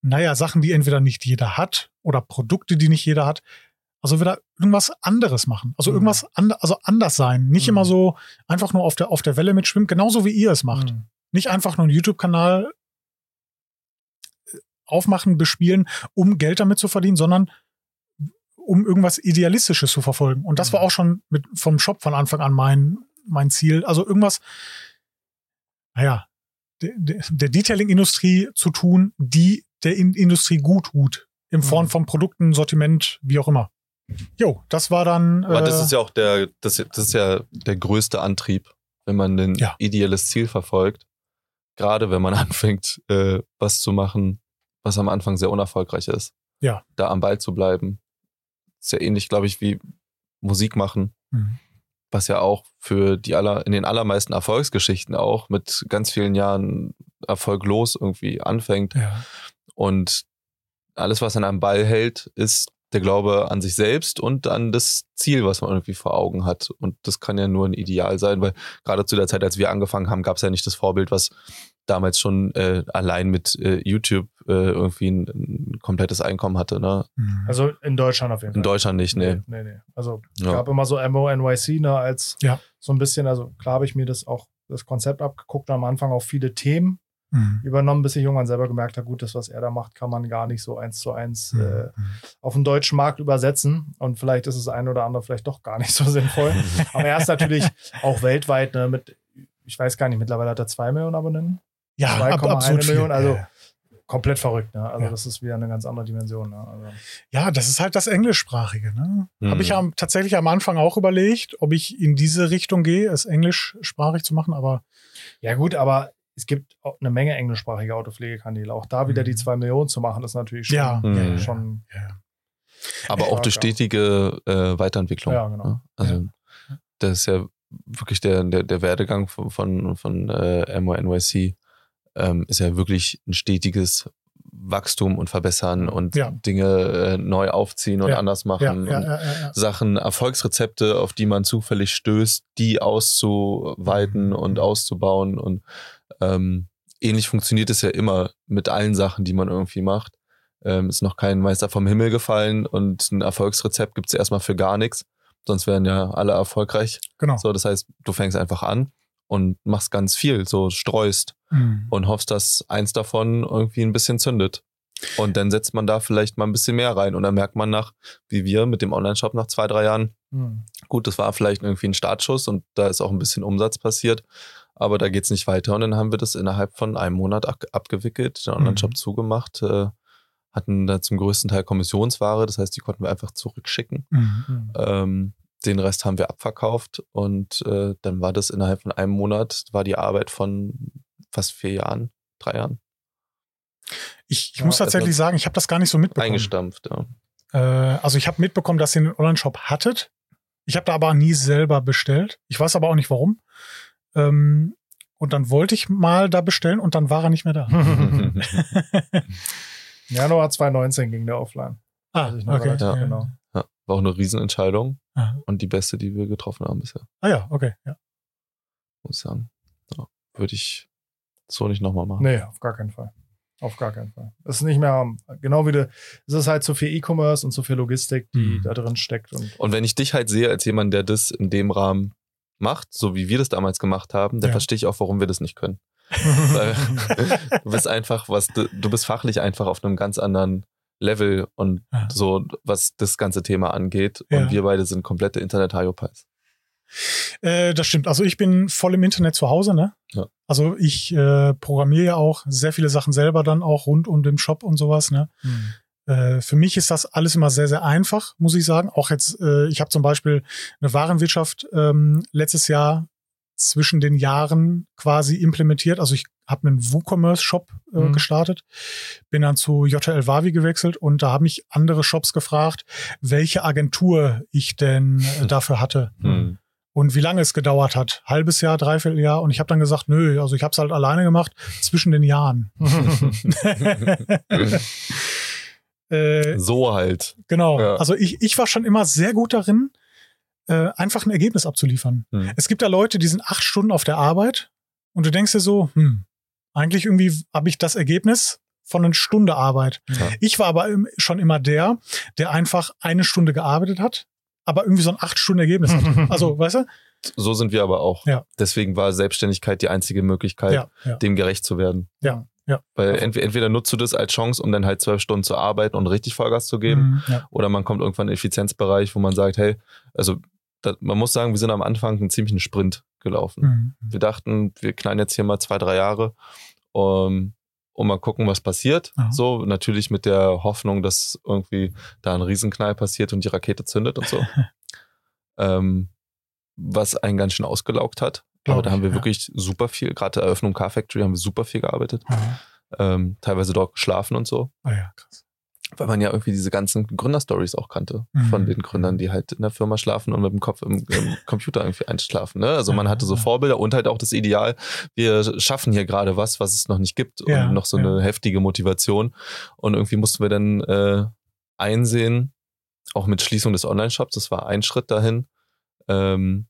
naja, Sachen, die entweder nicht jeder hat oder Produkte, die nicht jeder hat. Also wieder irgendwas anderes machen. Also Mhm. irgendwas and, also anders sein. Nicht Mhm. immer so einfach nur auf der, auf der Welle mitschwimmen, genauso wie ihr es macht. Hm. Nicht einfach nur einen YouTube-Kanal äh, aufmachen, bespielen, um Geld damit zu verdienen, sondern um irgendwas Idealistisches zu verfolgen. Und das Mhm. war auch schon mit, vom Shop von Anfang an mein, mein Ziel. Also irgendwas, naja, der, der, der Detailing-Industrie zu tun, die der in Industrie gut tut. In Form Mhm. von Produkten, Sortiment, wie auch immer. Jo, das war dann. Aber das äh, ist ja auch der, das, das ist ja der größte Antrieb, wenn man ein Ja. ideelles Ziel verfolgt. Gerade wenn man anfängt, äh, was zu machen, was am Anfang sehr unerfolgreich ist. Ja. Da am Ball zu bleiben. Ist ja ähnlich, glaube ich, wie Musik machen, Mhm. Was ja auch für die aller, in den allermeisten Erfolgsgeschichten auch mit ganz vielen Jahren erfolglos irgendwie anfängt. Ja. Und alles, was an einem Ball hält, ist der Glaube an sich selbst und an das Ziel, was man irgendwie vor Augen hat. Und das kann ja nur ein Ideal sein, weil gerade zu der Zeit, als wir angefangen haben, gab es ja nicht das Vorbild, was damals schon äh, allein mit äh, YouTube äh, irgendwie ein, ein komplettes Einkommen hatte. Ne? Mhm. Also in Deutschland auf jeden Fall. In Deutschland nicht, nee. Nee, nee. Also Ja. gab immer so MO-NYC, ne, als Ja. so ein bisschen, also klar habe ich mir das auch, das Konzept abgeguckt und am Anfang auch viele Themen Mhm. übernommen, bis ich irgendwann selber gemerkt habe, gut, das, was er da macht, kann man gar nicht so eins zu eins Mhm. äh, auf den deutschen Markt übersetzen. Und vielleicht ist das eine oder andere vielleicht doch gar nicht so sinnvoll. Aber er ist natürlich auch weltweit ne, mit, ich weiß gar nicht, mittlerweile hat er zwei Millionen Abonnenten. Ja, ab, 2,1 absolut. Millionen, also- Ja. Komplett verrückt, ne? Also Ja. das ist wieder eine ganz andere Dimension. Ne? Also, Ja, das ist halt das Englischsprachige. Ne? Mhm. Habe ich ja tatsächlich am Anfang auch überlegt, ob ich in diese Richtung gehe, es englischsprachig zu machen, aber ja gut, aber es gibt auch eine Menge englischsprachige Autopflegekanäle. Auch da wieder Mhm. die zwei Millionen zu machen, ist natürlich schon, ja, Mhm. schon ja. Aber auch ja. stetige äh, Weiterentwicklung. Ja, genau. ne? Also das ist ja wirklich der, der, der Werdegang von, von, von äh, MONYC. Ähm, ist ja wirklich ein stetiges Wachstum und verbessern und Ja. Dinge äh, neu aufziehen und Ja. anders machen. ja, und. Sachen, Erfolgsrezepte, auf die man zufällig stößt, die auszuweiten Mhm. und auszubauen. Und ähm, ähnlich funktioniert es ja immer mit allen Sachen, die man irgendwie macht. Ähm, ist noch kein Meister vom Himmel gefallen und ein Erfolgsrezept gibt es erstmal für gar nichts. Sonst wären ja alle erfolgreich. Genau. So, das heißt, du fängst einfach an und machst ganz viel, so streust Mhm. und hoffst, dass eins davon irgendwie ein bisschen zündet. Und dann setzt man da vielleicht mal ein bisschen mehr rein und dann merkt man nach, wie wir mit dem Online-Shop nach zwei, drei Jahren, Hm. gut, das war vielleicht irgendwie ein Startschuss und da ist auch ein bisschen Umsatz passiert, aber da geht's nicht weiter und dann haben wir das innerhalb von einem Monat ab abgewickelt, den Online-Shop Mhm. zugemacht, äh, hatten da zum größten Teil Kommissionsware, das heißt, die konnten wir einfach zurückschicken. Mhm. Hm. Ähm, den Rest haben wir abverkauft und äh, dann war das innerhalb von einem Monat, war die Arbeit von fast vier Jahren, drei Jahren Ich, ich Ja, muss tatsächlich sagen, ich habe das gar nicht so mitbekommen. eingestampft. Ja. Äh, also ich habe mitbekommen, dass ihr einen Online-Shop hattet. Ich habe da aber nie selber bestellt. Ich weiß aber auch nicht warum. Ähm, und dann wollte ich mal da bestellen und dann war er nicht mehr da. Januar 2019 ging der offline. ah, okay. Ja. genau. War auch eine Riesenentscheidung Ah. und die beste, die wir getroffen haben bisher, Ah ja, okay. Ja. muss ich sagen. Ja, Würde ich so nicht nochmal machen. Nee, auf gar keinen Fall. Auf gar keinen Fall. Es ist nicht mehr, genau wie du, es ist halt zu viel E-Commerce und zu viel Logistik, die Mhm. da drin steckt. Und Und wenn ich dich halt sehe als jemand, der das in dem Rahmen macht, so wie wir das damals gemacht haben, dann Ja. verstehe ich auch, warum wir das nicht können. Du bist einfach, was du, du bist fachlich einfach auf einem ganz anderen Level und Ja. so, was das ganze Thema angeht. Ja. Und wir beide sind komplette Internet-Hyopies. Äh, das stimmt. Also ich bin voll im Internet zu Hause, ne? Ja. Also ich äh, programmiere ja auch sehr viele Sachen selber dann auch rund um den Shop und sowas, ne? Hm. Äh, für mich ist das alles immer sehr, sehr einfach, muss ich sagen. Auch jetzt, äh, ich habe zum Beispiel eine Warenwirtschaft ähm, letztes Jahr zwischen den Jahren quasi implementiert. Also ich habe einen WooCommerce-Shop äh, Mhm. gestartet, bin dann zu JL Wavi gewechselt und da haben mich andere Shops gefragt, welche Agentur ich denn äh, dafür hatte Hm. und wie lange es gedauert hat. Halbes Jahr, dreiviertel Jahr. Und ich habe dann gesagt, nö, also ich habe es halt alleine gemacht zwischen den Jahren. äh, So halt. Genau. Ja. Also ich, ich war schon immer sehr gut darin, äh, einfach ein Ergebnis abzuliefern. Hm. Es gibt da Leute, die sind acht Stunden auf der Arbeit und du denkst dir so, hm, eigentlich irgendwie habe ich das Ergebnis von einer Stunde Arbeit. Ja. Ich war aber schon immer der, der einfach eine Stunde gearbeitet hat, aber irgendwie so ein acht Stunden Ergebnis hat. Also, weißt du? So sind wir aber auch. Ja. Deswegen war Selbstständigkeit die einzige Möglichkeit, Ja, ja. dem gerecht zu werden. Ja, ja. Weil entweder, entweder nutzt du das als Chance, um dann halt zwölf Stunden zu arbeiten und richtig Vollgas zu geben, Mhm, ja. oder man kommt irgendwann in den Effizienzbereich, wo man sagt, hey, also man muss sagen, wir sind am Anfang einen ziemlichen Sprint gelaufen. Mhm. Wir dachten, wir knallen jetzt hier mal zwei, drei Jahre, um, um mal gucken, was passiert. Aha. So, natürlich mit der Hoffnung, dass irgendwie da ein Riesenknall passiert und die Rakete zündet und so. ähm, was einen ganz schön ausgelaugt hat. Glaub Aber da haben wir ja. wirklich super viel, gerade Eröffnung Car Factory haben wir super viel gearbeitet. Aha. Ähm, teilweise dort geschlafen und so. Ah ja, krass. Weil man ja irgendwie diese ganzen Gründerstories auch kannte Mhm. von den Gründern, die halt in der Firma schlafen und mit dem Kopf im, im Computer irgendwie einschlafen. Ne? Also man Ja, hatte so ja. Vorbilder und halt auch das Ideal, wir schaffen hier gerade was, was es noch nicht gibt Ja, und noch so eine heftige Motivation. Und irgendwie mussten wir dann äh, einsehen, auch mit Schließung des Online-Shops, das war ein Schritt dahin, ähm,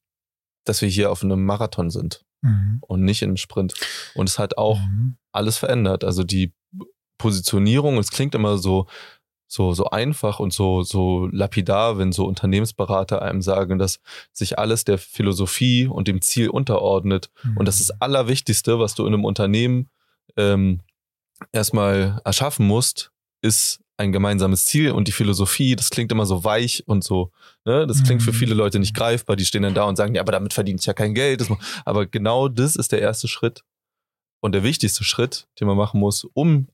dass wir hier auf einem Marathon sind Mhm. und nicht in einem Sprint. Und es hat auch Mhm. alles verändert. Also die Positionierung, es klingt immer so, so, so einfach und so, so lapidar, wenn so Unternehmensberater einem sagen, dass sich alles der Philosophie und dem Ziel unterordnet. Und das ist das Allerwichtigste, was du in einem Unternehmen ähm, erstmal erschaffen musst, ist ein gemeinsames Ziel und die Philosophie, das klingt immer so weich und so, ne? Das klingt für Mhm. viele Leute nicht greifbar, die stehen dann da und sagen, ja, aber damit verdiene ich ja kein Geld. Aber genau das ist der erste Schritt und der wichtigste Schritt, den man machen muss, um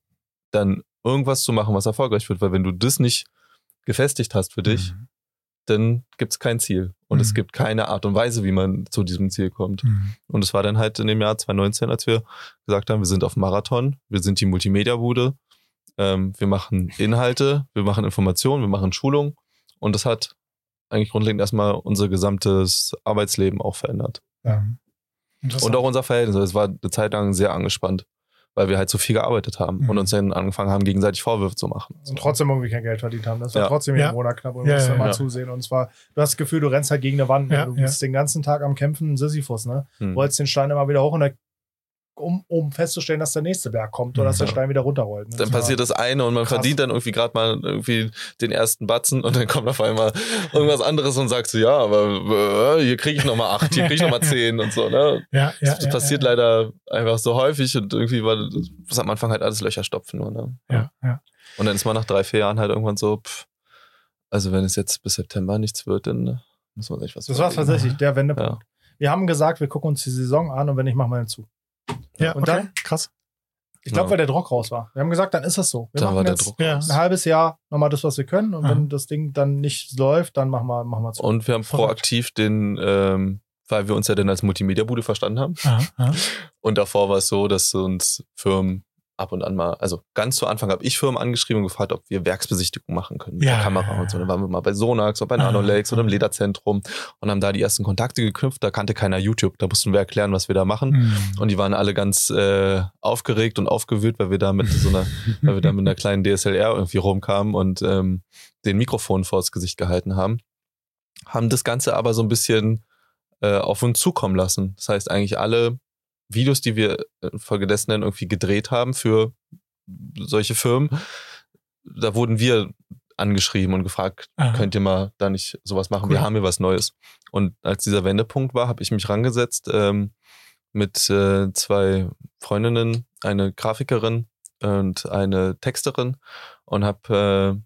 dann irgendwas zu machen, was erfolgreich wird. Weil wenn du das nicht gefestigt hast für dich, Mhm. dann gibt es kein Ziel. Und es Mhm. gibt keine Art und Weise, wie man zu diesem Ziel kommt. Mhm. Und es war dann halt in dem Jahr 2019, als wir gesagt haben, wir sind auf Marathon, wir sind die Multimedia-Bude, ähm, wir machen Inhalte, wir machen Informationen, wir machen Schulung. Und das hat eigentlich grundlegend erstmal unser gesamtes Arbeitsleben auch verändert. Ja. Und auch unser Verhältnis. Es war eine Zeit lang sehr angespannt, weil wir halt so viel gearbeitet haben Mhm. und uns dann angefangen haben, gegenseitig Vorwürfe zu machen. Und trotzdem irgendwie kein Geld verdient haben. Das war Ja. trotzdem Ja. Monat knapp und Ja, musst ja, mal ja. zusehen. Und zwar, du hast das Gefühl, du rennst halt gegen eine Wand. ne? Ja, du ja. bist den ganzen Tag am Kämpfen, ein Sisyphus, ne? Hm. Rollst den Stein immer wieder hoch und dann, um, um festzustellen, dass der nächste Berg kommt oder dass der. Stein wieder runterrollt. Ne? Dann passiert das eine und man krass. verdient dann irgendwie gerade mal irgendwie den ersten Batzen und dann kommt auf einmal irgendwas anderes und sagst du, ja, aber äh, hier kriege ich nochmal acht, hier kriege ich nochmal zehn und so, ne? Ja, ja, das ja, passiert ja, leider einfach so häufig und irgendwie war das am Anfang halt alles Löcher stopfen nur, ne? Ja, ja. Und dann ist man nach drei, vier Jahren halt irgendwann so, pff, also wenn es jetzt bis September nichts wird, dann wir uns echt was Das war tatsächlich der Wendepunkt. Wir haben gesagt, wir gucken uns die Saison an und wenn nicht, machen wir ihn zu. Ja, Und okay, dann- krass. Ich glaube, Ja. weil der Druck raus war. Wir haben gesagt, dann ist das so. Wir Da machen war der jetzt Druck. Ja. raus. ein halbes Jahr nochmal das, was wir können. Und Ja. wenn das Ding dann nicht läuft, dann machen wir, machen wir zu. Und wir haben proaktiv den, ähm, weil wir uns ja dann als Multimedia-Bude verstanden haben. Und davor war es so, dass uns Firmen ab und an mal, also ganz zu Anfang habe ich Firmen angeschrieben und gefragt, ob wir Werksbesichtigung machen können mit Ja, der Kamera und so. Dann waren wir mal bei Sonax oder bei Ah, Nanolex oder im ah. Lederzentrum und haben da die ersten Kontakte geknüpft. Da kannte keiner YouTube. Da mussten wir erklären, was wir da machen. Mhm. Und die waren alle ganz äh, aufgeregt und aufgewühlt, weil wir da mit so einer, weil wir da mit einer kleinen DSLR irgendwie rumkamen und ähm, den Mikrofon vors Gesicht gehalten haben. Haben das Ganze aber so ein bisschen äh, auf uns zukommen lassen. Das heißt, eigentlich alle Videos, die wir infolgedessen dann irgendwie gedreht haben für solche Firmen, da wurden wir angeschrieben und gefragt, Aha. könnt ihr mal da nicht sowas machen? Cool. Wir haben hier was Neues. Und als dieser Wendepunkt war, habe ich mich rangesetzt ähm, mit äh, zwei Freundinnen, eine Grafikerin und eine Texterin und habe äh,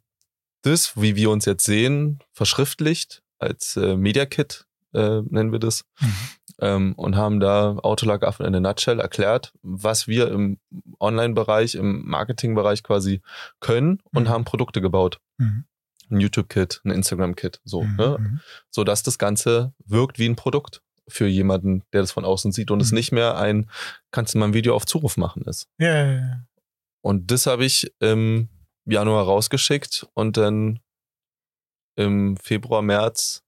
das, wie wir uns jetzt sehen, verschriftlicht als äh, Media Kit, äh, nennen wir das, Mhm. ähm, und haben da Autolag Affen in a Nutshell erklärt, was wir im Online-Bereich, im Marketing-Bereich quasi können und Mhm. haben Produkte gebaut. Mhm. Ein YouTube-Kit, ein Instagram-Kit, so, Mhm, ne? mhm. so dass das Ganze wirkt wie ein Produkt für jemanden, der das von außen sieht und es Mhm. nicht mehr ein, kannst du mal ein Video auf Zuruf machen ist. Ja, ja, ja. Und das habe ich im Januar rausgeschickt und dann im Februar, März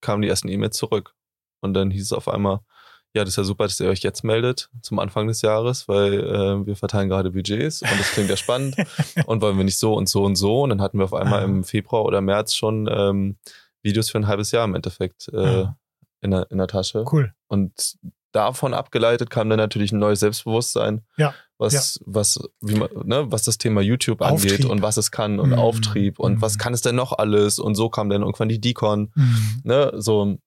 kamen die ersten E-Mails zurück. Und dann hieß es auf einmal, ja, das ist ja super, dass ihr euch jetzt meldet zum Anfang des Jahres, weil äh, wir verteilen gerade Budgets und das klingt ja spannend und wollen wir nicht so und so und so. Und dann hatten wir auf einmal Ah. im Februar oder März schon ähm, Videos für ein halbes Jahr im Endeffekt äh, Ah. in, der, in der Tasche. Cool. Und davon abgeleitet kam dann natürlich ein neues Selbstbewusstsein, Ja, was, was, wie man, ne, was das Thema YouTube angeht Auftrieb. und was es kann und Mhm. Auftrieb und Mhm. was kann es denn noch alles und so kam dann irgendwann die Decon, Mhm. ne, so,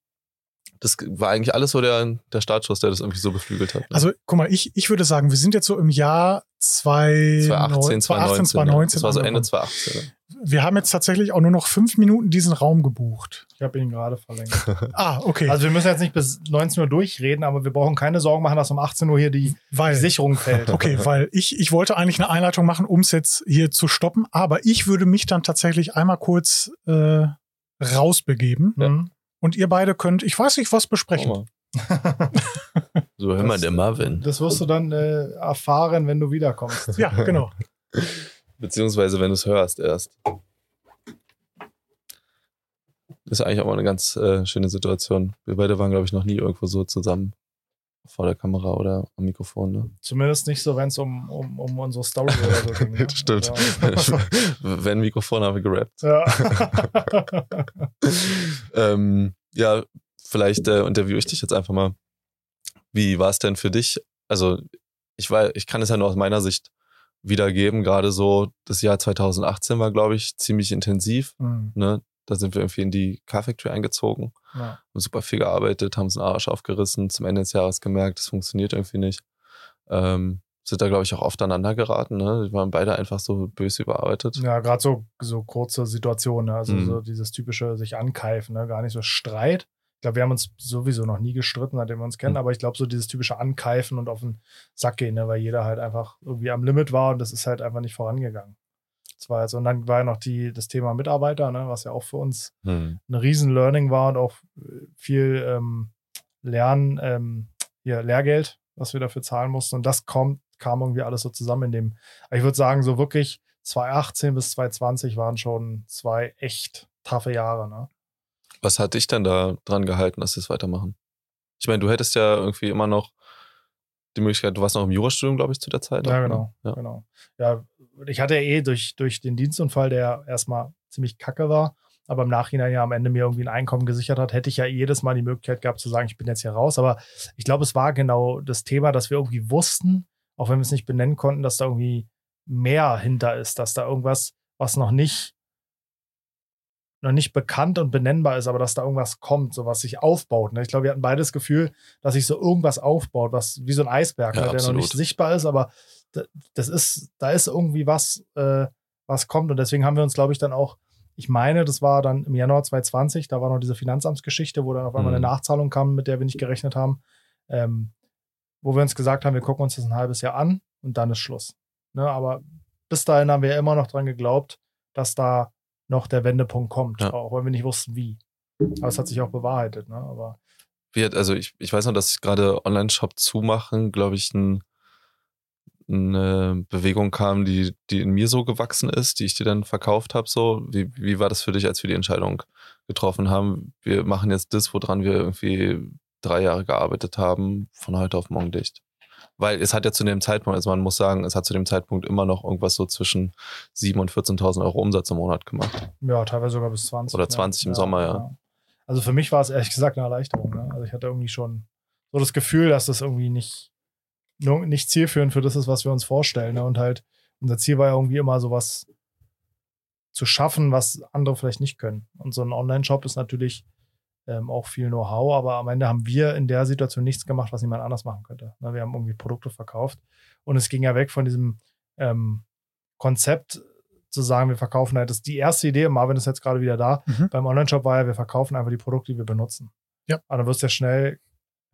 das war eigentlich alles so der, der Startschuss, der das irgendwie so beflügelt hat. Ne? Also, guck mal, ich, ich würde sagen, wir sind jetzt so im Jahr 2018, 2018, 2019. 2019. Das war so Ende angekommen. 2018. Wir haben jetzt tatsächlich auch nur noch fünf Minuten diesen Raum gebucht. Ich habe ihn gerade verlängert. Ah, okay. Also wir müssen jetzt nicht bis 19 Uhr durchreden, aber wir brauchen keine Sorgen machen, dass um 18 Uhr hier die, die weil, Sicherung fällt. okay, weil ich, ich wollte eigentlich eine Einleitung machen, um es jetzt hier zu stoppen, aber ich würde mich dann tatsächlich einmal kurz äh, rausbegeben Mhm. Und ihr beide könnt, ich weiß nicht, was besprechen. Mal. So hör mal, der Marvin. Das wirst du dann äh, erfahren, wenn du wiederkommst. Ja, genau. Beziehungsweise, wenn du es hörst erst. Das ist eigentlich auch mal eine ganz äh, schöne Situation. Wir beide waren, glaube ich, noch nie irgendwo so zusammen vor der Kamera oder am Mikrofon. Ne? Zumindest nicht so, wenn es um, um, um unsere Story oder so ging. ne? Stimmt. Ja. wenn Mikrofon haben wir gerappt. ja. ähm, ja, vielleicht äh, interviewe ich dich jetzt einfach mal. Wie war es denn für dich? Also, ich war, ich kann es ja nur aus meiner Sicht wiedergeben. Gerade so, das Jahr 2018 war, glaube ich, ziemlich intensiv. Hm, Ne? Da sind wir irgendwie in die Car Factory eingezogen, ja. haben super viel gearbeitet, haben uns den Arsch aufgerissen, zum Ende des Jahres gemerkt, das funktioniert irgendwie nicht. Ähm, sind da, glaube ich, auch oft aneinander geraten. Ne? Wir waren beide einfach so böse überarbeitet. Ja, gerade so, so kurze Situationen, ne? also Mhm. so dieses typische sich ankeifen, ne? gar nicht so Streit. Ich glaube, wir haben uns sowieso noch nie gestritten, seitdem wir uns kennen, Mhm. aber ich glaube, so dieses typische Ankeifen und auf den Sack gehen, ne? weil jeder halt einfach irgendwie am Limit war und das ist halt einfach nicht vorangegangen. Jetzt, und dann war ja noch die, das Thema Mitarbeiter, ne? was ja auch für uns Hm. ein riesen Learning war und auch äh, viel ähm, Lernen, ähm, hier Lehrgeld, was wir dafür zahlen mussten. Und das kommt, kam irgendwie alles so zusammen in dem, ich würde sagen, so wirklich 2018 bis 2020 waren schon zwei echt taffe Jahre. Ne? Was hat dich denn da dran gehalten, dass wir es weitermachen? Ich meine, du hättest ja irgendwie immer noch die Möglichkeit, du warst noch im Jurastudium, glaube ich, zu der Zeit. Ja, auch, ne? genau. Ja. genau. Ja, ich hatte ja eh durch, durch den Dienstunfall, der erstmal ziemlich kacke war, aber im Nachhinein ja am Ende mir irgendwie ein Einkommen gesichert hat, hätte ich ja jedes Mal die Möglichkeit gehabt zu sagen, ich bin jetzt hier raus. Aber ich glaube, es war genau das Thema, dass wir irgendwie wussten, auch wenn wir es nicht benennen konnten, dass da irgendwie mehr hinter ist, dass da irgendwas, was noch nicht noch nicht bekannt und benennbar ist, aber dass da irgendwas kommt, so was sich aufbaut. Ne? Ich glaube, wir hatten beide das Gefühl, dass sich so irgendwas aufbaut, was wie so ein Eisberg, Ja, ne, der noch nicht sichtbar ist, aber das ist, da ist irgendwie was, äh, was kommt. Und deswegen haben wir uns, glaube ich, dann auch, ich meine, das war dann im Januar 2020, da war noch diese Finanzamtsgeschichte, wo dann auf einmal Mhm. eine Nachzahlung kam, mit der wir nicht gerechnet haben, ähm, wo wir uns gesagt haben, wir gucken uns das ein halbes Jahr an und dann ist Schluss. Ne? Aber bis dahin haben wir ja immer noch dran geglaubt, dass da noch der Wendepunkt kommt, Ja. auch wenn wir nicht wussten, wie. Aber es hat sich auch bewahrheitet. Ne? Aber hat, also ich, ich weiß noch, dass gerade Online-Shop zumachen, glaube ich, ein, eine Bewegung kam, die, die in mir so gewachsen ist, die ich dir dann verkauft habe. So, wie, wie war das für dich, als wir die Entscheidung getroffen haben? Wir machen jetzt das, woran wir irgendwie drei Jahre gearbeitet haben, von heute auf morgen dicht. Weil es hat ja zu dem Zeitpunkt, also man muss sagen, es hat zu dem Zeitpunkt immer noch irgendwas so zwischen 7.000 und 14.000 Euro Umsatz im Monat gemacht. ja, teilweise sogar bis 20. Oder 20 im Sommer, ja. Also für mich war es ehrlich gesagt eine Erleichterung. Ne? Also ich hatte irgendwie schon so das Gefühl, dass das irgendwie nicht, nicht zielführend für das ist, was wir uns vorstellen. Ne? Und halt, unser Ziel war ja irgendwie immer sowas zu schaffen, was andere vielleicht nicht können. Und so ein Online-Shop ist natürlich ähm, auch viel Know-how, aber am Ende haben wir in der Situation nichts gemacht, was niemand anders machen könnte. Ne? Wir haben irgendwie Produkte verkauft und es ging ja weg von diesem ähm, Konzept zu sagen, wir verkaufen halt. Das ist die erste Idee, Marvin ist jetzt gerade wieder da. Mhm. Beim Online-Shop war ja, wir verkaufen einfach die Produkte, die wir benutzen. Ja. Aber dann wirst du ja schnell,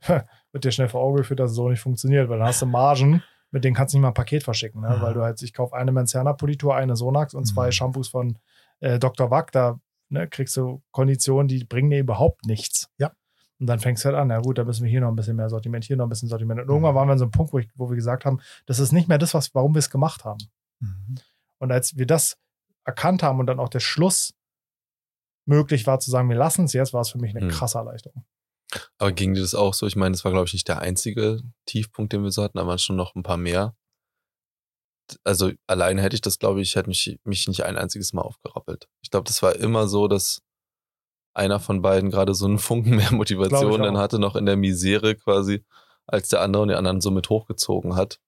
wird dir schnell vor Augen geführt, dass es so nicht funktioniert, weil dann hast du Margen, mit denen kannst du nicht mal ein Paket verschicken, ne? Ja. weil du halt, ich kaufe eine Menzerner-Politur, eine Sonax und zwei Mhm. Shampoos von äh, Dr. Wack, da ne, kriegst du Konditionen, die bringen dir überhaupt nichts. Ja. Und dann fängst du halt an, ja gut, da müssen wir hier noch ein bisschen mehr Sortiment, hier noch ein bisschen Sortiment. Und Mhm. irgendwann waren wir an so einem Punkt, wo, ich, wo wir gesagt haben, das ist nicht mehr das, was, warum wir es gemacht haben. Mhm. Und als wir das erkannt haben und dann auch der Schluss möglich war zu sagen, wir lassen es jetzt, war es für mich eine Hm. krasse Erleichterung. Aber ging dir das auch so? Ich meine, das war, glaube ich, nicht der einzige Tiefpunkt, den wir so hatten, da waren schon noch ein paar mehr. Also alleine hätte ich das, glaube ich, hätte mich, mich nicht ein einziges Mal aufgerappelt. Ich glaube, das war immer so, dass einer von beiden gerade so einen Funken mehr Motivation dann hatte, noch in der Misere quasi, als der andere und den anderen so mit hochgezogen hat.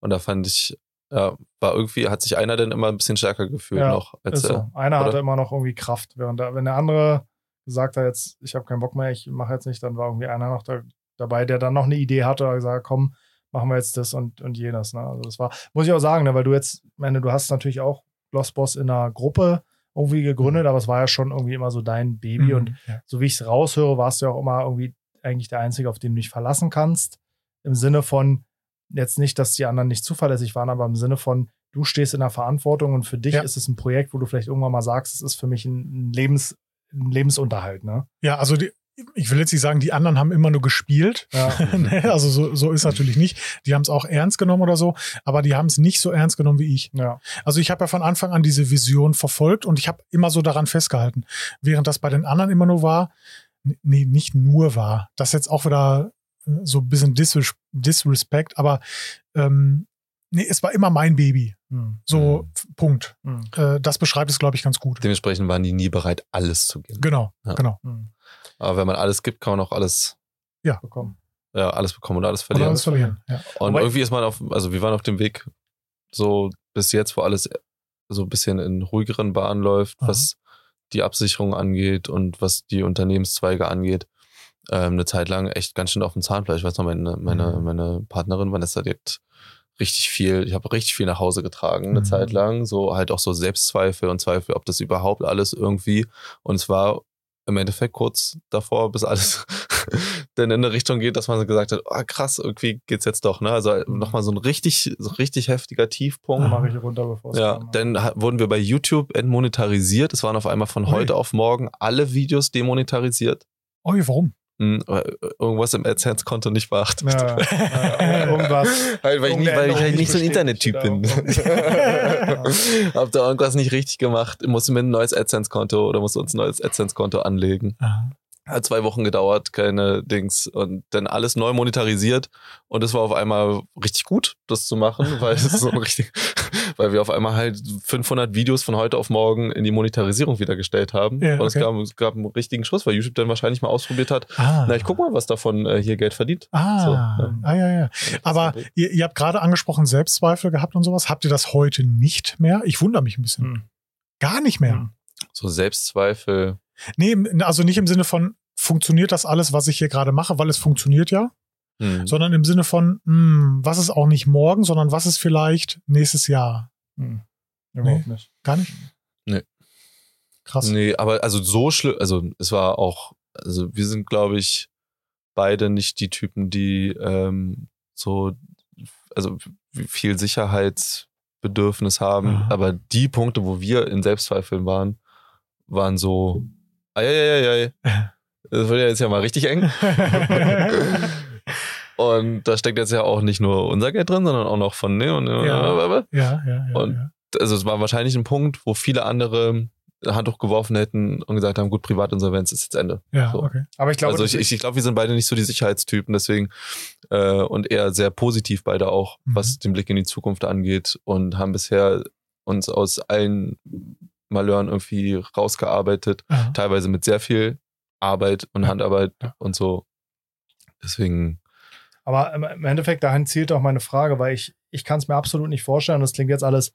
Und da fand ich, ja, war irgendwie, hat sich einer dann immer ein bisschen stärker gefühlt Ja, noch als der. so. Einer oder? hatte immer noch irgendwie Kraft, während der, wenn der andere gesagt hat, jetzt, ich habe keinen Bock mehr, ich mache jetzt nicht, dann war irgendwie einer noch da, dabei, der dann noch eine Idee hatte oder gesagt, komm, machen wir jetzt das und, und jenes. Ne? Also das war, muss ich auch sagen, ne, weil du jetzt, meine, du hast natürlich auch Lost Boss in einer Gruppe irgendwie gegründet, aber es war ja schon irgendwie immer so dein Baby Mhm. und ja. so wie ich es raushöre, warst du ja auch immer irgendwie eigentlich der Einzige, auf den du dich verlassen kannst. Im Sinne von, jetzt nicht, dass die anderen nicht zuverlässig waren, aber im Sinne von, du stehst in der Verantwortung und für dich Ja. ist es ein Projekt, wo du vielleicht irgendwann mal sagst, es ist für mich ein, Lebens, ein Lebensunterhalt, ne? ja, also die, ich will jetzt nicht sagen, die anderen haben immer nur gespielt. Ja. Ne, also so, so ist natürlich nicht. Die haben es auch ernst genommen oder so, aber die haben es nicht so ernst genommen wie ich. ja. Also ich habe ja von Anfang an diese Vision verfolgt und ich habe immer so daran festgehalten. Während das bei den anderen immer nur war, nee, nicht nur war, das ist jetzt auch wieder äh, so ein bisschen Disres Disrespect, aber ähm, nee, es war immer mein Baby. Hm. So, f- Punkt. Hm. Äh, das beschreibt es, glaube ich, ganz gut. Dementsprechend waren die nie bereit, alles zu geben. Genau, Ja. genau. Hm. Aber wenn man alles gibt, kann man auch alles, Bekommen. ja, alles bekommen oder alles Oder verlieren. alles verlieren. Ja. Und Wobei- irgendwie ist man auf, also wir waren auf dem Weg so bis jetzt, wo alles so ein bisschen in ruhigeren Bahnen läuft, Aha. was die Absicherung angeht und was die Unternehmenszweige angeht. Ähm, eine Zeit lang echt ganz schön auf dem Zahnfleisch. Ich weiß noch, meine, meine, Mhm. meine Partnerin Vanessa, die hat richtig viel, ich habe richtig viel nach Hause getragen, eine Mhm. Zeit lang. So halt auch so Selbstzweifel und Zweifel, ob das überhaupt alles irgendwie. Und es war im Endeffekt kurz davor, bis alles dann in eine Richtung geht, dass man gesagt hat, ah krass, irgendwie geht's jetzt doch, ne? Also nochmal so ein richtig, so richtig heftiger Tiefpunkt. Mache ich runter, bevor Ja, kam. dann wurden wir bei YouTube entmonetarisiert. Es waren auf einmal von Ui. heute auf morgen alle Videos demonetarisiert. Oh, warum? Hm, weil irgendwas im AdSense-Konto nicht beachtet. Ja, ja, irgendwas. Weil, weil, ich, nicht, weil ich halt nicht so ein Internettyp bin. Hab da irgendwas nicht richtig gemacht. Musste mir ein neues AdSense-Konto oder musste uns ein neues AdSense-Konto anlegen. Aha. Hat zwei Wochen gedauert, keine Dings. Und dann alles neu monetarisiert. Und es war auf einmal richtig gut, das zu machen, weil es so richtig, weil wir auf einmal halt 500 Videos von heute auf morgen in die Monetarisierung wieder gestellt haben. Ja, und es okay. gab, es gab einen richtigen Schuss, weil YouTube dann wahrscheinlich mal ausprobiert hat. Ah. Na, ich guck mal, was davon äh, hier Geld verdient. Ah, So, ja. ah ja, ja. Aber ihr, ihr habt gerade angesprochen, Selbstzweifel gehabt und sowas. Habt ihr das heute nicht mehr? Ich wundere mich ein bisschen. Hm. Gar nicht mehr. Hm. So Selbstzweifel. Nee, also nicht im Sinne von, funktioniert das alles, was ich hier gerade mache, weil es funktioniert ja, Hm. sondern im Sinne von, hm, was ist auch nicht morgen, sondern was ist vielleicht nächstes Jahr? Hm. Überhaupt nicht. Gar nicht? Nee. Krass. Nee, aber also so schlimm, also es war auch, also wir sind, glaube ich, beide nicht die Typen, die ähm, so, also viel Sicherheitsbedürfnis haben. Aha. Aber die Punkte, wo wir in Selbstzweifeln waren, waren so, ei, das wird ja jetzt ja mal richtig eng. Und da steckt jetzt ja auch nicht nur unser Geld drin, sondern auch noch von ne und Ja. ja, ja, ja. Und- ja. also es war wahrscheinlich ein Punkt, wo viele andere Handtuch geworfen hätten und gesagt haben, gut, Privatinsolvenz ist jetzt Ende. Ja, So. okay. Aber ich glaube, also ich, ich, ich glaube, wir sind beide nicht so die Sicherheitstypen, deswegen äh, und eher sehr positiv beide auch, Mhm. was den Blick in die Zukunft angeht und haben bisher uns aus allen Malheuren irgendwie rausgearbeitet, Aha. teilweise mit sehr viel Arbeit und Ja. Handarbeit Ja. und so. Deswegen, Aber im- Endeffekt, dahin zielt auch meine Frage, weil ich, ich kann es mir absolut nicht vorstellen, das klingt jetzt alles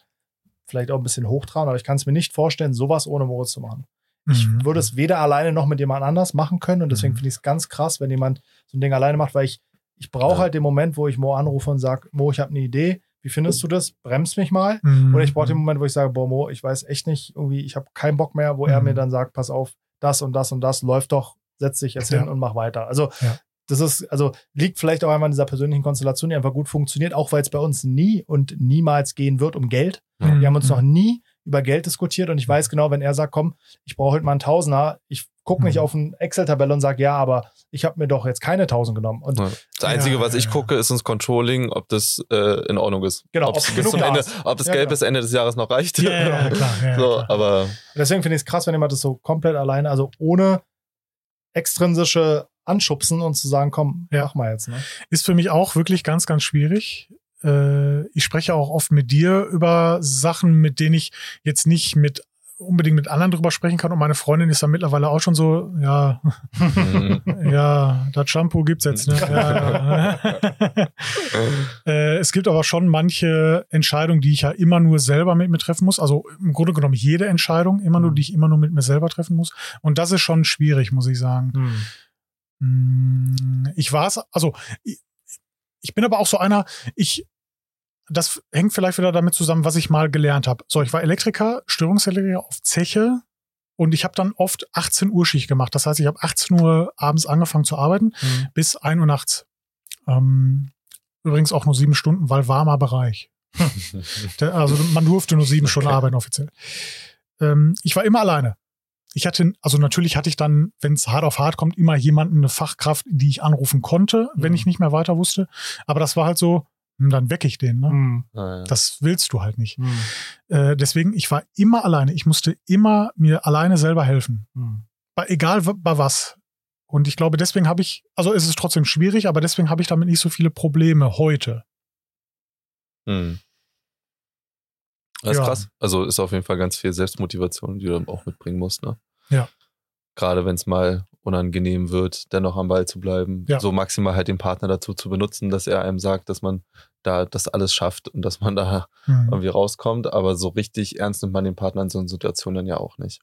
vielleicht auch ein bisschen hochtrabend, aber ich kann es mir nicht vorstellen, sowas ohne Moritz zu machen. Ich Mhm. würde es weder alleine noch mit jemand anders machen können und deswegen Mhm. finde ich es ganz krass, wenn jemand so ein Ding alleine macht, weil ich, ich brauche Ja. halt den Moment, wo ich Mo anrufe und sage, Mo, ich habe eine Idee, wie findest du das? Bremst mich mal. Mhm. Oder ich brauche den Moment, wo ich sage, boah, Mo, ich weiß echt nicht, irgendwie, ich habe keinen Bock mehr, wo er Mhm. mir dann sagt, pass auf, das und das und das läuft doch, setz dich jetzt Ja. hin und mach weiter. Also Ja. Das ist, also liegt vielleicht auch einmal in dieser persönlichen Konstellation, die einfach gut funktioniert, auch weil es bei uns nie und niemals gehen wird um Geld. Mhm. Wir haben uns noch nie über Geld diskutiert und ich weiß genau, wenn er sagt, komm, ich brauche heute mal einen Tausender, ich gucke nicht Mhm. auf eine Excel-Tabelle und sage, ja, aber ich habe mir doch jetzt keine Tausend genommen. Und ja. das Einzige, Ja, was ich ja, gucke, ist ins Controlling, ob das äh, in Ordnung ist. Genau, ob genug zum Ende, ob das Ja, Geld genau. bis Ende des Jahres noch reicht. Ja, ja, klar. Ja, so, klar. aber deswegen finde ich es krass, wenn jemand das so komplett alleine, also ohne extrinsische Anschubsen und zu sagen, komm, Ja. mach mal jetzt. Ne? ist für mich auch wirklich ganz, ganz schwierig. Äh, ich spreche auch oft mit dir über Sachen, mit denen ich jetzt nicht mit unbedingt mit anderen drüber sprechen kann. Und meine Freundin ist da mittlerweile auch schon so, ja, mhm. ja, das Shampoo gibt's jetzt. Ne? Ja. äh, es gibt aber schon manche Entscheidungen, die ich ja immer nur selber mit mir treffen muss. Also im Grunde genommen jede Entscheidung, immer nur, die ich immer nur mit mir selber treffen muss. Und das ist schon schwierig, muss ich sagen. Mm, Ich war es, also ich, ich bin aber auch so einer, ich, das hängt vielleicht wieder damit zusammen, was ich mal gelernt habe. So, ich war Elektriker, Störungselektriker auf Zeche und ich habe dann oft 18 Uhr Schicht gemacht. Das heißt, ich habe 18 Uhr abends angefangen zu arbeiten Mhm. bis 1 Uhr nachts. Ähm, übrigens auch nur sieben Stunden, weil warmer Bereich. Also man durfte nur sieben Stunden Okay. arbeiten offiziell. Ähm, ich war immer alleine. Ich hatte, also natürlich hatte ich dann, wenn es hart auf hart kommt, immer jemanden, eine Fachkraft, die ich anrufen konnte, wenn Mhm. ich nicht mehr weiter wusste. Aber das war halt so, hm, dann weck ich den. Ne? Mhm. naja. Das willst du halt nicht. Mhm. Äh, deswegen, ich war immer alleine. Ich musste immer mir alleine selber helfen. Mhm. Bei, egal bei was. Und ich glaube, deswegen habe ich, also es ist trotzdem schwierig, aber deswegen habe ich damit nicht so viele Probleme heute. Hm. Das ist Ja. krass. Also ist auf jeden Fall ganz viel Selbstmotivation, die du dann auch mitbringen musst, ne? Ja. Gerade wenn es mal unangenehm wird, dennoch am Ball zu bleiben. Ja. So maximal halt den Partner dazu zu benutzen, dass er einem sagt, dass man da das alles schafft und dass man da Hm. irgendwie rauskommt. Aber so richtig ernst nimmt man den Partner in so einer Situation dann ja auch nicht.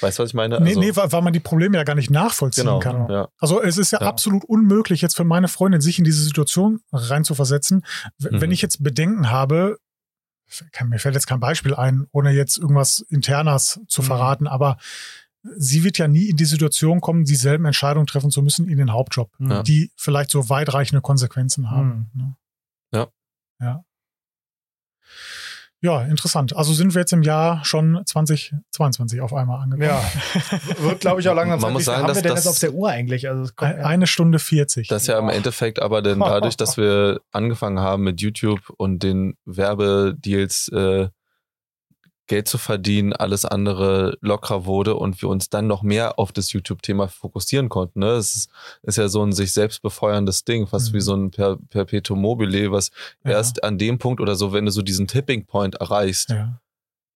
Weißt du, was ich meine? Nee, Also- nee, weil, weil man die Probleme ja gar nicht nachvollziehen genau. kann. Ja. Also es ist ja, Ja. absolut unmöglich, jetzt für meine Freundin sich in diese Situation reinzuversetzen. Mhm. Wenn ich jetzt Bedenken habe, mir fällt jetzt kein Beispiel ein, ohne jetzt irgendwas Internas zu Mhm. verraten, aber sie wird ja nie in die Situation kommen, dieselben Entscheidungen treffen zu müssen in den Hauptjob, Ja. die vielleicht so weitreichende Konsequenzen haben. Ne? Ja. Ja. Ja, interessant. Also sind wir jetzt im Jahr schon 2022 auf einmal angekommen. Ja, wird, glaube ich, auch langsam Man muss sagen, haben dass wir denn das- jetzt auf der Uhr eigentlich? Also, es kommt, Ein- Eine Stunde 40. Das ist ja im. Endeffekt aber dann dadurch, dass wir angefangen haben mit YouTube und den Werbedeals, äh, Geld zu verdienen, alles andere lockerer wurde und wir uns dann noch mehr auf das YouTube-Thema fokussieren konnten. Ne? Es ist, ist ja so ein sich selbst befeuerndes Ding, fast Mhm. wie so ein per Perpetuum mobile, was Ja. erst an dem Punkt oder so, wenn du so diesen Tipping Point erreichst, Ja.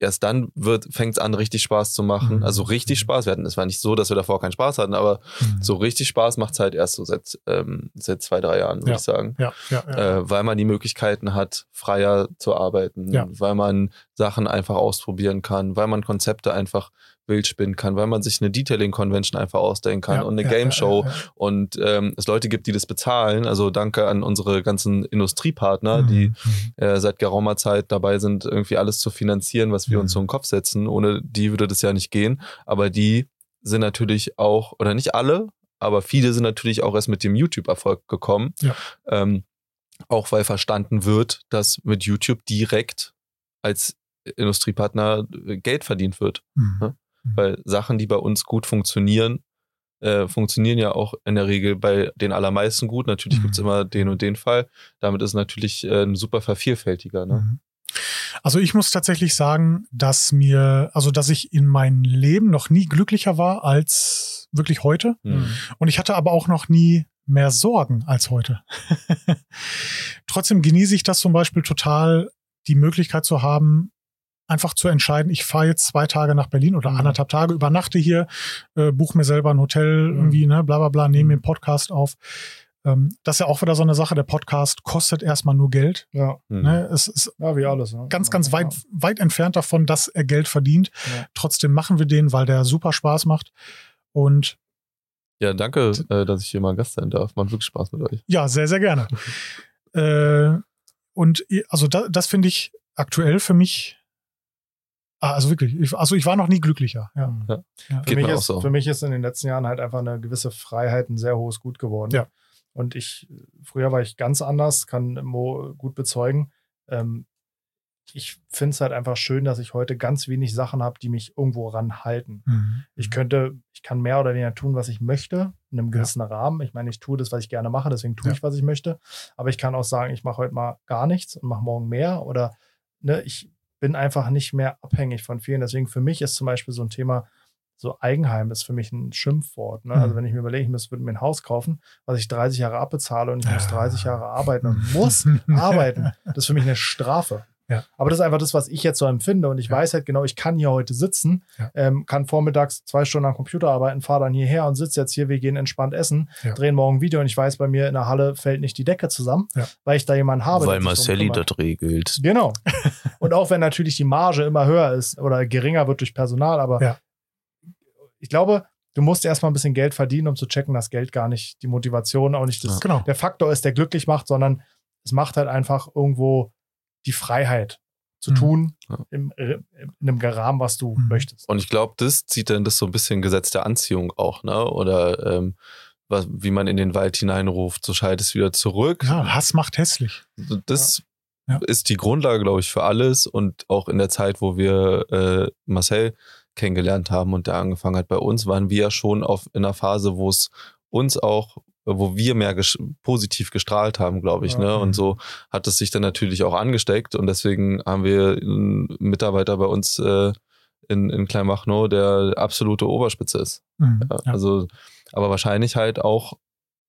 Erst dann wird fängt es an, richtig Spaß zu machen. Mhm. Also richtig Spaß. Wir hatten, es war nicht so, dass wir davor keinen Spaß hatten, aber Mhm. so richtig Spaß macht es halt erst so seit, ähm, seit zwei, drei Jahren, würde Ja. ich sagen. Ja, ja. Äh, weil man die Möglichkeiten hat, freier zu arbeiten, weil man Sachen einfach ausprobieren kann, weil man Konzepte einfach wild spinnen kann, weil man sich eine Detailing-Convention einfach ausdenken kann ja, und eine ja, Game Show ja, und ähm, es Leute gibt, die das bezahlen. Also danke an unsere ganzen Industriepartner, ja. die Mhm. äh, seit geraumer Zeit dabei sind, irgendwie alles zu finanzieren, was wir uns Mhm. so in den Kopf setzen. Ohne die würde das ja nicht gehen. Aber die sind natürlich auch, oder nicht alle, aber viele sind natürlich auch erst mit dem YouTube-Erfolg gekommen. Ähm, auch weil verstanden wird, dass mit YouTube direkt als Industriepartner äh, Geld verdient wird. Mhm. Weil Sachen, die bei uns gut funktionieren, äh, funktionieren ja auch in der Regel bei den allermeisten gut. Natürlich Mhm. gibt's immer den und den Fall. Damit ist natürlich äh, ein super Vervielfältiger. Ne? Mhm. Also ich muss tatsächlich sagen, dass mir, also dass ich in meinem Leben noch nie glücklicher war als wirklich heute. Mhm. Und ich hatte aber auch noch nie mehr Sorgen als heute. Trotzdem genieße ich das zum Beispiel total, die Möglichkeit zu haben, einfach zu entscheiden, ich fahre jetzt zwei Tage nach Berlin oder Mhm. anderthalb Tage, übernachte hier, äh, buche mir selber ein Hotel, Mhm. irgendwie, ne, bla bla bla, nehme mir einen Podcast auf. Ähm, das ist ja auch wieder so eine Sache, der Podcast kostet erstmal nur Geld. Ja, Mhm. Ne? Es ist ja wie alles. Ne? ganz, ganz weit, weit entfernt davon, dass er Geld verdient. Ja. Trotzdem machen wir den, weil der super Spaß macht. Und Ja, danke, äh, dass ich hier mal Gast sein darf. Macht wirklich Spaß mit euch. ja, sehr, sehr gerne. äh, und i- also da, das finde ich aktuell für mich, also wirklich, ich, also ich war noch nie glücklicher. Ja. Mhm. Ja. Für, Geht mich mir auch ist, so. für mich ist in den letzten Jahren halt einfach eine gewisse Freiheit ein sehr hohes Gut geworden. Ja. Und ich, früher war ich ganz anders, kann Mo gut bezeugen. Ähm, ich finde es halt einfach schön, dass ich heute ganz wenig Sachen habe, die mich irgendwo ranhalten. Mhm. Ich könnte, ich kann mehr oder weniger tun, was ich möchte, in einem gewissen Rahmen. Ich meine, ich tue das, was ich gerne mache, deswegen tue Ja. ich, was ich möchte. Aber ich kann auch sagen, ich mache heute mal gar nichts und mache morgen mehr. Oder ne, ich bin einfach nicht mehr abhängig von vielen. Deswegen für mich ist zum Beispiel so ein Thema, so Eigenheim ist für mich ein Schimpfwort. Ne? Mhm. Also wenn ich mir überlege, ich würde mir ein Haus kaufen, was ich 30 Jahre abbezahle und ich muss Ja. 30 Jahre arbeiten und muss arbeiten. Das ist für mich eine Strafe. Ja. Aber das ist einfach das, was ich jetzt so empfinde. Und ich Ja. weiß halt genau, ich kann hier heute sitzen, Ja. ähm, kann vormittags zwei Stunden am Computer arbeiten, fahre dann hierher und sitze jetzt hier, wir gehen entspannt essen, Ja. drehen morgen ein Video und ich weiß, bei mir in der Halle fällt nicht die Decke zusammen, Ja. weil ich da jemanden habe. Weil Marcelli das regelt. Genau. Und auch wenn natürlich die Marge immer höher ist oder geringer wird durch Personal, aber Ja. ich glaube, du musst erstmal ein bisschen Geld verdienen, um zu checken, dass Geld gar nicht die Motivation, auch nicht das, Genau. der Faktor ist, der glücklich macht, sondern es macht halt einfach irgendwo die Freiheit zu Mhm. tun Ja. im, in einem Rahmen, was du Mhm. möchtest. Und ich glaube, das zieht dann das so ein bisschen Gesetz der Anziehung auch, ne? Oder ähm, was, wie man in den Wald hineinruft, so schaltest wieder zurück. Ja, Hass macht hässlich. Das Ja. Ja. ist die Grundlage, glaube ich, für alles. Und auch in der Zeit, wo wir äh, Marcel kennengelernt haben und der angefangen hat bei uns, waren wir ja schon auf, in einer Phase, wo es uns auch, wo wir mehr ges positiv gestrahlt haben, glaube ich. Ja. Ne? Und so hat es sich dann natürlich auch angesteckt. Und deswegen haben wir einen Mitarbeiter bei uns äh, in, in Kleinmachnow, der absolute Oberspitze ist. Mhm. Ja. Also, aber wahrscheinlich halt auch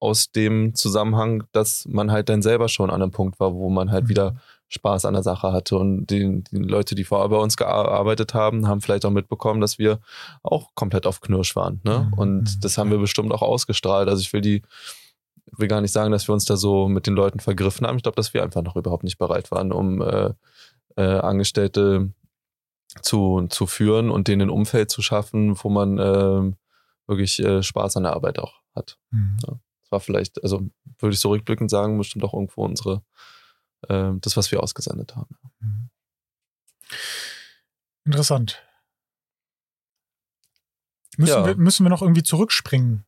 aus dem Zusammenhang, dass man halt dann selber schon an einem Punkt war, wo man halt Mhm. wieder Spaß an der Sache hatte. Und die, die Leute, die vorher bei uns gearbeitet haben, haben vielleicht auch mitbekommen, dass wir auch komplett auf Knirsch waren. Ne? Mhm. Und das haben wir bestimmt auch ausgestrahlt. Also ich will die, will gar nicht sagen, dass wir uns da so mit den Leuten vergriffen haben. Ich glaube, dass wir einfach noch überhaupt nicht bereit waren, um äh, äh, Angestellte zu, zu führen und denen ein Umfeld zu schaffen, wo man ähm, wirklich äh, Spaß an der Arbeit auch hat. Mhm. Das war vielleicht, also würde ich so rückblickend sagen, bestimmt auch irgendwo unsere, äh, das, was wir ausgesendet haben. Mhm. Interessant. Müssen, Ja. wir, müssen wir noch irgendwie zurückspringen?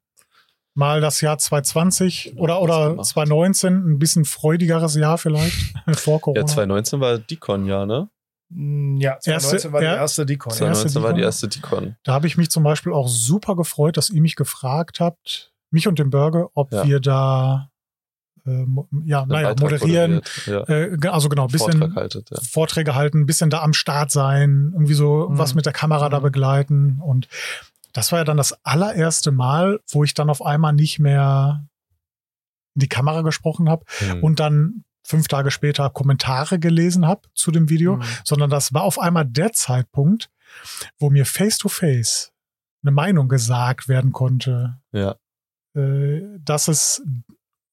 Mal das Jahr 2020 oder, oder gemacht. 2019, ein bisschen freudigeres Jahr vielleicht vor Corona. Ja, 2019 war Dicon, ja, ne? Mm, Ja, 2019 Erste- war die erste erste 2019 war die Dicon? erste Dicon. Da habe ich mich zum Beispiel auch super gefreut, dass ihr mich gefragt habt, mich und den Burger, ob Ja. wir da äh, ja, naja, moderieren, Ja. äh, also genau, bisschen Vortrag haltet, ja. Vorträge halten, bisschen da am Start sein, irgendwie so Mhm. was mit der Kamera da Mhm. begleiten. Und das war ja dann das allererste Mal, wo ich dann auf einmal nicht mehr in die Kamera gesprochen habe Hm. und dann fünf Tage später Kommentare gelesen habe zu dem Video, Mhm. sondern das war auf einmal der Zeitpunkt, wo mir face-to-face eine Meinung gesagt werden konnte, ja. äh, dass es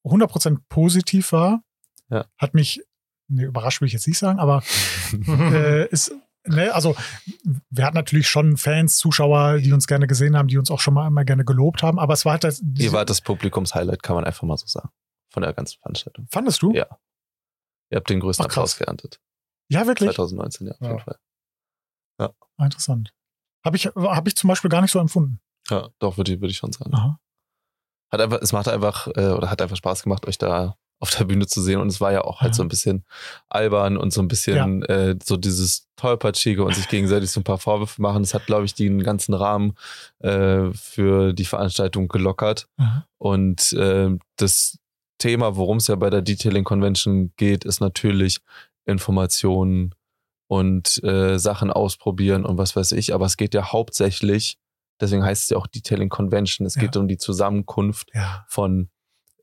100% positiv war. Ja. Hat mich, ne, überrascht will ich jetzt nicht sagen, aber äh, ist, ne, also wir hatten natürlich schon Fans, Zuschauer, die uns gerne gesehen haben, die uns auch schon mal immer gerne gelobt haben, aber es war halt das, Ihr wart das Publikumshighlight, kann man einfach mal so sagen. Von der ganzen Veranstaltung. fandest du? Ja. Ihr habt den größten Ach. Applaus geerntet. Ja, wirklich? 2019, ja, auf jeden Ja. Fall. Ah, Interessant. Habe ich, hab ich zum Beispiel gar nicht so empfunden. Ja, doch, würde ich, würde ich schon sagen. Aha. Hat einfach, es macht einfach, äh, oder hat einfach Spaß gemacht, euch da auf der Bühne zu sehen. Und es war ja auch halt Ja. so ein bisschen albern und so ein bisschen äh, so dieses Tollpatschige und sich gegenseitig so ein paar Vorwürfe machen. Das hat, glaube ich, den ganzen Rahmen äh, für die Veranstaltung gelockert. Aha. Und äh, das Thema, worum es ja bei der Detailing Convention geht, ist natürlich Informationen und äh, Sachen ausprobieren und was weiß ich. Aber es geht ja hauptsächlich, deswegen heißt es ja auch Detailing Convention, es Ja. geht um die Zusammenkunft Ja. von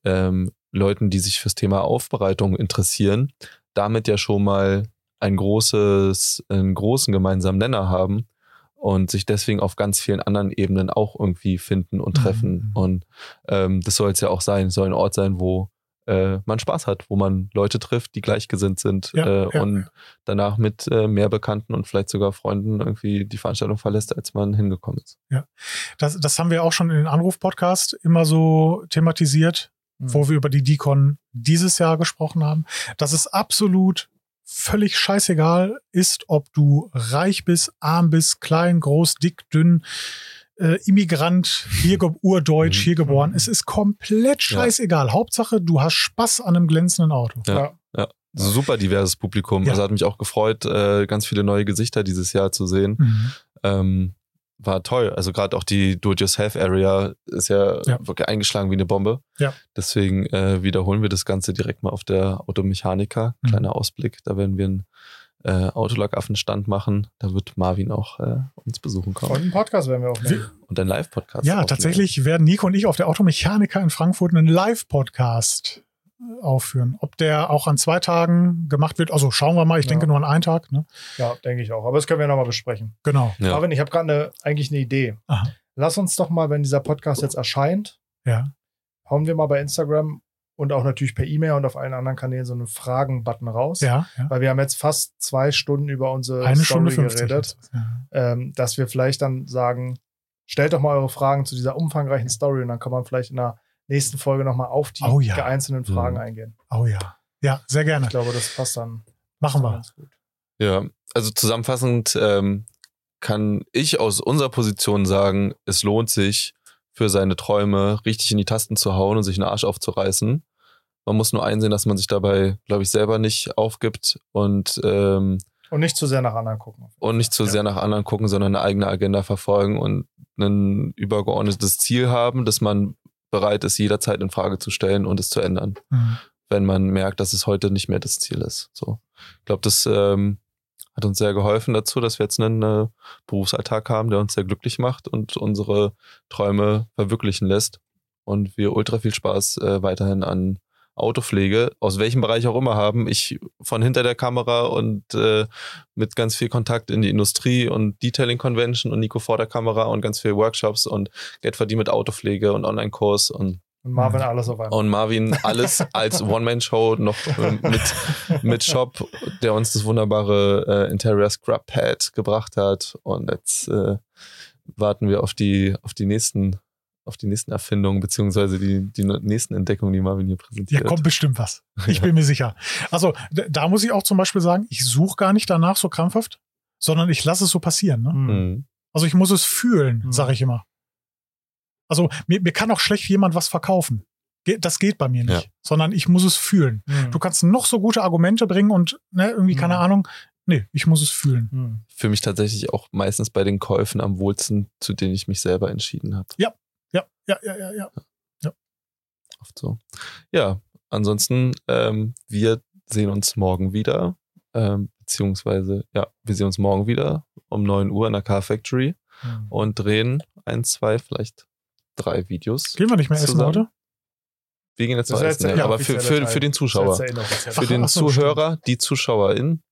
ähm, Leuten, die sich fürs Thema Aufbereitung interessieren, damit ja schon mal ein großes, einen großen gemeinsamen Nenner haben und sich deswegen auf ganz vielen anderen Ebenen auch irgendwie finden und Mhm. treffen. Und ähm, das soll es ja auch sein, soll ein Ort sein, wo äh, man Spaß hat, wo man Leute trifft, die gleichgesinnt sind Ja, äh, ja, und ja. danach mit äh, mehr Bekannten und vielleicht sogar Freunden irgendwie die Veranstaltung verlässt, als man hingekommen ist. Das, das haben wir auch schon in den Anruf-Podcast immer so thematisiert, Mhm. wo wir über die Decon dieses Jahr gesprochen haben, dass es absolut völlig scheißegal ist, ob du reich bist, arm bist, klein, groß, dick, dünn, äh, Immigrant, hier ge urdeutsch, Mhm. hier geboren. Mhm. Es ist komplett Ja. scheißegal. Hauptsache, du hast Spaß an einem glänzenden Auto. Ja. Ja. Super diverses Publikum. Ja. Also hat mich auch gefreut, äh, ganz viele neue Gesichter dieses Jahr zu sehen. Mhm. Ähm, war toll. Also gerade auch die Do-it-yourself-Area ist ja, Ja. wirklich eingeschlagen wie eine Bombe. Ja. Deswegen äh, wiederholen wir das Ganze direkt mal auf der Automechaniker. Mhm. Kleiner Ausblick. Da werden wir einen äh, Autolog-Affenstand machen. Da wird Marvin auch äh, uns besuchen Und kommen. einen Podcast werden wir aufnehmen. Und ein Live-Podcast. Ja, aufnehmen. tatsächlich werden Nico und ich auf der Automechaniker in Frankfurt einen Live-Podcast äh, aufführen. Ob der auch an zwei Tagen gemacht wird, also schauen wir mal. Ich Ja. denke nur an einen Tag. Ne? Ja, denke ich auch. Aber das können wir nochmal besprechen. Genau. Ja. Marvin, ich habe gerade eigentlich eine Idee. Aha. Lass uns doch mal, wenn dieser Podcast jetzt erscheint, Ja. hauen wir mal bei Instagram und auch natürlich per E-Mail und auf allen anderen Kanälen so einen Fragen-Button raus. Ja. ja. Weil wir haben jetzt fast zwei Stunden über unsere Eine Story Stunde 50. geredet, Ja. ähm, dass wir vielleicht dann sagen, stellt doch mal eure Fragen zu dieser umfangreichen Story und dann kann man vielleicht in der nächsten Folge nochmal auf die Oh ja. einzelnen Fragen Mhm. eingehen. Oh ja. Ja, sehr gerne. Ich glaube, das passt dann Machen wir. ganz gut. Ja, also zusammenfassend ähm, kann ich aus unserer Position sagen, es lohnt sich für seine Träume richtig in die Tasten zu hauen und sich einen Arsch aufzureißen. Man muss nur einsehen, dass man sich dabei, glaube ich, selber nicht aufgibt und, ähm, Und nicht zu sehr nach anderen gucken. und nicht zu Ja. sehr nach anderen gucken, sondern eine eigene Agenda verfolgen und ein übergeordnetes Ziel haben, das man bereit ist, jederzeit in Frage zu stellen und es zu ändern Mhm. wenn man merkt, dass es heute nicht mehr das Ziel ist. So, ich glaube, das ähm, hat uns sehr geholfen dazu, dass wir jetzt einen äh, Berufsalltag haben, der uns sehr glücklich macht und unsere Träume verwirklichen lässt und wir ultra viel Spaß äh, weiterhin an Autopflege, aus welchem Bereich auch immer haben. Ich von hinter der Kamera und äh, mit ganz viel Kontakt in die Industrie und Detailing Convention und Nico vor der Kamera und ganz viel Workshops und Geld verdienen mit Autopflege und Online-Kurs und Und Marvin Mhm. alles auf einmal. und Marvin alles als One-Man-Show noch mit, mit Shop, der uns das wunderbare äh, Interior Scrub Pad gebracht hat. Und jetzt äh, warten wir auf die, auf die nächsten, auf die nächsten Erfindungen, beziehungsweise die, die nächsten Entdeckungen, die Marvin hier Ja, präsentiert. kommt bestimmt was. Ich bin mir sicher. Also, da muss ich auch zum Beispiel sagen, ich suche gar nicht danach so krampfhaft, sondern ich lasse es so passieren. Ne? Mhm. Also, ich muss es fühlen, Mhm. sage ich immer. Also, mir, mir kann auch schlecht jemand was verkaufen. Das geht bei mir nicht, Ja. sondern ich muss es fühlen. Mhm. Du kannst noch so gute Argumente bringen und ne, irgendwie, keine Mhm. Ahnung. Nee, ich muss es fühlen. Mhm. Für mich tatsächlich auch meistens bei den Käufen am wohlsten, zu denen ich mich selber entschieden habe. Ja, ja, ja, ja, ja. Oft so. Ja, ansonsten, ähm, wir sehen uns morgen wieder. Ähm, beziehungsweise, ja, wir sehen uns morgen wieder um 9 Uhr in der Car Factory Hm. und drehen ein, zwei, vielleicht drei Videos. Gehen wir nicht mehr essen Zusammen. heute? Wir gehen jetzt Das jetzt essen, der ja, aber für, für, für den Zuschauer. Für den Zuhörer, die Zuschauerin,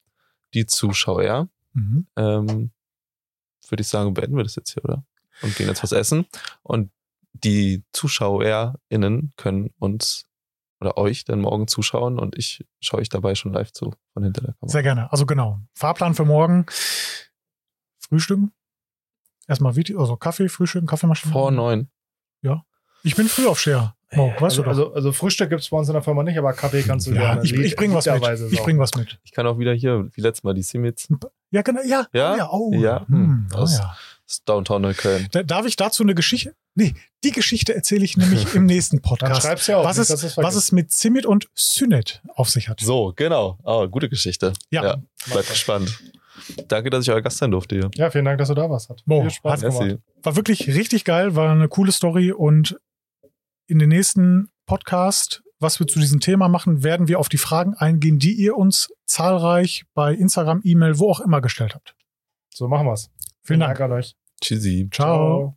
die Zuschauer, Mhm. ähm, würde ich sagen, beenden wir das jetzt hier, oder? Und gehen jetzt was essen. Und die ZuschauerInnen können uns oder euch dann morgen zuschauen und ich schaue euch dabei schon live zu von hinter der Kamera. Sehr gerne. Also genau. Fahrplan für morgen. Frühstücken. Erstmal Video, also Kaffee, Frühstücken, Kaffeemaschine. Vor neun. Ich bin Frühaufsteher. Mo, weißt also, du doch. also, also Frühstück gibt es bei uns in der Firma nicht, aber Kaffee kannst du ja, gerne. ich, ich bring was mit. Ich bring was mit. Ich kann auch wieder hier, wie letztes Mal, die Simits. Ja, genau. Ja. Ja? ja oh. Ja. Hm, oh, Aus- ja. Das ist Downtown Neukölln. Da, darf ich dazu eine Geschichte? Nee, die Geschichte erzähle ich nämlich im nächsten Dann Podcast. schreib's ja auf. was, nicht, es, was es mit Zimit und Synet auf sich hat. So, genau. Oh, gute Geschichte. Ja. Bleibt das. gespannt. Danke, dass ich euer Gast sein durfte hier. Ja, vielen Dank, dass du da warst. Hat Mo, viel Spaß hat- gemacht. War wirklich richtig geil, war eine coole Story und in den nächsten Podcast, was wir zu diesem Thema machen, werden wir auf die Fragen eingehen, die ihr uns zahlreich bei Instagram, E-Mail, wo auch immer gestellt habt. So machen wir's. Vielen Dank. an euch. Tschüssi. Ciao.